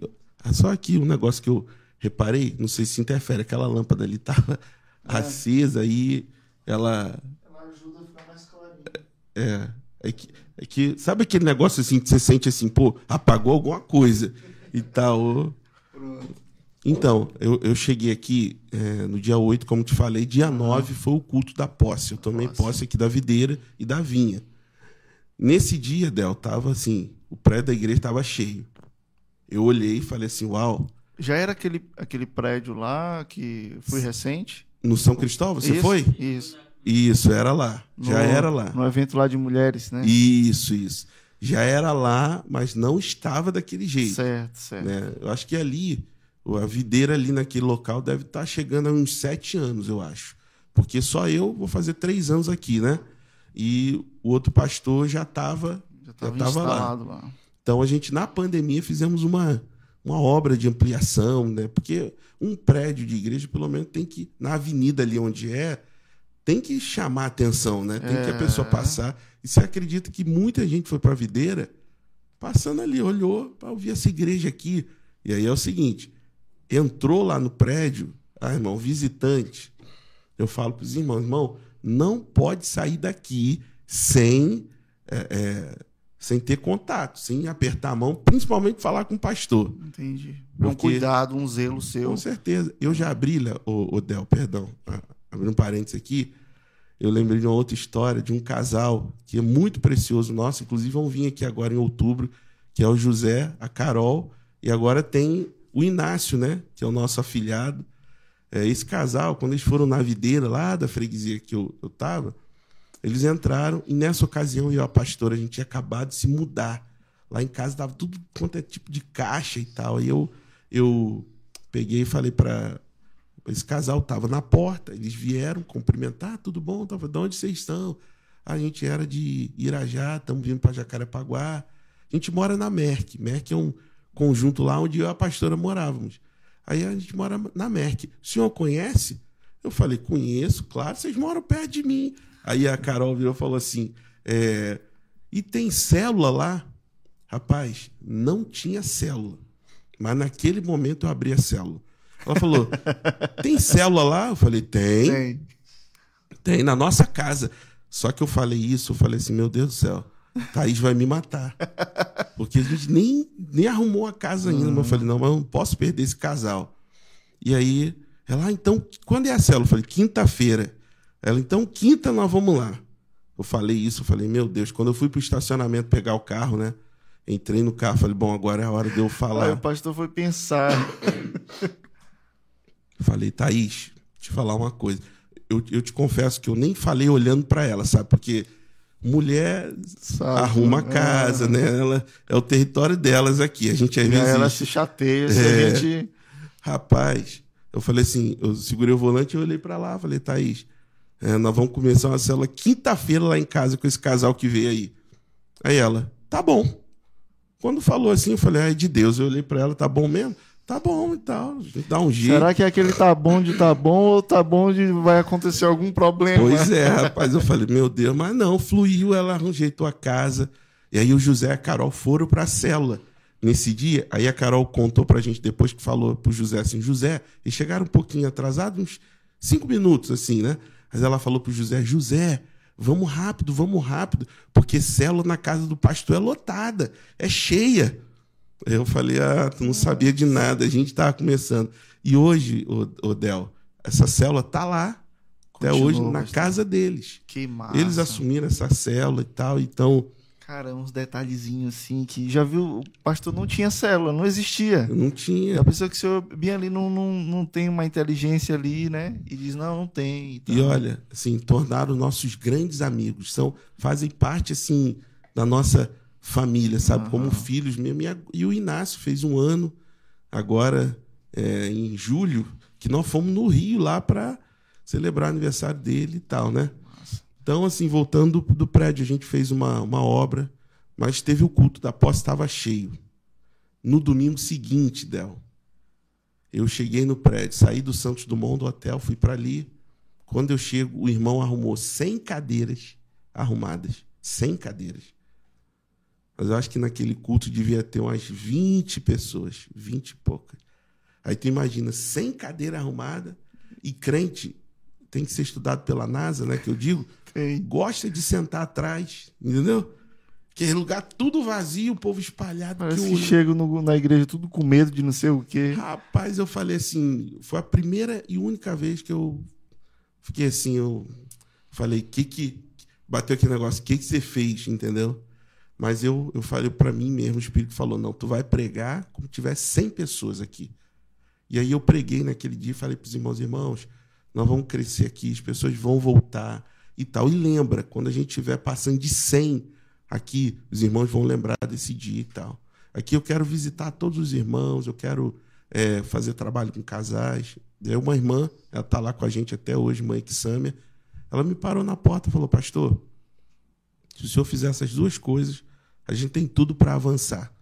só aqui um negócio que eu reparei, não sei se interfere, aquela lâmpada ali estava é. acesa e ela... Ela ajuda a ficar mais clarinha. É, é que, é que, sabe aquele negócio assim que você sente assim, pô, apagou alguma coisa e tal. Pronto. Então, eu, eu cheguei aqui é, no dia 8, como te falei, dia 9 foi o culto da posse. Eu tomei Nossa. posse aqui da videira e da vinha. Nesse dia, Del, tava assim, o prédio da igreja estava cheio. Eu olhei e falei assim, uau. Já era aquele, aquele prédio lá que foi recente? No São Cristóvão, você isso, foi? Isso. Isso, era lá. No, já era lá. No evento lá de mulheres, né? Isso, isso. Já era lá, mas não estava daquele jeito. Certo, certo. Né? Eu acho que ali a videira ali naquele local deve estar tá chegando a uns sete anos, eu acho. Porque só eu vou fazer três anos aqui, né? E o outro pastor já estava já estava lá. lá. Então a gente, na pandemia, fizemos uma, uma obra de ampliação, né? Porque um prédio de igreja, pelo menos, tem que, na avenida ali onde é, tem que chamar atenção, né? Tem é... que a pessoa é. passar. E você acredita que muita gente foi para a videira, passando ali, olhou para ouvir essa igreja aqui. E aí é o seguinte: entrou lá no prédio, ah, irmão, visitante, eu falo para os irmãos, irmão, não pode sair daqui sem, é, é, sem ter contato, sem apertar a mão, principalmente falar com o pastor. Entendi. Porque, um cuidado, um zelo seu. Com certeza. Eu já abri, o, o Del, perdão, abrindo um parênteses aqui, eu lembrei de uma outra história de um casal que é muito precioso nosso, inclusive vão vir aqui agora em outubro, que é o José, a Carol, e agora tem o Inácio, né, que é o nosso afilhado. É, esse casal, quando eles foram na videira lá da freguesia que eu, eu tava, eles entraram e nessa ocasião eu e a pastora, a gente tinha acabado de se mudar. Lá em casa tava tudo quanto é tipo de caixa e tal. Aí eu, eu peguei e falei para esse casal tava na porta, eles vieram cumprimentar, tudo bom? Tava, de onde vocês estão? A gente era de Irajá, estamos vindo para Jacarepaguá. A gente mora na Merck. Merck é um conjunto lá onde eu e a pastora morávamos. Aí a gente mora na Merck. O senhor conhece? Eu falei, conheço, claro, vocês moram perto de mim. Aí a Carol virou e falou assim: é, e tem célula lá? Rapaz, não tinha célula. Mas naquele momento eu abri a célula. Ela falou: tem célula lá? Eu falei: tem. Tem. Tem, na nossa casa. Só que eu falei isso, eu falei assim: meu Deus do céu, Thaís vai me matar. Porque a gente nem, nem arrumou a casa ainda. Uhum. Mas eu falei: não, mas eu não posso perder esse casal. E aí, ela, ah, então, quando é a célula? Eu falei: quinta-feira. Ela, então, quinta nós vamos lá. Eu falei isso, eu falei: meu Deus, quando eu fui pro estacionamento pegar o carro, né? Entrei no carro, falei: bom, agora é a hora de eu falar. Aí o pastor foi pensar. Falei, Thaís, te falar uma coisa. Eu, eu te confesso que eu nem falei olhando para ela, sabe? Porque mulher sabe, arruma a casa, é. né? Ela, é o território delas aqui. A gente às vezes. Ela se chateia é, a gente. Rapaz, eu falei assim, eu segurei o volante e olhei para lá, falei, Thaís, é, nós vamos começar uma célula quinta-feira lá em casa com esse casal que veio aí. Aí ela, tá bom. Quando falou assim, eu falei, ai, de Deus. Eu olhei para ela, tá bom mesmo? Tá bom e tal, dá um jeito. Será que é aquele tá bom de tá bom ou tá bom de vai acontecer algum problema? Pois é, rapaz, eu falei, meu Deus, mas não, fluiu, ela arranjeitou a casa. E aí o José e a Carol foram para a célula nesse dia. Aí a Carol contou pra gente depois que falou pro José assim, José, eles chegaram um pouquinho atrasados, uns cinco minutos assim, né? Mas ela falou pro José, José, vamos rápido, vamos rápido, porque célula na casa do pastor é lotada, é cheia. Eu falei, ah, tu não sabia de nada, a gente estava começando. E hoje, o Del, essa célula tá lá, até hoje, na casa deles. Que massa. Eles assumiram essa célula e tal, então... Cara, uns detalhezinhos assim que já viu, o pastor não tinha célula, não existia. Não tinha. A pessoa que o senhor bem ali não, não, não tem uma inteligência ali, né? E diz, não, não tem. E, e olha, assim, tornaram nossos grandes amigos, são, fazem parte, assim, da nossa família, sabe? Uhum. Como filhos mesmo. E, o Inácio fez um ano, agora é, em julho, que nós fomos no Rio lá para celebrar o aniversário dele e tal, né? Nossa. Então, assim, voltando do, do, prédio, a gente fez uma, uma obra, mas teve o culto da posse, estava cheio. No domingo seguinte, Del, eu cheguei no prédio, saí do Santos Dumont do hotel, fui para ali. Quando eu chego, o irmão arrumou 100 cadeiras arrumadas. 100 cadeiras. Mas eu acho que naquele culto devia ter umas 20 pessoas, 20 e poucas. Aí tu imagina, sem cadeira arrumada e crente tem que ser estudado pela NASA, né? Que eu digo, tem. gosta de sentar atrás, entendeu? Que é lugar tudo vazio, o povo espalhado. Parece que, que chega na igreja tudo com medo de não sei o quê. Rapaz, eu falei assim, foi a primeira e única vez que eu fiquei assim, eu falei, que que bateu aquele negócio, o que que você fez, entendeu? Mas eu, eu falei para mim mesmo, o Espírito falou: não, tu vai pregar como tivesse 100 pessoas aqui. E aí eu preguei naquele dia e falei para os irmãos: irmãos, nós vamos crescer aqui, as pessoas vão voltar e tal. E lembra, quando a gente estiver passando de 100 aqui, os irmãos vão lembrar desse dia e tal. Aqui eu quero visitar todos os irmãos, eu quero é, fazer trabalho com casais. Aí uma irmã, ela está lá com a gente até hoje, mãe Kisâmia, ela me parou na porta e falou: Pastor, se o senhor fizer essas duas coisas, a gente tem tudo para avançar.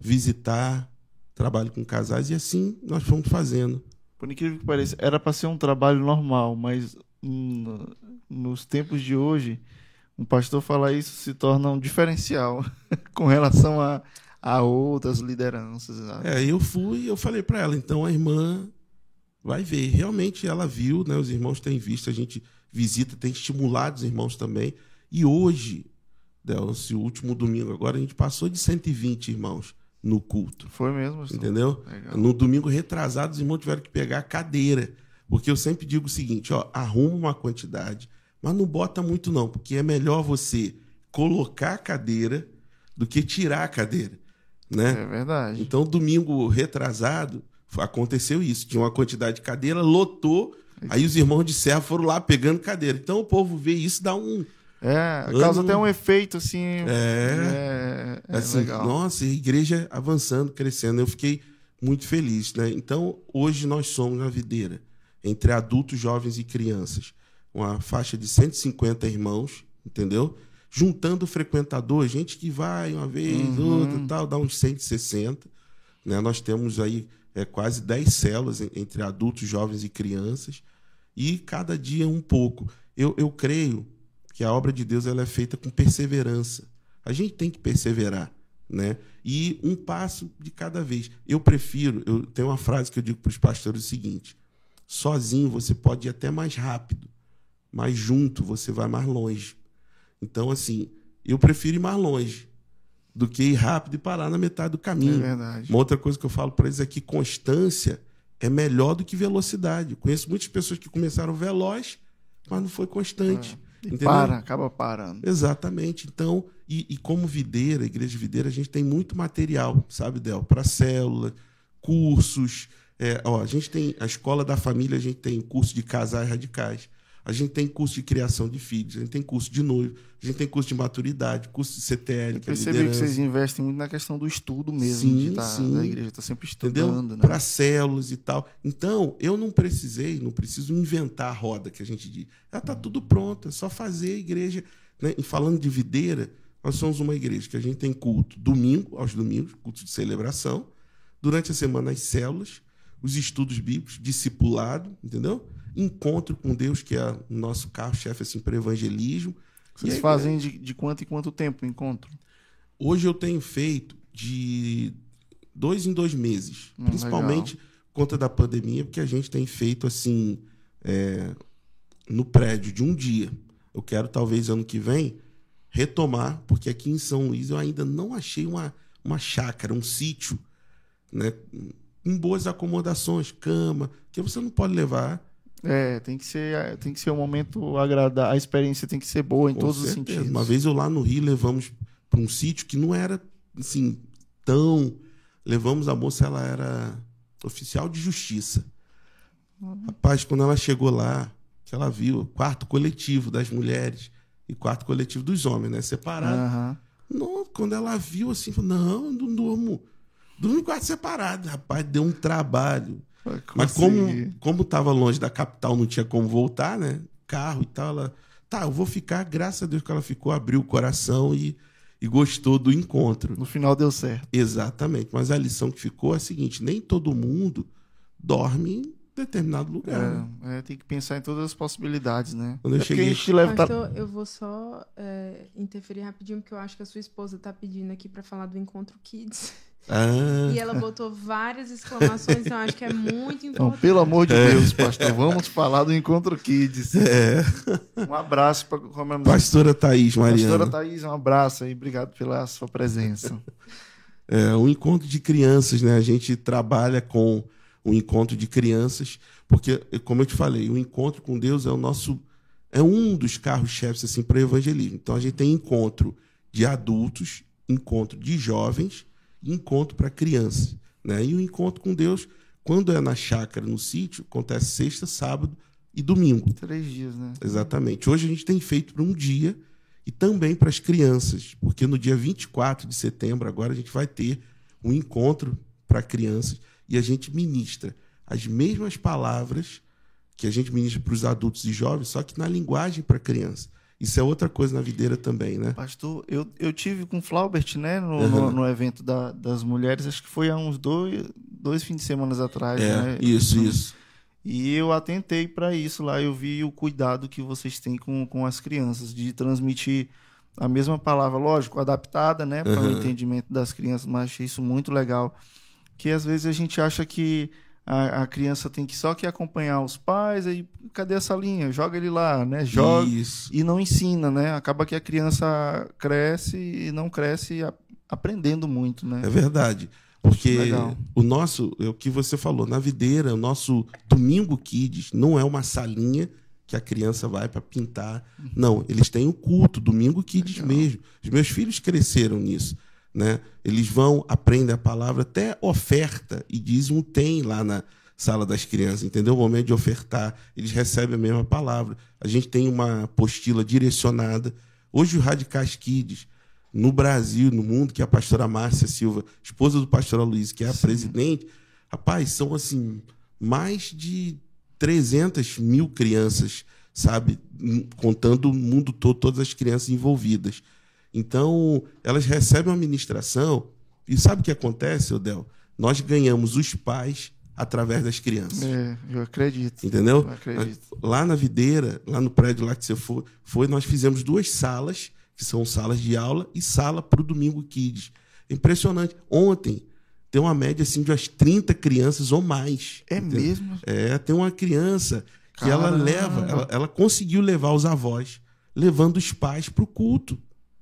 Visitar, trabalho com casais, e assim nós fomos fazendo. Por incrível que pareça, era para ser um trabalho normal, mas hum, nos tempos de hoje, um pastor falar isso se torna um diferencial com relação a, a outras lideranças. Sabe? É, eu fui, eu falei para ela, então a irmã vai ver. Realmente ela viu, né? Os irmãos têm visto, a gente visita, tem estimulado os irmãos também. E hoje O último domingo agora, a gente passou de 120 irmãos no culto. Foi mesmo. Entendeu? Legal. No domingo retrasado, os irmãos tiveram que pegar a cadeira. Porque eu sempre digo o seguinte, ó, arruma uma quantidade, Mas não bota muito, não, porque é melhor você colocar a cadeira do que tirar a cadeira. Né? É verdade. Então, domingo retrasado, aconteceu isso. Tinha uma quantidade de cadeira, lotou, aí os irmãos de serra foram lá pegando cadeira. Então, o povo vê isso, dá um. É, Ano- causa até um efeito assim. É. É, é assim, legal. nossa, a igreja avançando, crescendo. Eu fiquei muito feliz, né? Então, hoje nós somos na videira, entre adultos, jovens e crianças. Uma faixa de 150 irmãos, entendeu? Juntando frequentador, gente que vai uma vez, Uhum. outra, tal, dá uns 160. Né? Nós temos aí é, quase 10 células en- entre adultos, jovens e crianças. E cada dia um pouco. Eu, eu creio que a obra de Deus ela é feita com perseverança. A gente tem que perseverar, né? E um passo de cada vez. Eu prefiro, eu tenho uma frase que eu digo para os pastores o seguinte: sozinho você pode ir até mais rápido, mas junto você vai mais longe. Então assim, eu prefiro ir mais longe do que ir rápido e parar na metade do É caminho. verdade. Uma outra coisa que eu falo para eles é que constância é melhor do que velocidade. Conheço muitas pessoas que começaram veloz, mas não foi constante. E Entendeu? para, acaba parando. Exatamente. Então, e, e como videira, igreja videira, a gente tem muito material, sabe, Del? Para célula, cursos. É, ó, a gente tem a escola da família, a gente tem curso de casais radicais. A gente tem curso de criação de filhos, a gente tem curso de noivo, a gente tem curso de maturidade, curso de CTL, Eu é percebi que vocês investem muito na questão do estudo mesmo, Sim, de tá, sim. da igreja está sempre estudando, né? Para células e tal. Então, eu não precisei, não preciso inventar a roda que a gente diz. Ela está tudo pronto, é só fazer a igreja. Né? E falando de videira, nós somos uma igreja que a gente tem culto domingo, aos domingos, culto de celebração. Durante a semana, as células, os estudos bíblicos, discipulado, entendeu? Encontro com Deus, que é o nosso carro-chefe assim, para evangelismo. Vocês aí, fazem de, de quanto em quanto tempo o encontro? Hoje eu tenho feito de dois em dois meses, Hum, principalmente por conta da pandemia, porque a gente tem feito assim é, no prédio de um dia. Eu quero talvez ano que vem retomar, porque aqui em São Luís eu ainda não achei uma, uma chácara, um sítio, né, com boas acomodações, cama, que você não pode levar É, tem que ser, tem que ser um momento agradável, a experiência tem que ser boa em Com todos os certeza. sentidos. Uma vez eu lá no Rio levamos para um sítio que não era assim tão. Levamos a moça, ela era oficial de justiça. Rapaz, quando ela chegou lá, que ela viu quarto coletivo das mulheres e quarto coletivo dos homens, né? Separado. Aham. Não, quando ela viu assim, falou: não, eu não durmo. Durmo em quarto separado. Rapaz, deu um trabalho. Mas como, como tava longe da capital, não tinha como voltar, né? Carro e tal, ela. Tá, eu vou ficar, graças a Deus que ela ficou, abriu o coração e, e gostou do encontro. No final deu certo. Exatamente. Mas a lição que ficou é a seguinte: nem todo mundo dorme em determinado lugar. né? É, é, tem que pensar em todas as possibilidades, né? Quando eu é porque cheguei- a gente leva. Pastor, eu vou só é, interferir rapidinho, porque eu acho que a sua esposa tá pedindo aqui pra falar do Encontro Kids. Ah, E ela botou várias exclamações, então eu acho que é muito Então, importante. pelo amor de Deus, pastor, vamos falar do Encontro Kids. é. Um abraço para comemorar. Pastora Thaís Mariana. Pastora Thaís, um abraço aí, obrigado pela sua presença. É, um encontro de crianças, né? A gente trabalha com o encontro de crianças, porque, como eu te falei, o encontro com Deus é o nosso. É um dos carros-chefes assim, para o evangelismo. Então a gente tem encontro de adultos, encontro de jovens encontro para crianças. Né? E o encontro com Deus, quando é na chácara, no sítio, acontece sexta, sábado e domingo. Três dias, né? Exatamente. Hoje a gente tem feito para um dia e também para as crianças, porque no dia 24 de setembro, agora, a gente vai ter um encontro para crianças e a gente ministra as mesmas palavras que a gente ministra para os adultos e jovens, só que na linguagem para criança. Isso é outra coisa na videira também, né? Pastor, eu, eu tive com o Flaubert, né, no, Uhum. no, no evento da- das mulheres, acho que foi há uns dois, dois fins de semana atrás, É, né? isso, isso. E eu atentei para isso lá, eu vi o cuidado que vocês têm com, com as crianças, de transmitir a mesma palavra, lógico, adaptada, né, para o Uhum. entendimento das crianças, mas achei isso muito legal. Que às vezes a gente acha que a, a criança tem que só que acompanhar os pais, aí cadê essa linha? Joga ele lá, né? Joga Isso. e não ensina, né? Acaba que a criança cresce e não cresce a- aprendendo muito, né? É verdade. Porque Legal. o nosso, é o que você falou, na videira, o nosso Domingo Kids não é uma salinha que a criança vai para pintar. Não, eles têm o culto, domingo kids Legal. mesmo. Os meus filhos cresceram nisso. Né? Eles vão, aprendem a palavra, até oferta e dízimo tem lá na sala das crianças, entendeu? O momento de ofertar, eles recebem a mesma palavra. A gente tem uma apostila direcionada. Hoje, o Radicais Kids, no Brasil, no mundo, que é a pastora Márcia Silva, esposa do pastor Luiz, que é a Sim. presidente, rapaz, são assim, mais de 300 mil crianças, sabe? Contando o mundo todo, todas as crianças envolvidas. Então, elas recebem uma ministração, e sabe o que acontece, Odel? Nós ganhamos os pais através das crianças. É, eu acredito. Entendeu? Eu acredito. Lá na videira, lá no prédio lá que você foi, foi nós fizemos duas salas, que são salas de aula, e sala para o Domingo Kids. Impressionante. Ontem, tem uma média assim de umas 30 crianças ou mais. É entendeu? mesmo? É, tem uma criança que Caramba. ela leva, ela, ela, conseguiu levar os avós, levando os pais para o culto.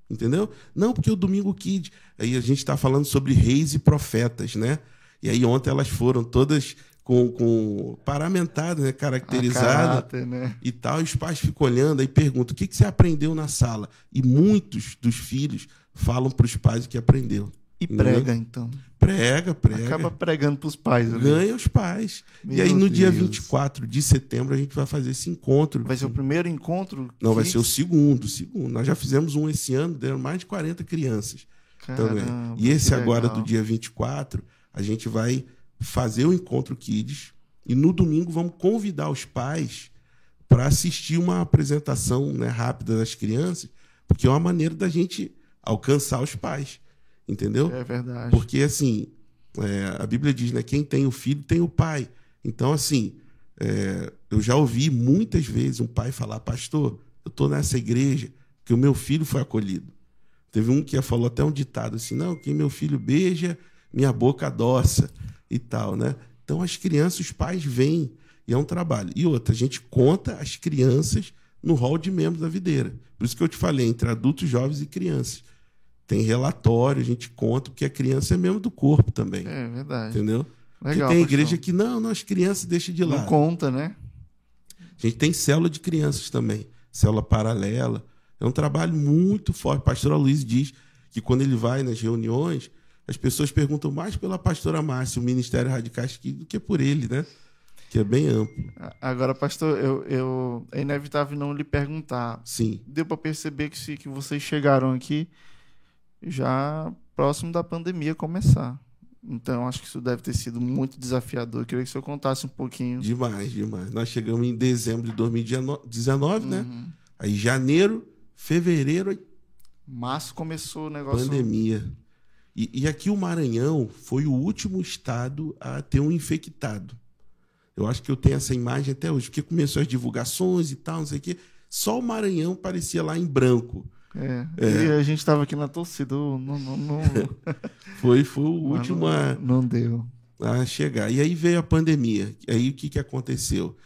Entendeu? Não, porque o Domingo Kid. Aí a gente está falando sobre reis e profetas, né? E aí ontem elas foram todas com, com paramentadas, né? caracterizadas né? e tal. E os pais ficam olhando e perguntam: o que, que você aprendeu na sala? E muitos dos filhos falam para os pais o que aprendeu. E prega, então. Prega, prega. Acaba pregando para os pais. Ali. Ganha os pais. Meu e aí, no Deus. dia 24 de setembro, a gente vai fazer esse encontro. Vai ser o primeiro encontro? Não, vai ser o segundo, segundo. Nós já fizemos um esse ano, deram mais de 40 crianças. Caramba, também. E esse agora, do dia 24, a gente vai fazer o encontro Kids. E no domingo vamos convidar os pais para assistir uma apresentação né, rápida das crianças, porque é uma maneira da gente alcançar os pais. Entendeu? É verdade. Porque, assim, é, a Bíblia diz, né? Quem tem o filho tem o pai. Então, assim, é, eu já ouvi muitas vezes um pai falar, pastor, eu estou nessa igreja que o meu filho foi acolhido. Teve um que falou até um ditado assim, não, quem meu filho beija, minha boca adoça e tal, né? Então, as crianças, os pais vêm e é um trabalho. E outra, a gente conta as crianças no rol de membros da videira. Por isso que eu te falei, entre adultos, jovens e crianças tem relatório, a gente conta, porque a criança é mesmo do corpo também. É verdade. Entendeu? Legal, tem igreja que não, não, as crianças deixam de lado. Não conta, né? A gente tem célula de crianças também, célula paralela. É um trabalho muito forte. A pastora Luiz diz que quando ele vai nas reuniões, as pessoas perguntam mais pela pastora Márcia, o Ministério Radicais, do que por ele, né? Que é bem amplo. Agora, pastor, eu, eu é inevitável não lhe perguntar. Sim. Deu para perceber que, se, que vocês chegaram aqui já próximo da pandemia começar. Então, acho que isso deve ter sido muito desafiador. Eu queria que o senhor contasse um pouquinho. Demais, demais. Nós chegamos em dezembro de 2019, né? uhum. né? Aí, janeiro, fevereiro. Março começou o negócio. Pandemia. E, e aqui o Maranhão foi o último estado a ter um infectado. Eu acho que eu tenho essa imagem até hoje, porque começou as divulgações e tal, não sei o quê. Só o Maranhão parecia lá em branco. É. é. E a gente estava aqui na torcida. Não, não, não... foi, foi o último a, não deu. a chegar. E aí veio a pandemia. Aí o que, que aconteceu?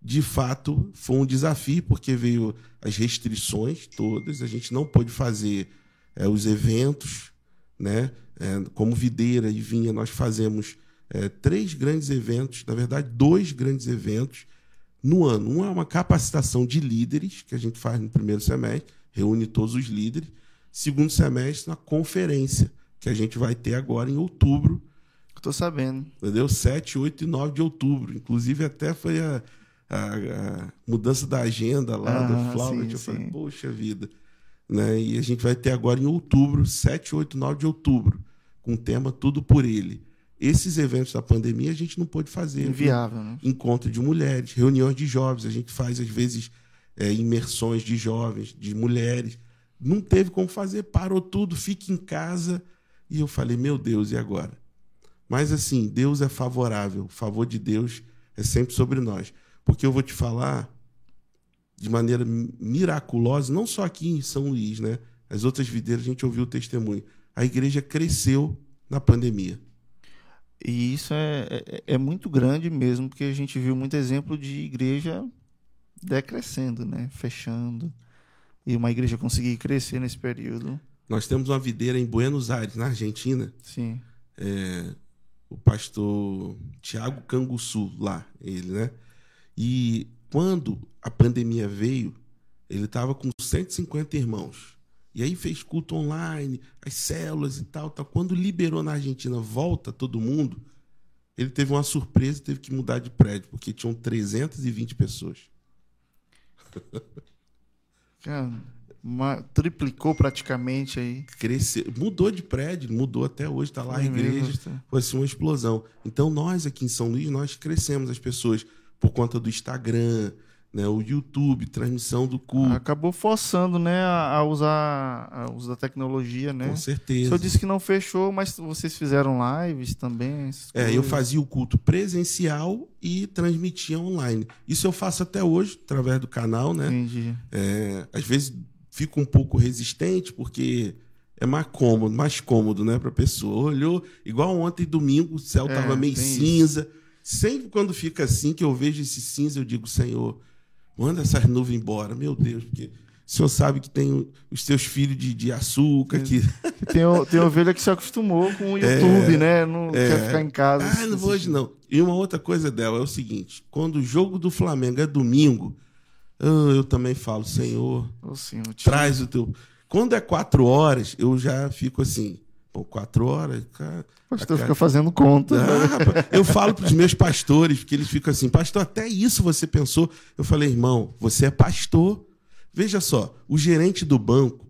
De fato, foi um desafio, porque veio as restrições todas, a gente não pôde fazer é, os eventos, né? É, como Videira e Vinha, nós fazemos é, três grandes eventos, na verdade, dois grandes eventos no ano. Um é uma capacitação de líderes, que a gente faz no primeiro semestre, reúne todos os líderes. Segundo semestre, na conferência, que a gente vai ter agora em outubro. Estou sabendo. Entendeu? 7, 8 e 9 de outubro. Inclusive, até foi a, a, a mudança da agenda lá ah, do Flávio. Eu falei, poxa vida. Né? E a gente vai ter agora em outubro, 7, 8, 9 de outubro, com o tema Tudo por Ele. Esses eventos da pandemia a gente não pôde fazer. Inviável, né? Encontro de mulheres, reuniões de jovens. A gente faz, às vezes, é, imersões de jovens, de mulheres. Não teve como fazer, parou tudo, fique em casa. E eu falei, meu Deus, e agora? Mas assim, Deus é favorável, o favor de Deus é sempre sobre nós. Porque eu vou te falar de maneira miraculosa, não só aqui em São Luís, né? As outras videiras a gente ouviu o testemunho. A igreja cresceu na pandemia. E isso é, é, é, muito grande mesmo, porque a gente viu muito exemplo de igreja decrescendo, né? Fechando. E uma igreja conseguir crescer nesse período. Nós temos uma videira em Buenos Aires, na Argentina. Sim. É, o pastor Tiago Canguçu, lá, ele, né? E quando a pandemia veio, ele estava com 150 irmãos. E aí fez culto online, as células e tal, tal. Quando liberou na Argentina, volta todo mundo, ele teve uma surpresa e teve que mudar de prédio, porque tinham 320 pessoas. Cara, uma, triplicou praticamente aí. Cresceu, mudou de prédio, mudou até hoje, está lá a É igreja. mesmo, Foi assim uma explosão. Então nós aqui em São Luís, nós crescemos as pessoas por conta do Instagram, né, o YouTube, transmissão do culto, Acabou forçando, né, a, a usar a da tecnologia, né? com O certeza. senhor disse que não fechou, mas vocês fizeram lives também? É, eu fazia o culto presencial e transmitia online. Isso eu faço até hoje, através do canal, né? Entendi. É, às vezes fico um pouco resistente, porque é mais cômodo, mais cômodo, né, pra pessoa. Olhou, igual ontem, domingo, o céu É, tava meio tem isso. cinza. Sempre quando fica assim, que eu vejo esse cinza, eu digo, Senhor, manda essas nuvens embora, meu Deus, porque o Senhor sabe que tem os teus filhos de, de açúcar, que Tem, o- tem ovelha que se acostumou com o YouTube, né? Não quer ficar em casa. Ah, não vou hoje não. E uma outra coisa dela é o seguinte: quando o jogo do Flamengo é domingo, eu, eu também falo, Senhor, Ô, senhor, traz o teu. Quando é quatro horas, eu já fico assim, pô, quatro horas, cara. O pastor a fica fazendo conta. Ah, rapaz, eu falo para os meus pastores, porque eles ficam assim, pastor, até isso você pensou. Eu falei, irmão, você é pastor. Veja só, o gerente do banco,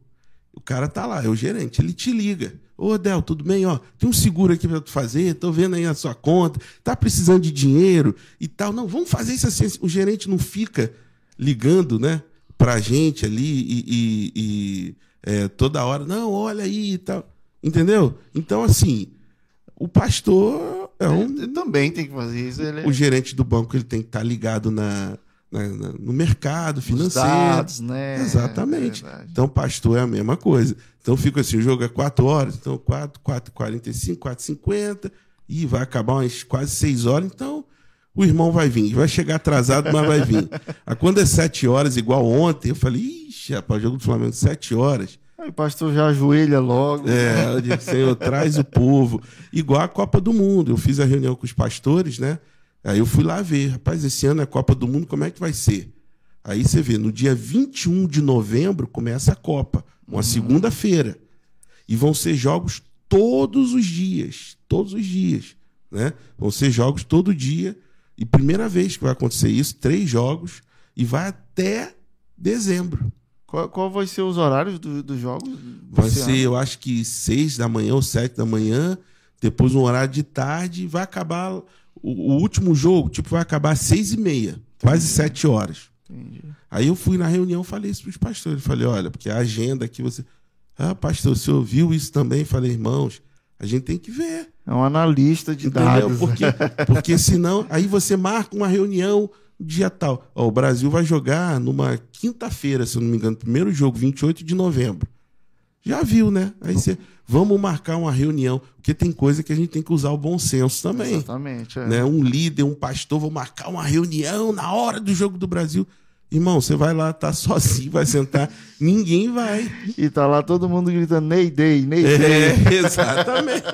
o cara tá lá, é o gerente, ele te liga. Ô, Del, tudo bem? Ó, tem um seguro aqui para tu fazer, tô vendo aí a sua conta, tá precisando de dinheiro e tal. Não, vamos fazer isso assim. O gerente não fica ligando, né, pra gente ali e, e- e, é, toda hora, não, olha aí e tal. Entendeu? Então, assim, o pastor é um Ele também tem que fazer isso. Ele é o gerente do banco ele tem que estar ligado na, na- na- no mercado os financeiro. dados, né? Exatamente. É. Então, pastor é a mesma coisa. Então, fica assim: o jogo é 4 horas, então 4, 4, 45, 4, 50, e vai acabar umas quase 6 horas. Então, o irmão vai vir. Vai chegar atrasado, mas vai vir. Aí, quando é 7 horas, igual ontem, eu falei: ixi, rapaz, o jogo do Flamengo 7 horas. Aí o pastor já ajoelha logo. É, eu digo, Senhor, traz o povo. Igual a Copa do Mundo. Eu fiz a reunião com os pastores, né? Aí eu fui lá ver, rapaz, esse ano é Copa do Mundo, como é que vai ser? Aí você vê, no dia 21 de novembro começa a Copa, uma segunda-feira. E vão ser jogos todos os dias, todos os dias, né? Vão ser jogos todo dia. E primeira vez que vai acontecer isso, três jogos, e vai até dezembro. Qual, qual vai ser os horários do- dos jogos? Vai ser, ano? eu acho que seis da manhã ou sete da manhã, depois um horário de tarde, e vai acabar o, o último jogo, tipo, vai acabar às seis e meia, quase sete horas. Entendi. Aí eu fui na reunião, falei isso para os pastores, falei, olha, porque a agenda aqui você, ah, pastor, você ouviu isso também? Falei, irmãos, a gente tem que ver. É um analista de Entendeu? dados. Porque, porque senão, aí você marca uma reunião dia tal. Ó, o Brasil vai jogar numa quinta-feira, se eu não me engano, primeiro jogo, 28 de novembro. Já viu, né? Aí você, vamos marcar uma reunião, porque tem coisa que a gente tem que usar o bom senso também. Exatamente. é. Né? Um líder, um pastor, vou marcar uma reunião na hora do jogo do Brasil. Irmão, você vai lá, tá sozinho, vai sentar, ninguém vai. E tá lá todo mundo gritando Ney Day, Ney Day. É, exatamente.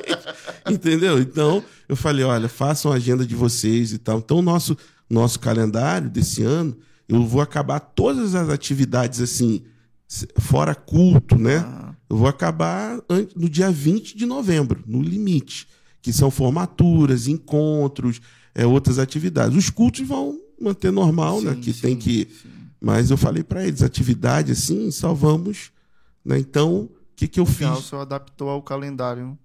Entendeu? Então, eu falei, olha, façam a agenda de vocês e tal. Então, o nosso, nosso calendário desse ano, eu vou acabar todas as atividades assim, fora culto, né? Ah, Eu vou acabar no dia 20 de novembro, no limite, que são formaturas, encontros, é, outras atividades. Os cultos vão manter normal, né? sim, Que sim, tem que sim. mas eu falei para eles, atividade assim, só vamos. Né? Então, o que, que eu Legal, o fiz? senhor adaptou ao calendário.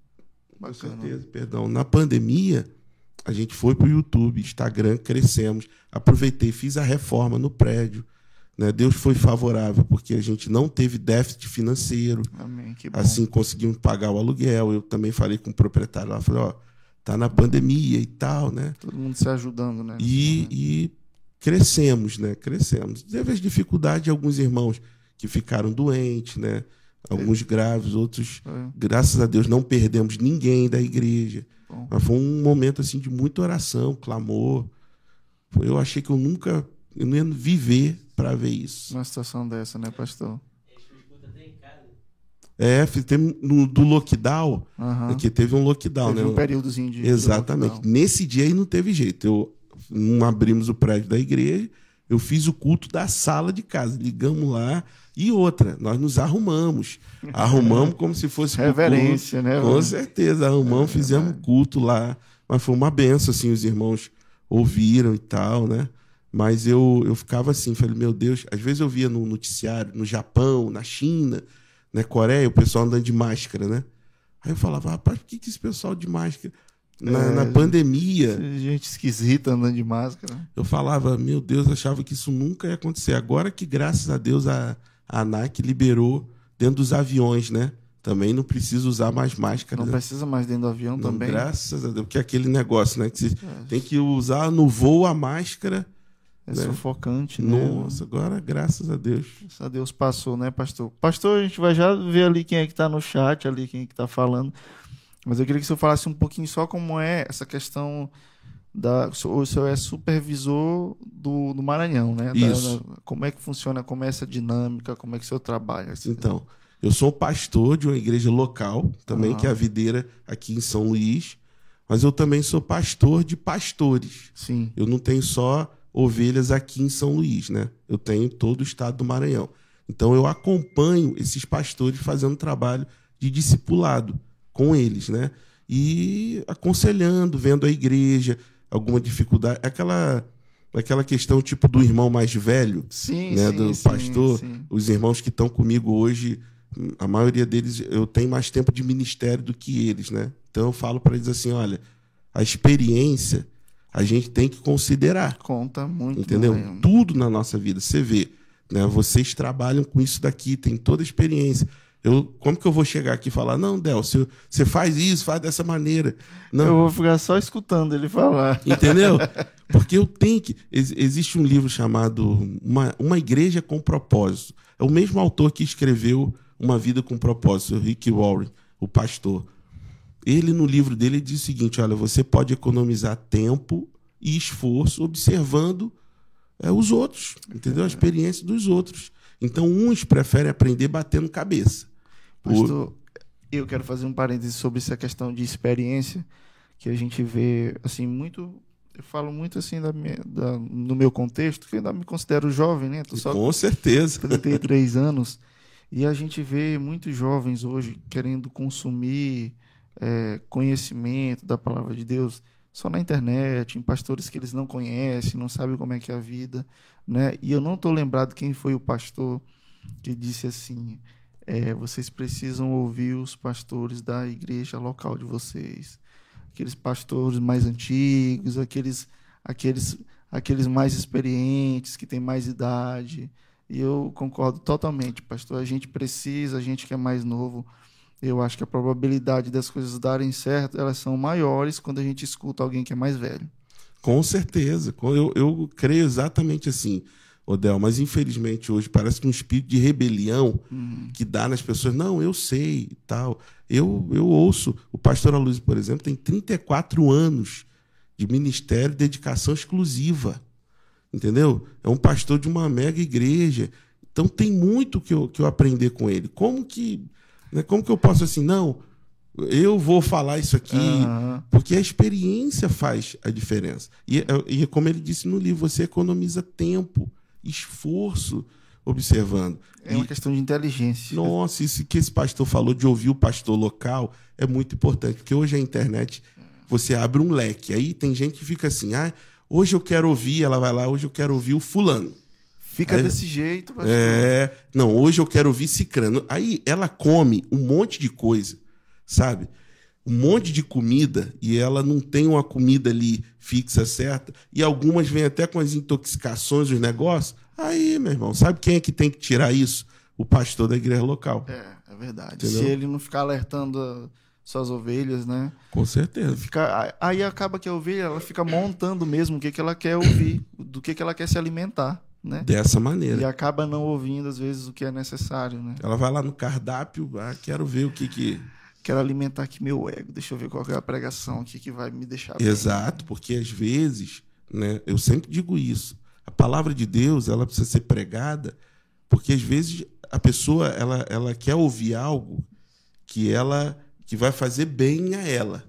Com Bacana. certeza, perdão. Na pandemia, a gente foi para o YouTube, Instagram, crescemos. Aproveitei, fiz a reforma no prédio. Né? Deus foi favorável, porque a gente não teve déficit financeiro. Amém. Assim, conseguimos pagar o aluguel. Eu também falei com o proprietário lá, falei, ó, tá na pandemia e tal, né? Todo mundo se ajudando, né? E, e crescemos, né? Crescemos. Teve as dificuldades de alguns irmãos que ficaram doentes, né? Alguns graves, outros, É, graças a Deus, não perdemos ninguém da igreja. Mas foi um momento assim de muita oração, clamor. Foi- Eu achei que eu nunca eu não ia viver para ver isso. Numa situação dessa, né, pastor? É, tem no, do lockdown, Aham. que teve um lockdown, Teve né? um períodozinho de. Exatamente. Nesse dia aí não teve jeito. Eu não abrimos o prédio da igreja, Eu fiz o culto da sala de casa. Ligamos lá. E outra, nós nos arrumamos. Arrumamos como se fosse Reverência, né? Com certeza, arrumamos, fizemos culto lá. Mas foi uma benção, assim, os irmãos ouviram e tal, né? Mas eu, eu ficava assim, falei, meu Deus, às vezes eu via no noticiário, no Japão, na China, na Coreia, o pessoal andando de máscara, né? Aí eu falava, rapaz, por que, que esse pessoal de máscara? Na, É, na pandemia, Gente esquisita andando de máscara. eu falava, meu Deus, eu achava que isso nunca ia acontecer. Agora que, graças a Deus, a, a ANAC liberou dentro dos aviões, né? Também não precisa usar mais máscara. Não né? precisa mais dentro do avião Não, também. Graças a Deus, porque é aquele negócio, né? Que você É. tem que usar no voo a máscara. É né? sufocante, né? Nossa, agora, graças a Deus. Graças a Deus passou, né, pastor? Pastor, a gente vai já ver ali quem é que tá no chat, ali quem é que tá falando. Mas eu queria que senhor falasse um pouquinho só como é essa questão da. O senhor é supervisor do, do Maranhão, né? Isso. da- como é que funciona, como é essa dinâmica, como é que o senhor trabalha? Então, eu sou pastor de uma igreja local, também, Ah. que é a Videira, aqui em São Luís. Mas eu também sou pastor de pastores. Sim. Eu não tenho só ovelhas aqui em São Luís, né? Eu tenho todo o estado do Maranhão. Então eu acompanho esses pastores fazendo trabalho de discipulado com eles, né? E aconselhando, vendo a igreja, alguma dificuldade, aquela aquela questão tipo do irmão mais velho, Sim, né, sim, do sim, pastor, os irmãos que estão comigo hoje, a maioria deles eu tenho mais tempo de ministério do que eles, né? Então eu falo para eles assim, olha, a experiência a gente tem que considerar, Conta muito. entendeu? né? Tudo na nossa vida, você vê, né? Vocês trabalham com isso daqui, tem toda a experiência. Eu, como que eu vou chegar aqui e falar, não, Del, você, você faz isso, faz dessa maneira. Não, Eu vou ficar só escutando ele falar. Entendeu? Porque eu tenho que. ex- Existe um livro chamado Uma, Uma Igreja com Propósito. É o mesmo autor que escreveu Uma Vida com Propósito, o Rick Warren, o pastor. Ele, no livro dele, diz o seguinte: olha, você pode economizar tempo e esforço observando é, os outros, entendeu? A experiência dos outros. Então, uns preferem aprender batendo cabeça. O- Pastor, eu quero fazer um parêntese sobre essa questão de experiência que a gente vê, assim, muito. Eu falo muito assim da minha, da, no meu contexto, que eu ainda me considero jovem, né? Tô só com certeza. 33 anos. E a gente vê muitos jovens hoje querendo consumir é, conhecimento da palavra de Deus só na internet, em pastores que eles não conhecem, não sabem como é que é a vida, né? E eu não estou lembrado quem foi o pastor que disse assim: é, vocês precisam ouvir os pastores da igreja local de vocês, aqueles pastores mais antigos, aqueles, aqueles, aqueles mais experientes que têm mais idade. E eu concordo totalmente, pastor. A gente precisa, a gente que é mais novo, eu acho que a probabilidade das coisas darem certo, elas são maiores quando a gente escuta alguém que é mais velho. Com certeza. Eu, eu creio exatamente assim, Odel. Mas infelizmente hoje parece que um espírito de rebelião que dá nas pessoas. Não, eu sei e tal. Eu, eu ouço. O pastor Aloysio, por exemplo, tem 34 anos de ministério, dedicação exclusiva. Entendeu? É um pastor de uma mega igreja. Então tem muito que eu, que eu aprender com ele. Como que, né, como que eu posso assim, não, eu vou falar isso aqui, Aham. porque a experiência faz a diferença. E, e como ele disse no livro, você economiza tempo, esforço observando. É uma E- questão de inteligência. nossa, isso que esse pastor falou de ouvir o pastor local é muito importante, porque hoje a internet você abre um leque. Aí tem gente que fica assim: ah, hoje eu quero ouvir, ela vai lá, hoje eu quero ouvir o fulano. Fica É. desse jeito, pastor. É, não, hoje eu quero ouvir cicrano. Aí ela come um monte de coisa, sabe? Um monte de comida e ela não tem uma comida ali fixa, certa. E algumas vêm até com as intoxicações, os negócios. Aí, meu irmão, sabe quem é que tem que tirar isso? O pastor da igreja local. É, é verdade. Entendeu? Se ele não ficar alertando suas ovelhas, né? Com certeza. Fica, aí acaba que a ovelha ela fica montando mesmo o que, que ela quer ouvir, do que, que ela quer se alimentar, né? Dessa E maneira. acaba não ouvindo, às vezes, o que é necessário, né? Ela vai lá no cardápio, ah, quero ver o que que. Quero alimentar aqui meu ego. Deixa eu ver qual é a pregação aqui que vai me deixar bem. Exato, porque às vezes, né, eu sempre digo isso, a palavra de Deus ela precisa ser pregada, porque às vezes a pessoa ela, ela quer ouvir algo que ela que vai fazer bem a ela,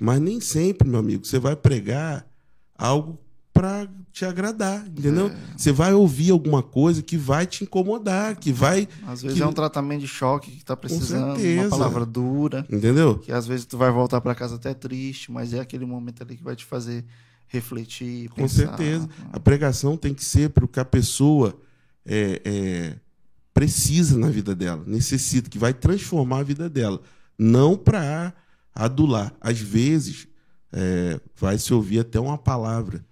mas nem sempre, meu amigo, você vai pregar algo para te agradar, entendeu? É. Você vai ouvir alguma coisa que vai te incomodar, que vai. Às vezes que... é um tratamento de choque que tá precisando, uma palavra dura. Entendeu? Que às vezes tu vai voltar para casa até triste, mas é aquele momento ali que vai te fazer refletir. Com certeza. A pregação tem que ser para o que a pessoa é, é, precisa na vida dela, necessita, que vai transformar a vida dela. Não para adular. Às vezes, é, vai se ouvir até uma palavra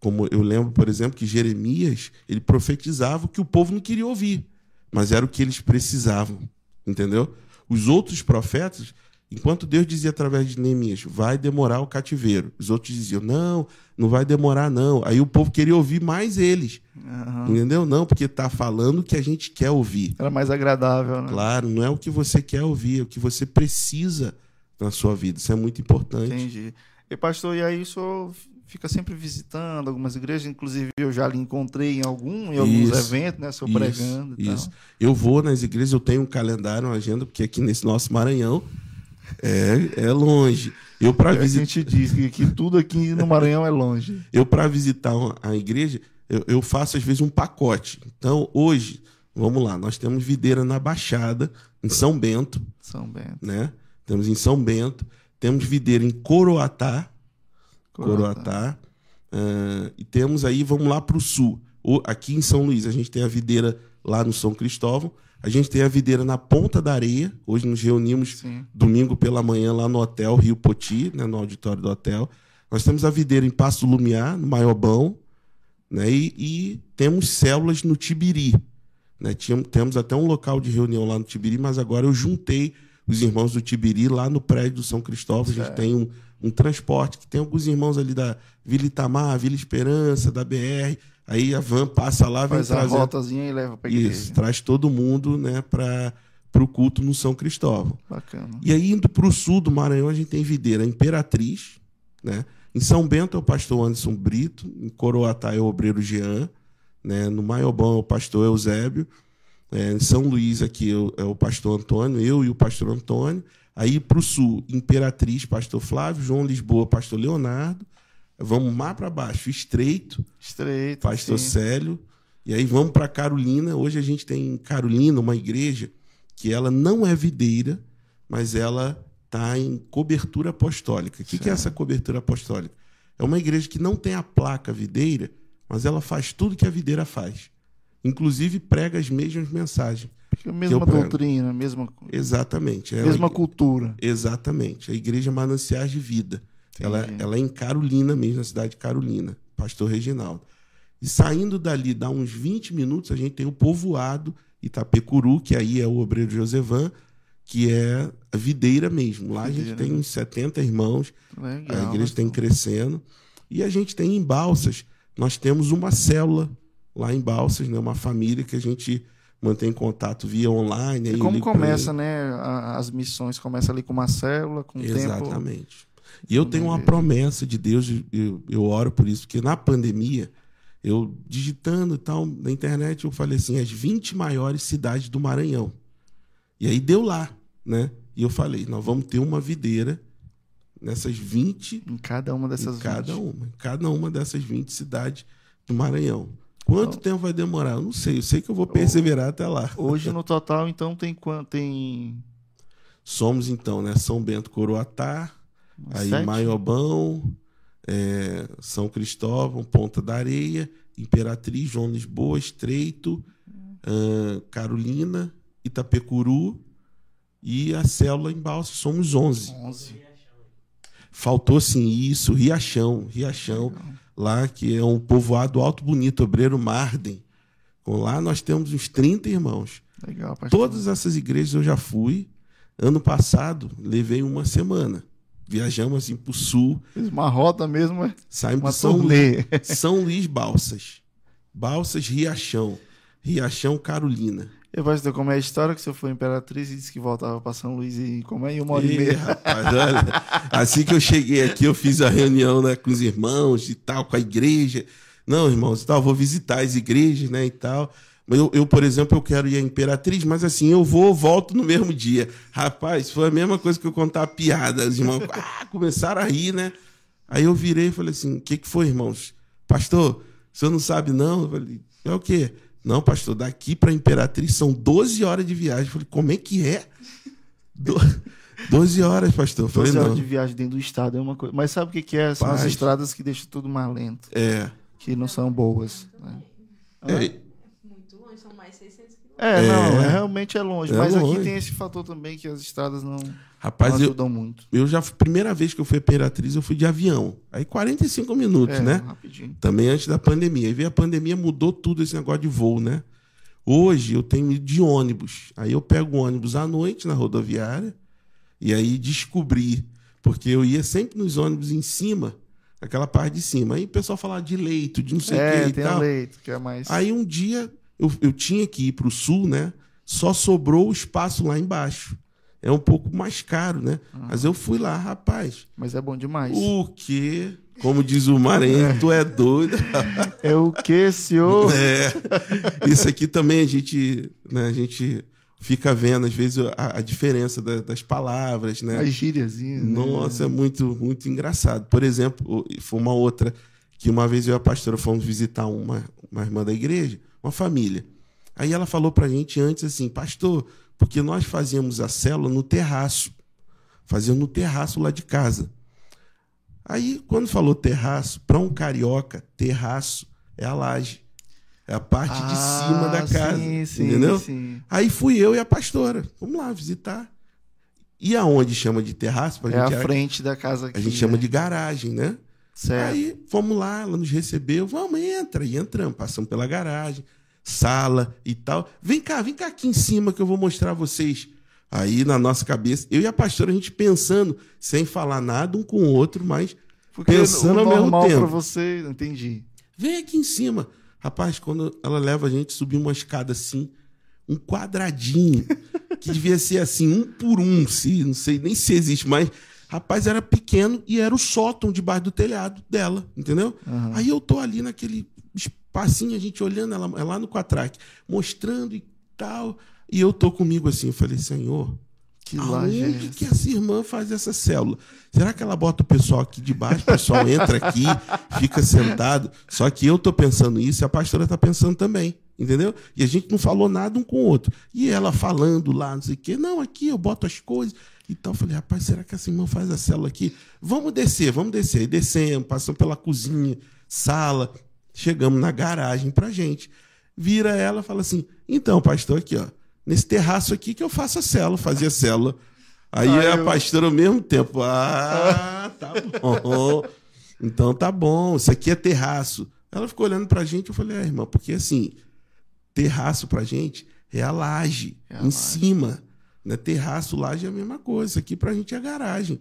como eu lembro, por exemplo, que Jeremias ele profetizava o que o povo não queria ouvir, mas era o que eles precisavam, entendeu? Os outros profetas, enquanto Deus dizia através de Neemias, vai demorar o cativeiro, os outros diziam, não, não vai demorar não. Aí o povo queria ouvir mais eles, uhum. entendeu? Não, porque está falando o que a gente quer ouvir. Era mais agradável, né? Claro, não é o que você quer ouvir, é o que você precisa na sua vida. Isso é muito importante. Entendi. E pastor, e aí o senhor fica sempre visitando algumas igrejas, inclusive eu já lhe encontrei em algum, em alguns isso, eventos, né? Sou isso, pregando e isso. Tal. Eu vou nas igrejas, eu tenho um calendário, uma agenda, porque aqui nesse nosso Maranhão é, é longe. Eu para visitar. A gente diz que, que, tudo aqui no Maranhão é longe. Eu para visitar a igreja, eu, eu, faço às vezes um pacote. Então hoje, vamos lá, nós temos videira na Baixada, em São Bento. São Bento. Né? Temos em São Bento, temos videira em Coroatá, Coroatá. Uh, e temos aí, vamos lá para o sul. O, aqui em São Luís, a gente tem a videira lá no São Cristóvão. A gente tem a videira na Ponta da Areia. Hoje nos reunimos Sim. domingo pela manhã lá no hotel Rio Poti, né, no auditório do hotel. Nós temos a videira em Passo Lumiar, no Maiobão. Né, e, e temos células no Tibiri. Né, tínhamos, temos até um local de reunião lá no Tibiri, mas agora eu juntei os irmãos do Tibiri lá no prédio do São Cristóvão. A gente tem um, um transporte, que tem alguns irmãos ali da Vila Itamar, Vila Esperança, da BR. Aí a van passa lá, vem Faz a rotazinha e leva para igreja. Isso, traz todo mundo né, para o culto no São Cristóvão. Bacana. E aí, indo para o sul do Maranhão, a gente tem Videira Imperatriz. Né? Em São Bento é o pastor Anderson Brito. Em Coroatá é o obreiro Jean. Né? No Maiobão é o pastor Eusébio. É, em São Luís aqui é o pastor Antônio, eu e o pastor Antônio. Aí para o sul, Imperatriz, pastor Flávio, João Lisboa, pastor Leonardo. Vamos mais para baixo, Estreito, Estreito pastor sim. Célio. E aí vamos para Carolina. Hoje a gente tem em Carolina uma igreja que ela não é videira, mas ela está em cobertura apostólica. O que, que é essa cobertura apostólica? É uma igreja que não tem a placa videira, mas ela faz tudo que a videira faz. Inclusive prega as mesmas mensagens. A mesma doutrina, mesma Exatamente. É mesma cultura. Exatamente. A Igreja Mananciais de Vida. Ela, ela é em Carolina mesmo, na cidade de Carolina, Pastor Reginaldo. E saindo dali, dá uns 20 minutos, a gente tem o povoado Itapecuru, que aí é o obreiro Josevan, que é a videira mesmo. Lá videira. a gente tem uns 70 irmãos, Legal, a igreja tem crescendo. E a gente tem em Balsas, nós temos uma célula lá em Balsas, né, uma família que a gente mantém contato via online. E como começa, né? As missões começa ali com uma célula, com Exatamente. Tempo... E eu tenho uma promessa de Deus, eu, eu oro por isso, porque na pandemia, eu digitando e tal, na internet, eu falei assim, as 20 maiores cidades do Maranhão. E aí deu lá, né? E eu falei, nós vamos ter uma videira nessas 20. Em cada uma dessas em cada 20. uma. Em cada uma dessas 20 cidades do Maranhão. Quanto tempo vai demorar? Eu não sei. Eu sei que eu vou perseverar até lá. Hoje, no total, então, tem quanto? Tem. Somos, então, né? São Bento Coroatá, aí Sete? Maiobão, é, São Cristóvão, Ponta da Areia, Imperatriz, João Lisboa, Estreito, uh, Carolina, Itapecuru e a célula em Balsa. Somos 11. 11. Faltou sim isso, Riachão, Riachão. Legal lá, que é um povoado alto bonito, obreiro Marden. Lá nós temos uns 30 irmãos. Legal, Todas essas igrejas eu já fui. Ano passado, levei uma semana. Viajamos assim para o sul. Fiz uma rota mesmo, é? Saímos de São Luís, São Luís Balsas. Balsas Riachão. Riachão Carolina. Eu como é a história que você foi imperatriz e disse que voltava para São Luís e como é em uma hora e, e meia. Rapaz, olha, assim que eu cheguei aqui, eu fiz a reunião né, com os irmãos e tal, com a igreja. Não, irmãos, tal, vou visitar as igrejas, né, e tal. Eu, eu, por exemplo, eu quero ir à Imperatriz, mas assim, eu vou, volto no mesmo dia. Rapaz, foi a mesma coisa que eu contar piada. Os irmãos ah, começaram a rir, né? Aí eu virei e falei assim: o que, que foi, irmãos? pastor, o senhor não sabe não? Eu falei, é o quê? Não, pastor, daqui para Imperatriz são 12 horas de viagem. Eu falei, como é que é? Do... 12 horas, pastor. Eu falei, 12 horas não. de viagem dentro do estado é uma coisa. Mas sabe o que, que é? São as Paz. estradas que deixam tudo mais lento, É. que não são boas. né? é. Muito longe, são mais 600 quilômetros. É, É. não, é, realmente é longe. É mas longe. aqui tem esse fator também que as estradas não, Rapaz, eu, ajudam muito. eu já. Primeira vez que eu fui a Imperatriz, eu fui de avião. Aí 45 minutos, É, né? rapidinho. Também antes da pandemia. Aí veio a pandemia, mudou tudo esse negócio de voo, né? Hoje eu tenho ido de ônibus. Aí eu pego ônibus à noite na rodoviária e aí descobri, porque eu ia sempre nos ônibus em cima, aquela parte de cima. Aí o pessoal falava de leito, de não sei o É, que e tem tal. leito, que é mais. Aí um dia eu, eu tinha que ir para o sul, né? Só sobrou o espaço lá embaixo. É um pouco mais caro, né? Mas eu fui lá, rapaz. Mas é bom demais. O quê? Como diz o Maranhão, tu é doido. É o que, senhor? É. Isso aqui também a gente, né, a gente fica vendo, às vezes, a, a diferença da- das palavras, né? As gíriazinhas. né? Nossa, é muito, muito engraçado. Por exemplo, foi uma outra que uma vez eu e a pastora fomos visitar uma, uma irmã da igreja, uma família. Aí ela falou pra gente antes assim, pastor, porque nós fazíamos a célula no terraço. Fazíamos no terraço lá de casa. Aí, quando falou terraço, para um carioca, terraço é a laje. É a parte de Ah, cima da casa. Sim, sim, entendeu? sim. Aí fui eu e a pastora. Vamos lá visitar. E aonde chama de terraço? pra É gente a frente da casa aqui. a gente chama né? de garagem, né? Certo. Aí fomos lá, ela nos recebeu, vamos, entra. E entramos, passamos pela garagem, sala e tal. Vem cá, vem cá aqui em cima que eu vou mostrar a vocês. Aí na nossa cabeça, eu e a pastora, a gente pensando, sem falar nada um com o outro, mas Porque pensando ao mesmo tempo. pra você, entendi. vem aqui em cima. Rapaz, quando ela leva a gente subir uma escada assim, um quadradinho, que devia ser assim, um por um, se, não sei nem se existe, mas, rapaz, era pequeno e era o sótão debaixo do telhado dela, entendeu? Aham. Aí eu tô ali naquele espacinho, a gente olhando ela é lá no Quatraque, mostrando e tal, e eu tô comigo assim, eu falei, Senhor, Que é Aonde essa? que essa irmã faz essa célula? Será que ela bota o pessoal aqui de baixo, o pessoal entra aqui, fica sentado? Só que eu tô pensando isso e a pastora tá pensando também, entendeu? E a gente não falou nada um com o outro. E ela falando lá, não sei o quê, não, aqui eu boto as coisas e tal. Eu falei, rapaz, será que essa irmã faz a célula aqui? Vamos descer, vamos descer. Aí descemos, passamos pela cozinha, sala, chegamos na garagem pra gente. Vira ela e fala assim, então, pastor, aqui, ó, nesse terraço aqui que eu faço a célula, fazia célula. Aí Aí a eu- pastora ao mesmo tempo, ah, tá bom. Então tá bom, isso aqui é terraço. Ela ficou olhando pra gente, eu falei, é, irmã, porque assim, terraço pra gente é a laje, É a em laje. cima. Né? Terraço, laje é a mesma coisa. Isso aqui pra gente é garagem.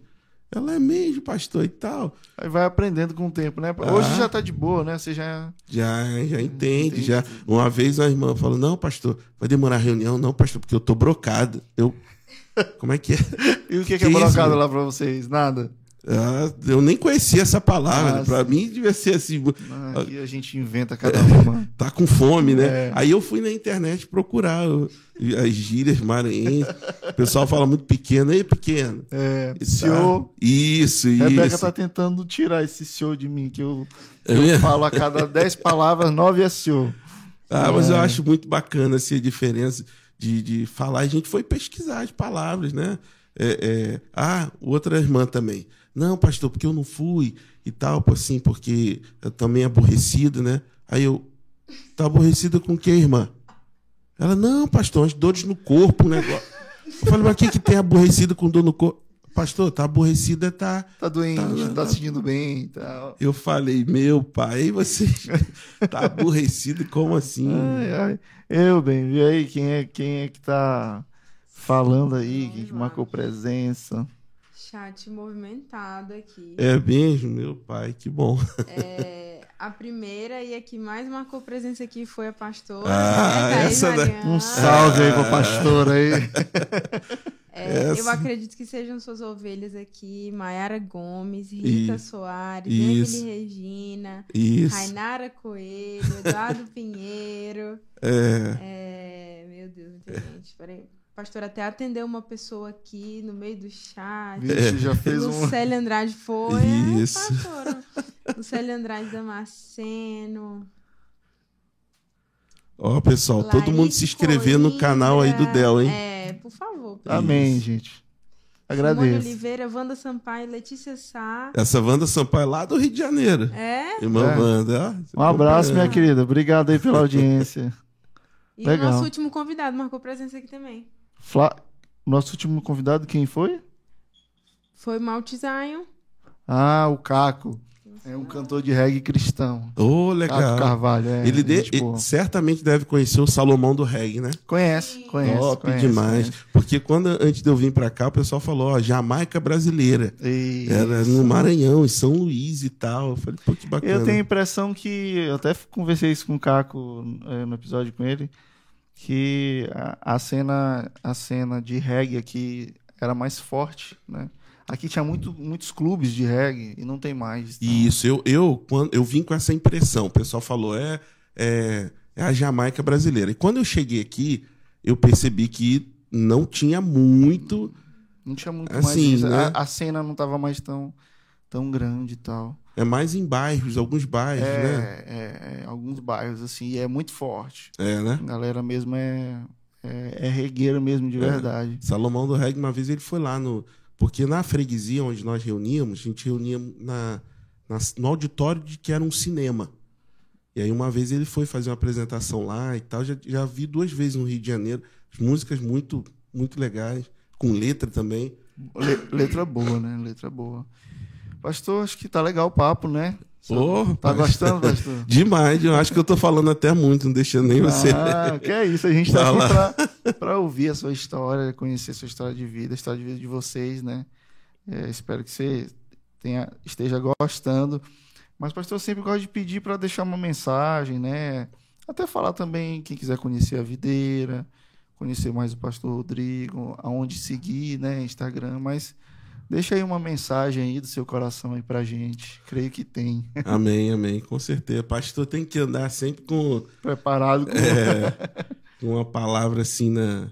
Ela é mesmo, pastor, e tal. Aí vai aprendendo com o tempo, né? Ah. Hoje já tá de boa, né? Você já. Já, já entende, entendi. já. Uma vez a irmã falou: Não, pastor, vai demorar a reunião? Não, pastor, porque eu tô brocado. Eu. Como é que é? E o que, que, Que é brocado lá pra vocês? Nada? Ah, eu nem conhecia essa palavra. Ah, pra sim. mim devia ser assim, Ah, Aqui a gente inventa cada uma. tá com fome, né? É. Aí eu fui na internet procurar o- as gírias maranhenses. O pessoal fala muito pequeno, aí pequeno. É, Tá? senhor. Isso, Rebeca isso. tá tentando tirar esse senhor de mim, que eu, É eu mesmo? falo a cada dez palavras, nove é senhor. Ah, mas eu É. acho muito bacana assim, a diferença de, de falar. A gente foi pesquisar as palavras, né? É, é, Ah, outra irmã também. Não, pastor, porque eu não fui e tal, assim, porque eu também aborrecido, né? Aí eu, tá aborrecida com o que, irmã? Ela, não, pastor, as dores no corpo, um negócio. Eu falei, mas o que, que tem aborrecido com dor no corpo? Pastor, tá aborrecida, tá. Tá doente, Tá, não tá. tá se sentindo bem e tal. Eu falei, meu pai, você tá aborrecido, como assim? Ai, ai. Eu, bem, e aí, quem é, quem é que tá falando aí? Quem que marcou presença? Chat movimentado aqui. É mesmo, meu pai, que bom. É, a primeira e a que mais marcou presença aqui foi a pastora. Ah, né, essa da- Mariana. Um salve aí pra pastora aí. É. Eu acredito que sejam suas ovelhas aqui: Maiara Gomes, Rita Isso. Soares, Isso. Emily Regina, Isso. Rainara Coelho, Eduardo Pinheiro. É, É, meu Deus, muita gente. Peraí. Pastor até atendeu uma pessoa aqui no meio do chat. Vixe, já fez um. Lucélia Andrade foi. Isso. É. Lucélia Andrade Damasceno. Ó, pessoal, todo mundo se inscrever no canal aí do Del, hein? É, por favor. Amém, gente. Simone Agradeço. Oliveira, Wanda Sampaio, Letícia Sá. Essa Wanda Sampaio lá do Rio de Janeiro. É? Irmã É. Wanda, ó. Um abraço, minha querida. Obrigado aí pela audiência. E Legal. o nosso último convidado marcou presença aqui também. Fla... Nosso último convidado, quem foi? Foi Mount Zion. Ah, o Caco. É um cantor de reggae cristão. Ô, Caco legal. Carvalho. É, Ele, de- ele certamente deve conhecer o Salomão do reggae, né? Conhece, conhece. Top conhece, demais. conhece. Porque quando antes de eu vir pra cá, o pessoal falou, ó, Jamaica brasileira. Isso. Era no Maranhão, em São Luís e tal. Eu falei, pô, que bacana. Eu tenho a impressão que. Eu até conversei isso com o Caco eh, no episódio com ele. Que a, a cena, a cena de reggae aqui era mais forte, né? Aqui tinha muito, muitos clubes de reggae e não tem mais. então. Isso, eu, eu, quando, eu vim com essa impressão. O pessoal falou, é, é, é a Jamaica brasileira. E quando eu cheguei aqui, eu percebi que não tinha muito. Não tinha muito Assim, mais né? A, a cena não estava mais tão, tão grande e tal. É mais em bairros, alguns bairros, É, né? é, é, alguns bairros, assim, é muito forte. É, né? A galera mesmo é, é, é regueira mesmo, de verdade. Salomão do Reggae, uma vez ele foi lá no. Porque na freguesia onde nós reuníamos, a gente reunia na, na- no auditório de que era um cinema. E aí uma vez ele foi fazer uma apresentação lá e tal. Já, já vi duas vezes no Rio de Janeiro. As músicas muito, muito legais, com letra também. Le- letra boa, né? Letra boa. Pastor, acho que tá legal o papo, né? Ô, Tá gostando, pastor? Demais, eu acho que eu tô falando até muito, não deixando nem você. Ah, que é isso, a gente tá aqui pra, pra ouvir a sua história, conhecer a sua história de vida, a história de vida de vocês, né? É, espero que você tenha, esteja gostando. Mas, pastor, eu sempre gosto de pedir para deixar uma mensagem, né? Até falar também, quem quiser conhecer a videira, conhecer mais o pastor Rodrigo, aonde seguir, né? Instagram, mas deixa aí uma mensagem aí do seu coração aí pra gente. Creio que tem. Amém, amém, com certeza. Pastor tem que andar sempre com, Preparado com é, com uma palavra assim na,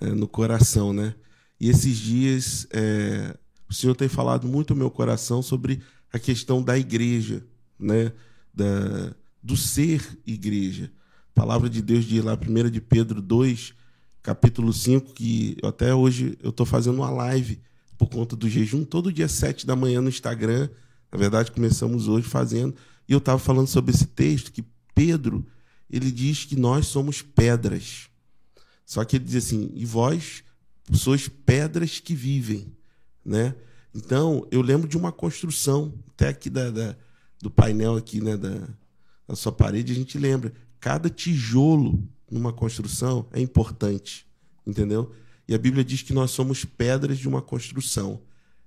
é, no coração, né? E esses dias é, o Senhor tem falado muito no meu coração sobre a questão da igreja, né? Da, do ser igreja. A palavra de Deus diz lá, 1 de Pedro 2, capítulo 5, que até hoje eu estou fazendo uma live por conta do jejum, todo dia 7 da manhã no Instagram. Na verdade, começamos hoje fazendo. E eu estava falando sobre esse texto que Pedro, ele diz que nós somos pedras. Só que ele diz assim: e vós sois pedras que vivem, né? Então, eu lembro de uma construção, até aqui da, da- do painel aqui, né, da, da sua parede, a gente lembra. Cada tijolo numa construção é importante, entendeu? E a Bíblia diz que nós somos pedras de uma construção.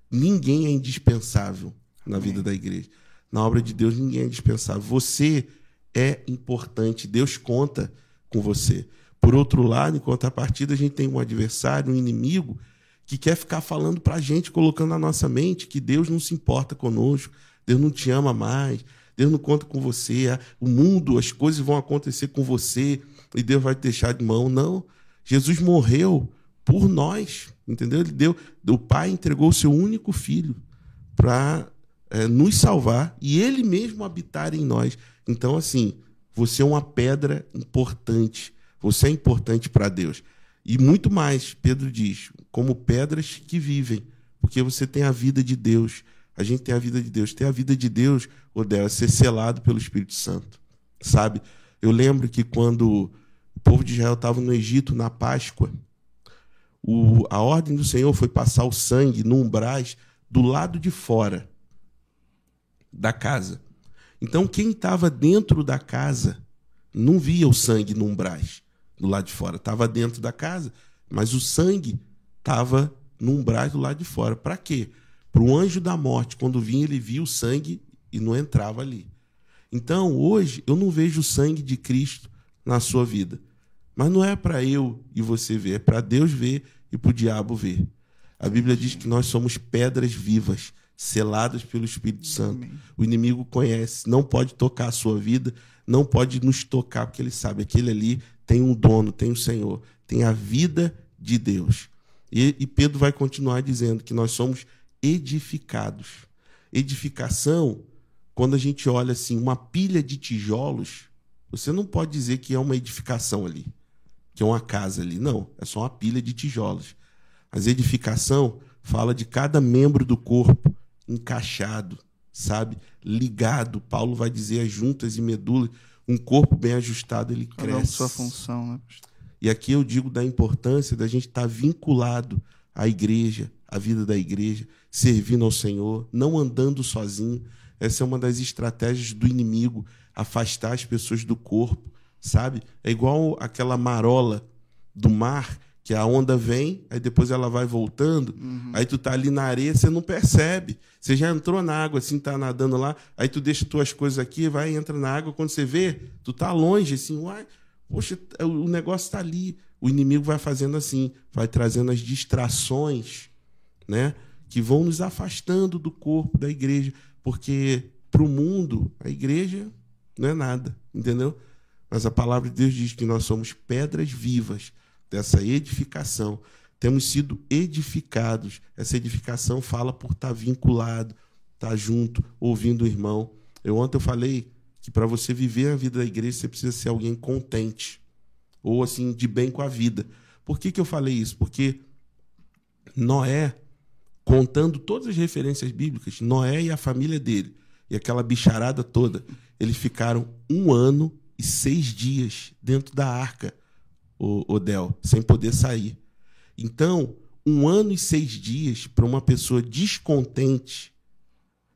Ninguém é indispensável na vida da igreja. Na obra de Deus, ninguém é indispensável. Você é importante. Deus conta com você. Por outro lado, em contrapartida, a gente tem um adversário, um inimigo, que quer ficar falando pra gente, colocando na nossa mente que Deus não se importa conosco, Deus não te ama mais, Deus não conta com você, a- o mundo, as coisas vão acontecer com você e Deus vai te deixar de mão. Não. Jesus morreu por nós, entendeu? Ele deu, o Pai entregou o seu único filho para nos salvar e Ele mesmo habitar em nós. Então, assim, você é uma pedra importante. Você é importante para Deus. E muito mais, Pedro diz, como pedras que vivem, porque você tem a vida de Deus. A gente tem a vida de Deus. Ter a vida de Deus, Odel, é ser selado pelo Espírito Santo. Sabe? Eu lembro que quando o povo de Israel estava no Egito, na Páscoa, o- a ordem do Senhor foi passar o sangue no umbrais do lado de fora da casa. Então, quem estava dentro da casa não via o sangue no umbrais do lado de fora. Estava dentro da casa, mas o sangue estava no umbrais do lado de fora. Para quê? Para o anjo da morte, quando vinha, ele via o sangue e não entrava ali. Então, hoje, eu não vejo o sangue de Cristo na sua vida. Mas não é para eu e você ver, é para Deus ver e para o diabo ver. A Bíblia diz que nós somos pedras vivas, seladas pelo Espírito Santo. O inimigo conhece, não pode tocar a sua vida, não pode nos tocar, porque ele sabe, aquele ali tem um dono, tem um Senhor, tem a vida de Deus. E, e Pedro vai continuar dizendo que nós somos edificados. Edificação, quando a gente olha assim, uma pilha de tijolos, você não pode dizer que é uma edificação ali, que é uma casa ali. Não, é só uma pilha de tijolos. Mas edificação fala de cada membro do corpo encaixado, sabe? Ligado. Paulo vai dizer as juntas e medulas. Um corpo bem ajustado, ele Cada um cresce. sua função, né? pastor? E aqui eu digo da importância da gente estar vinculado à igreja, à vida da igreja, servindo ao Senhor, não andando sozinho. Essa é uma das estratégias do inimigo, afastar as pessoas do corpo, sabe? É igual aquela marola do mar, que a onda vem, aí depois ela vai voltando, aí tu tá ali na areia, você não percebe. Você já entrou na água, assim, tá nadando lá, aí tu deixa tuas coisas aqui, vai e entra na água, quando você vê, tu tá longe, assim, uai, Poxa, o negócio está ali. O inimigo vai fazendo assim, vai trazendo as distrações, né? Que vão nos afastando do corpo da igreja, porque para o mundo a igreja não é nada, entendeu? Mas a palavra de Deus diz que nós somos pedras vivas dessa edificação. Temos sido edificados. Essa edificação fala por estar vinculado, estar junto, ouvindo o irmão. Eu ontem eu falei que para você viver a vida da igreja você precisa ser alguém contente ou assim de bem com a vida. Por que, que eu falei isso? Porque Noé, contando todas as referências bíblicas, Noé e a família dele e aquela bicharada toda, eles ficaram um ano e seis dias dentro da arca, o Odel, sem poder sair. Então, um ano e seis dias para uma pessoa descontente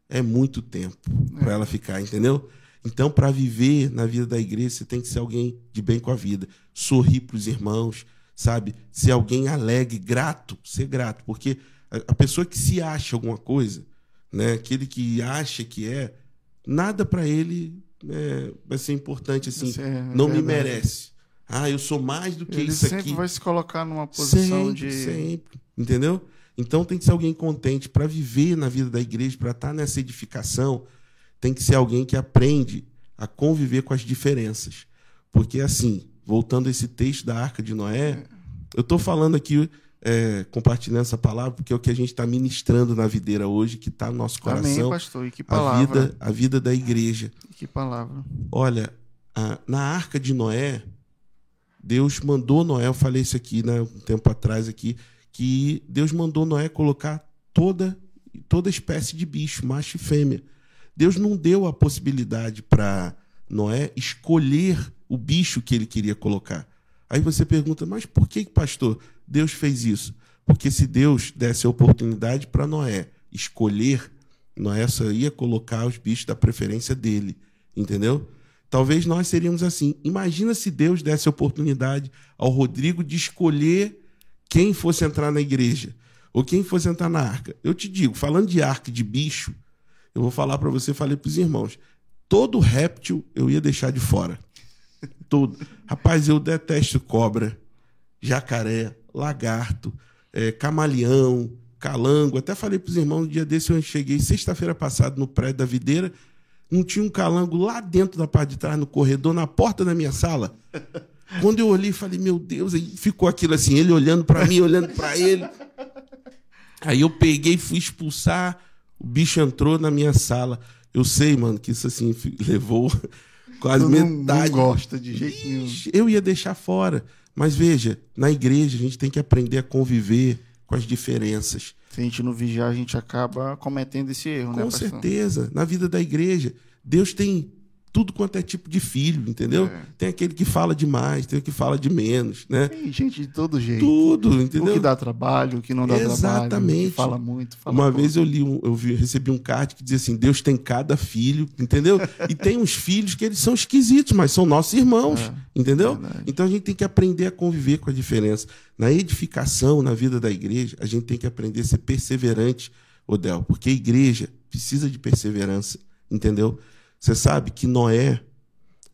é muito tempo para ela ficar, entendeu? Então, para viver na vida da igreja, você tem que ser alguém de bem com a vida, sorrir para os irmãos, sabe? Ser alguém alegre, grato, ser grato, porque a a pessoa que se acha alguma coisa, né? Aquele que acha que é, nada para ele é, vai ser importante assim. Isso é não me merece. Ah, eu sou mais do que Ele isso sempre aqui. vai se colocar numa posição sempre, de. sempre, entendeu? Então tem que ser alguém contente para viver na vida da igreja, para estar nessa edificação. Tem que ser alguém que aprende a conviver com as diferenças, porque assim, voltando a esse texto da Arca de Noé, eu estou falando aqui é, compartilhando essa palavra porque é o que a gente está ministrando na videira hoje, que está no nosso Amém, coração, pastor. E que a palavra. vida, a vida da igreja. Que palavra. Olha, a- na arca de Noé, Deus mandou Noé, eu falei isso aqui né, um tempo atrás aqui, que Deus mandou Noé colocar toda toda espécie de bicho, macho e fêmea. Deus não deu a possibilidade para Noé escolher o bicho que ele queria colocar. Aí você pergunta, mas por que, pastor, Deus fez isso? Porque se Deus desse a oportunidade para Noé escolher, Noé só ia colocar os bichos da preferência dele, entendeu? Talvez nós seríamos assim. Imagina se Deus desse a oportunidade ao Rodrigo de escolher quem fosse entrar na igreja ou quem fosse entrar na arca. Eu te digo, falando de arca de bicho, eu vou falar para você, falei para os irmãos, todo réptil eu ia deixar de fora. Todo. Rapaz, eu detesto cobra, jacaré, lagarto, eh, camaleão, calango. Até falei para os irmãos, no dia desse eu cheguei sexta-feira passada no prédio da videira, não tinha um calango lá dentro da parte de trás, no corredor, na porta da minha sala. Quando eu olhei, falei, meu Deus, aí ficou aquilo assim, ele olhando para mim, olhando para ele. Aí eu peguei, fui expulsar, o bicho entrou na minha sala. Eu sei, mano, que isso assim levou quase não, metade. não gosta de jeito nenhum. Eu ia deixar fora. Mas veja, na igreja a gente tem que aprender a conviver com as diferenças. Se a gente não vigiar, a gente acaba cometendo esse erro, né, Com certeza. Na vida da igreja, Deus tem tudo quanto é tipo de filho, entendeu? É. Tem aquele que fala demais, tem o que fala de menos, né? Tem gente de todo jeito. Tudo, O entendeu? que dá trabalho, o que não dá trabalho. Exatamente. O que fala muito. Fala Uma pouco. vez eu li, um, eu vi- recebi um card que dizia assim: Deus tem cada filho, entendeu? E tem uns filhos que eles são esquisitos, mas são nossos irmãos, É, entendeu? verdade. Então a gente tem que aprender a conviver com a diferença. Na edificação, na vida da igreja, a gente tem que aprender a ser perseverante, Odel, porque a igreja precisa de perseverança, entendeu? Você sabe que Noé,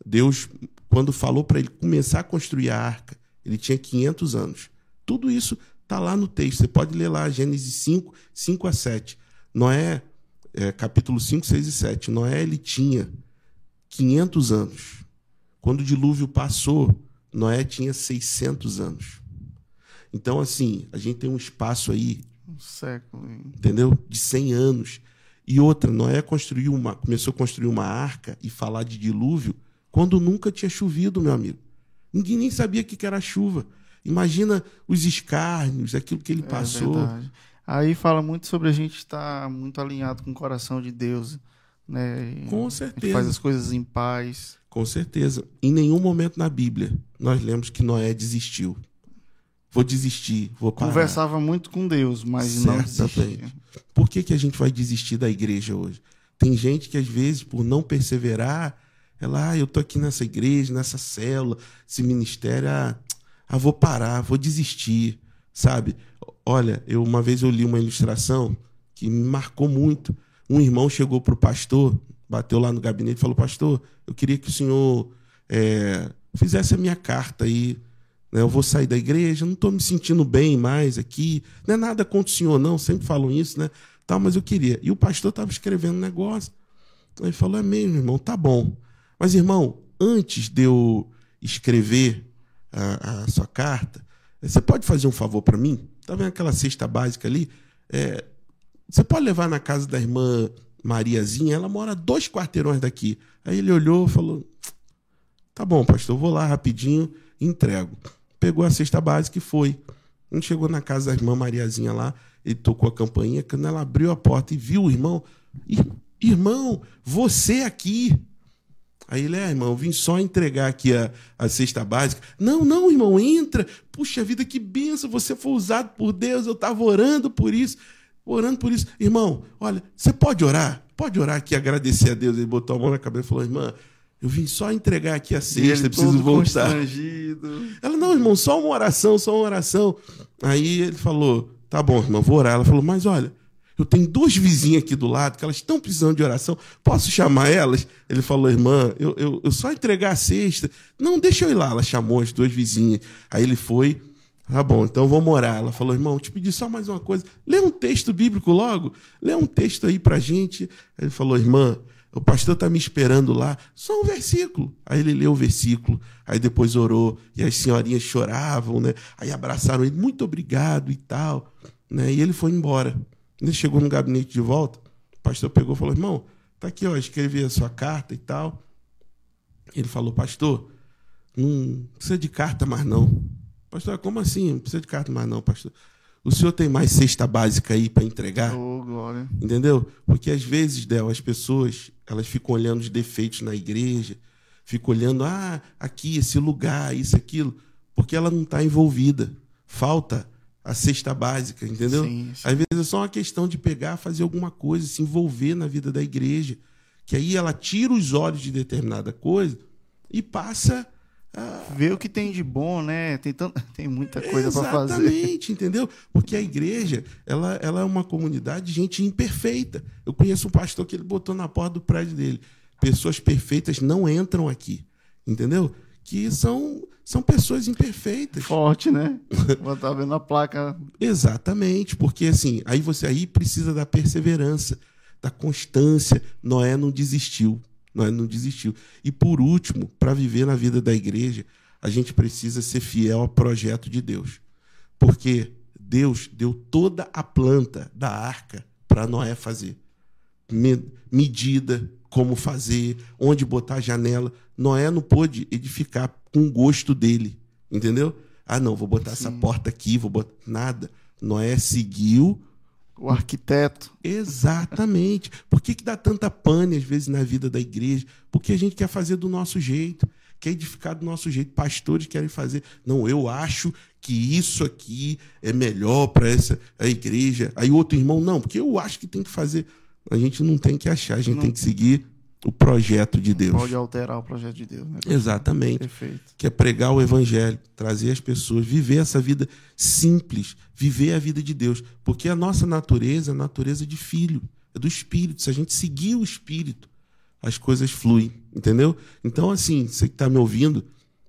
Deus, quando falou para ele começar a construir a arca, ele tinha 500 anos. Tudo isso está lá no texto. Você pode ler lá, Gênesis 5, 5 a 7. Noé, é, capítulo 5, 6 e 7. Noé, ele tinha 500 anos. Quando o dilúvio passou, Noé tinha 600 anos. Então, assim, a gente tem um espaço aí, Um século. hein? entendeu? De 100 anos. E outra, Noé construiu uma, começou a construir uma arca e falar de dilúvio quando nunca tinha chovido, meu amigo. Ninguém nem sabia o que era chuva. Imagina os escárnios, aquilo que ele É passou. verdade. Aí fala muito sobre a gente estar muito alinhado com o coração de Deus, né? Com certeza. faz as coisas em paz. Com certeza. Em nenhum momento na Bíblia nós lemos que Noé desistiu. Vou desistir, vou parar. Conversava muito com Deus, mas não Certamente. desistia. Por que, que a gente vai desistir da igreja hoje? Tem gente que, às vezes, por não perseverar, ela, ah, eu tô aqui nessa igreja, nessa célula, esse ministério, ah, ah, vou parar, vou desistir, sabe? Olha, eu uma vez eu li uma ilustração que me marcou muito. Um irmão chegou para o pastor, bateu lá no gabinete e falou: Pastor, eu queria que o senhor é, fizesse a minha carta aí. Né? Eu vou sair da igreja, não estou me sentindo bem mais aqui. Não é nada contra o senhor, não, sempre falam isso, né? Tal, mas eu queria. E o pastor estava escrevendo um negócio. Aí falou: É mesmo, irmão, tá bom. Mas, irmão, antes de eu escrever a, a sua carta, você pode fazer um favor para mim? Tá vendo aquela cesta básica ali? É, você pode levar na casa da irmã Mariazinha? Ela mora dois quarteirões daqui. Aí ele olhou e falou: Tá bom, pastor, vou lá rapidinho entrego. Pegou a cesta básica e foi. Quando chegou na casa da irmã Mariazinha lá, ele tocou a campainha. Quando ela abriu a porta e viu o irmão, "Ir- irmão, você aqui. Aí ele, é, irmão, vim só entregar aqui a, a cesta básica. Não, não, irmão, entra. Puxa vida, que benção, você foi usado por Deus, eu estava orando por isso, orando por isso. Irmão, olha, você pode orar? Pode orar aqui, agradecer a Deus. Ele botou a mão na cabeça e falou, irmã, eu vim só entregar aqui a cesta, preciso voltar. constrangido. Ela, não, irmão, só uma oração, só uma oração. Aí ele falou, tá bom, irmão, vou orar. Ela falou, mas olha, eu tenho duas vizinhas aqui do lado que elas estão precisando de oração. Posso chamar elas? Ele falou, irmã, eu, eu, eu só entregar a cesta. Não, deixa eu ir lá. Ela chamou as duas vizinhas. Aí ele foi, tá bom, então vamos orar. Ela falou, irmão, te pedi só mais uma coisa. Lê um texto bíblico logo. Lê um texto aí pra gente. Aí ele falou, irmã, o pastor está me esperando lá, só um versículo. Aí ele leu o versículo, aí depois orou, e as senhorinhas choravam, né? Aí abraçaram ele, muito obrigado e tal. Né? E ele foi embora. Ele chegou no gabinete de volta, o pastor pegou e falou: irmão, tá aqui, ó, escrevi a sua carta e tal. Ele falou, pastor, não precisa de carta mais não. Pastor, como assim? Não precisa de carta mais não, pastor. O senhor tem mais cesta básica aí para entregar? Ô, glória. Entendeu? Porque às vezes, Del, as pessoas elas ficam olhando os defeitos na igreja, ficam olhando, ah, aqui, esse lugar, isso, aquilo, porque ela não está envolvida. Falta a cesta básica, entendeu? Sim, sim. Às vezes é só uma questão de pegar, fazer alguma coisa, se envolver na vida da igreja. Que aí ela tira os olhos de determinada coisa e passa Ver o que tem de bom, né? Tem, tant... tem muita coisa para fazer. Exatamente, entendeu? Porque a igreja, ela, ela é uma comunidade de gente imperfeita. Eu conheço um pastor que ele botou na porta do prédio dele. Pessoas perfeitas não entram aqui, entendeu? Que são, são pessoas imperfeitas. Forte, né? Vou estar vendo a placa. Exatamente, porque assim, aí você aí precisa da perseverança, da constância. Noé não desistiu. Noé não desistiu. E por último, para viver na vida da igreja, a gente precisa ser fiel ao projeto de Deus. Porque Deus deu toda a planta da arca para Noé fazer. Me- medida, como fazer, onde botar a janela. Noé não pôde edificar com o gosto dele, entendeu? Ah, não, vou botar essa porta aqui, vou botar nada. Noé seguiu O arquiteto. Exatamente. Por que, que dá tanta pane, às vezes, na vida da igreja? Porque a gente quer fazer do nosso jeito, quer edificar do nosso jeito. Pastores querem fazer. Não, eu acho que isso aqui é melhor para essa a igreja. Aí outro irmão, não, porque eu acho que tem que fazer. A gente não tem que achar, a gente Não. tem que seguir o projeto de Deus. Pode alterar o projeto de Deus, né? Exatamente Perfeito. que é pregar o evangelho, trazer as pessoas, viver essa vida simples, viver a vida de Deus, porque a nossa natureza é a natureza de filho, é do espírito. Se a gente seguir o espírito, as coisas fluem, entendeu? Então, assim, você que está me ouvindo,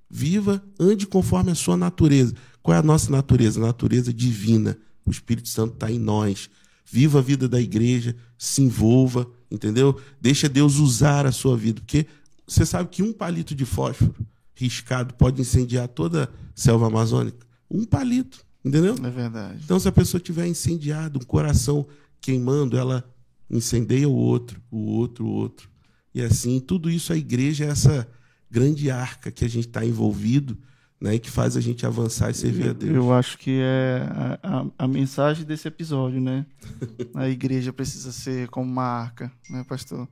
viva, ande conforme a sua natureza. Qual é a nossa natureza? A natureza divina. O Espírito Santo está em nós. Viva a vida da igreja, se envolva, entendeu? Deixa Deus usar a sua vida, porque você sabe que um palito de fósforo riscado pode incendiar toda a selva amazônica? Um palito. Entendeu? É verdade. Então, se a pessoa tiver incendiado, um coração queimando, ela incendeia o outro, o outro, o outro. E assim, tudo isso a igreja é essa grande arca que a gente está envolvido, né, e que faz a gente avançar e servir a Deus. Eu acho que é a, a, a mensagem desse episódio, né? a igreja precisa ser como uma arca, né, pastor?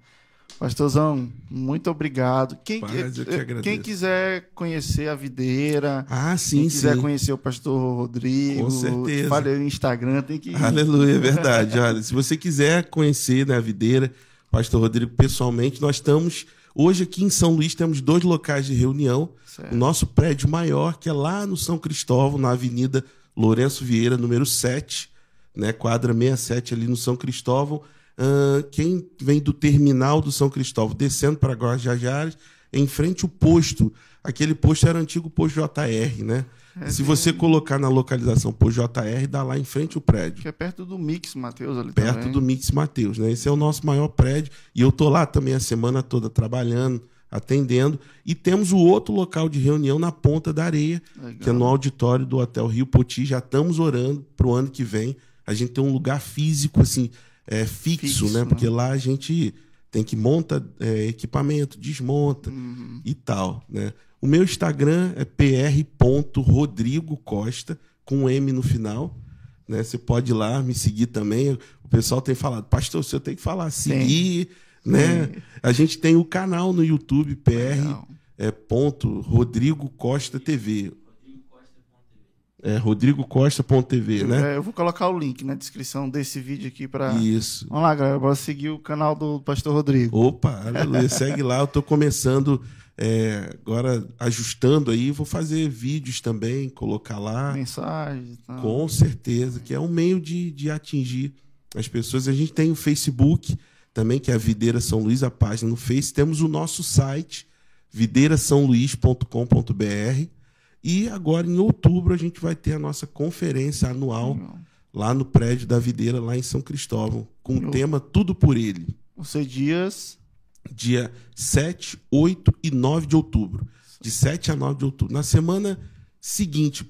Pastorzão, muito obrigado. Quem, Paz, que agradeço. quem quiser conhecer a videira, Ah, sim, quem quiser sim. conhecer o pastor Rodrigo, Com certeza. fale aí no Instagram, tem que. Aleluia, é verdade. Olha, se você quiser conhecer né, a videira, Pastor Rodrigo, pessoalmente, nós estamos. Hoje aqui em São Luís temos dois locais de reunião. Certo. O nosso prédio maior, que é lá no São Cristóvão, na Avenida Lourenço Vieira, número 7, né, quadra 67, ali no São Cristóvão. Ahn, quem vem do terminal do São Cristóvão, descendo para Guajajares, em frente ao posto. Aquele posto era o antigo posto JR, né? É, Se você colocar na localização posto JR, dá lá em frente o prédio Que é perto do Mix, Matheus, ali perto também. do Mix Mateus, né? Esse é o nosso maior prédio e eu tô lá também a semana toda trabalhando, atendendo e temos o outro local de reunião na Ponta da Areia, Legal. que é no auditório do Hotel Rio Poti. Já estamos orando pro ano que vem a gente ter um lugar físico assim, é, fixo, Fixo, né? né? Porque lá a gente tem que monta é, equipamento, desmonta Uhum. e tal, né? O meu Instagram é pr.rodrigocosta com um M no final, né? Você pode ir lá me seguir também. O pessoal tem falado, pastor, você tem que falar seguir, né? A gente tem o canal no YouTube pr Legal. é, ponto Rodrigo Costa TV. É rodrigocosta.tv, né? É, eu vou colocar o link na descrição desse vídeo aqui para. Isso. Vamos lá, galera. Bora seguir o canal do Pastor Rodrigo. Opa, aleluia. Segue lá, eu tô começando é, agora ajustando aí, vou fazer vídeos também, colocar lá. Mensagens. Tá. Com certeza, que é um meio de, de atingir as pessoas. A gente tem o Facebook também, que é a Videira São Luís, a página no Face. Temos o nosso site, videirasaoluís.com.br. E agora, em outubro, a gente vai ter a nossa conferência anual lá no prédio da Videira, lá em São Cristóvão, com o tema Tudo por Ele. Vão ser dias. Dia 7, 8 e 9 de outubro. De 7 a 9 de outubro. Na semana seguinte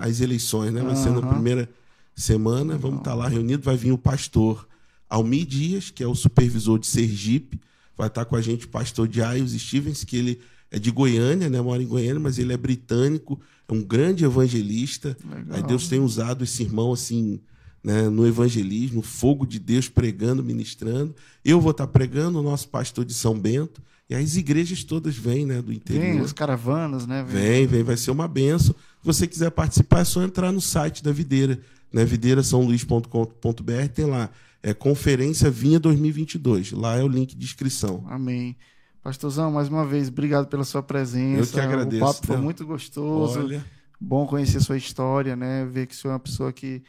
às eleições, né? Vai ser na primeira semana. Vamos estar lá reunidos. Vai vir o pastor Almir Dias, que é o supervisor de Sergipe. Vai estar com a gente o pastor Dias Stevens, que ele é de Goiânia, né? Mora em Goiânia, mas ele é britânico, é um grande evangelista. Legal. Aí Deus tem usado esse irmão assim, né, no evangelismo, fogo de Deus pregando, ministrando. Eu vou estar pregando, o nosso pastor de São Bento, e as igrejas todas vêm, né, do Vem interior. as caravanas, né? Vem, vem, vai ser uma benção. Se você quiser participar, é só entrar no site da Videira, né, videirasaoluís.com.br, tem lá, é Conferência Vinha 2022. Lá é o link de inscrição. Amém. Pastorzão, mais uma vez, obrigado pela sua presença. Eu que agradeço, O papo foi Theo. muito gostoso. Olha, Bom conhecer sua história, né? Ver que o senhor é uma pessoa que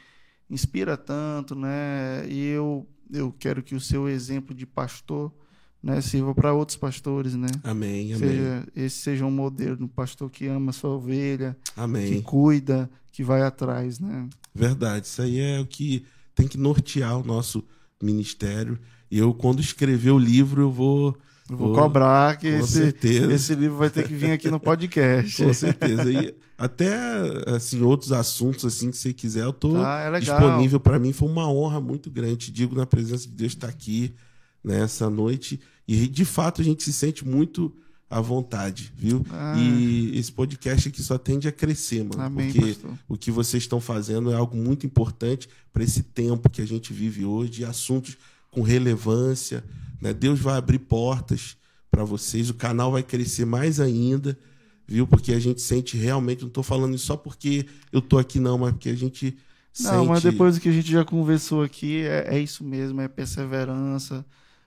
inspira tanto, né? E eu, eu quero que o seu exemplo de pastor né, sirva para outros pastores, né? amém, amém, Seja, esse seja um modelo, um pastor que ama a sua ovelha, que amém. cuida, que vai atrás, né? Verdade, isso aí é o que tem que nortear o nosso ministério. E eu, quando escrever o livro, eu vou. Eu vou vou- cobrar que esse, certeza. esse livro vai ter que vir aqui no podcast. Com certeza. E até assim, outros assuntos assim que você quiser, eu tô Tá, é legal. disponível para mim. Foi uma honra muito grande. Digo na presença de Deus estar aqui nessa noite. E de fato a gente se sente muito à vontade, viu? Ah. E esse podcast aqui só tende a crescer, mano. Amém, porque pastor. o que vocês estão fazendo é algo muito importante para esse tempo que a gente vive hoje, assuntos com relevância. Né? Deus vai abrir portas para vocês, o canal vai crescer mais ainda, viu? Porque a gente sente realmente, não estou falando isso só porque eu estou aqui, não, mas porque a gente Não, sente. mas depois do que a gente já conversou aqui, é, é isso mesmo, é perseverança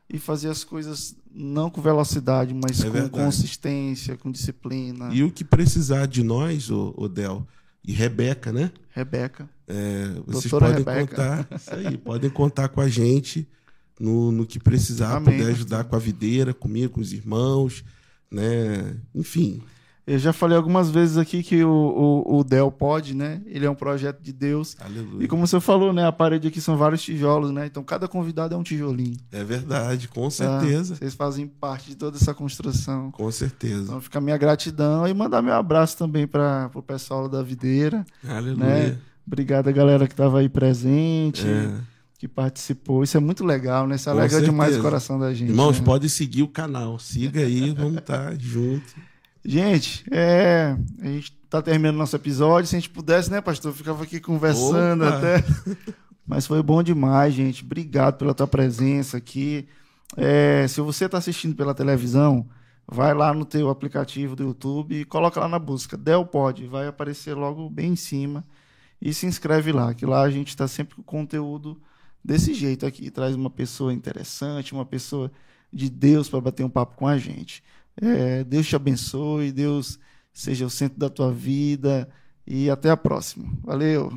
e fazer as coisas não com velocidade, mas É com verdade. consistência, com disciplina. E o que precisar de nós, ô, ô Del, e Rebeca, né? Rebeca. É, vocês Doutora podem Rebeca. contar, isso aí, podem contar com a gente no, no que precisar, Amém, pastor. ajudar com a videira, comigo, com os irmãos, né? Enfim, Eu já falei algumas vezes aqui que o, o, o Del pode, né? Ele é um projeto de Deus. aleluia. E como você falou, né? A parede aqui são vários tijolos, né? Então cada convidado é um tijolinho. É verdade, com tá? certeza, Vocês fazem parte de toda essa construção. com certeza. Então fica a minha gratidão e mandar meu abraço também para o pessoal da videira. Aleluia. né? Obrigado a galera que estava aí presente, É. que participou. Isso é muito legal, né? Isso alegra demais o coração da gente. Irmãos, né? pode seguir o canal. Siga aí, vamos estar junto. Gente, é, a gente tá terminando nosso episódio. Se a gente pudesse, né, pastor? Ficava aqui conversando Opa! até. Mas foi bom demais, gente. Obrigado pela tua presença aqui. É, se você está assistindo pela televisão, vai lá no teu aplicativo do YouTube e coloca lá na busca Del Pod, vai aparecer logo bem em cima e se inscreve lá, que lá a gente está sempre com conteúdo desse jeito aqui, traz uma pessoa interessante, uma pessoa de Deus para bater um papo com a gente. É, Deus te abençoe, Deus seja o centro da tua vida e até a próxima. Valeu!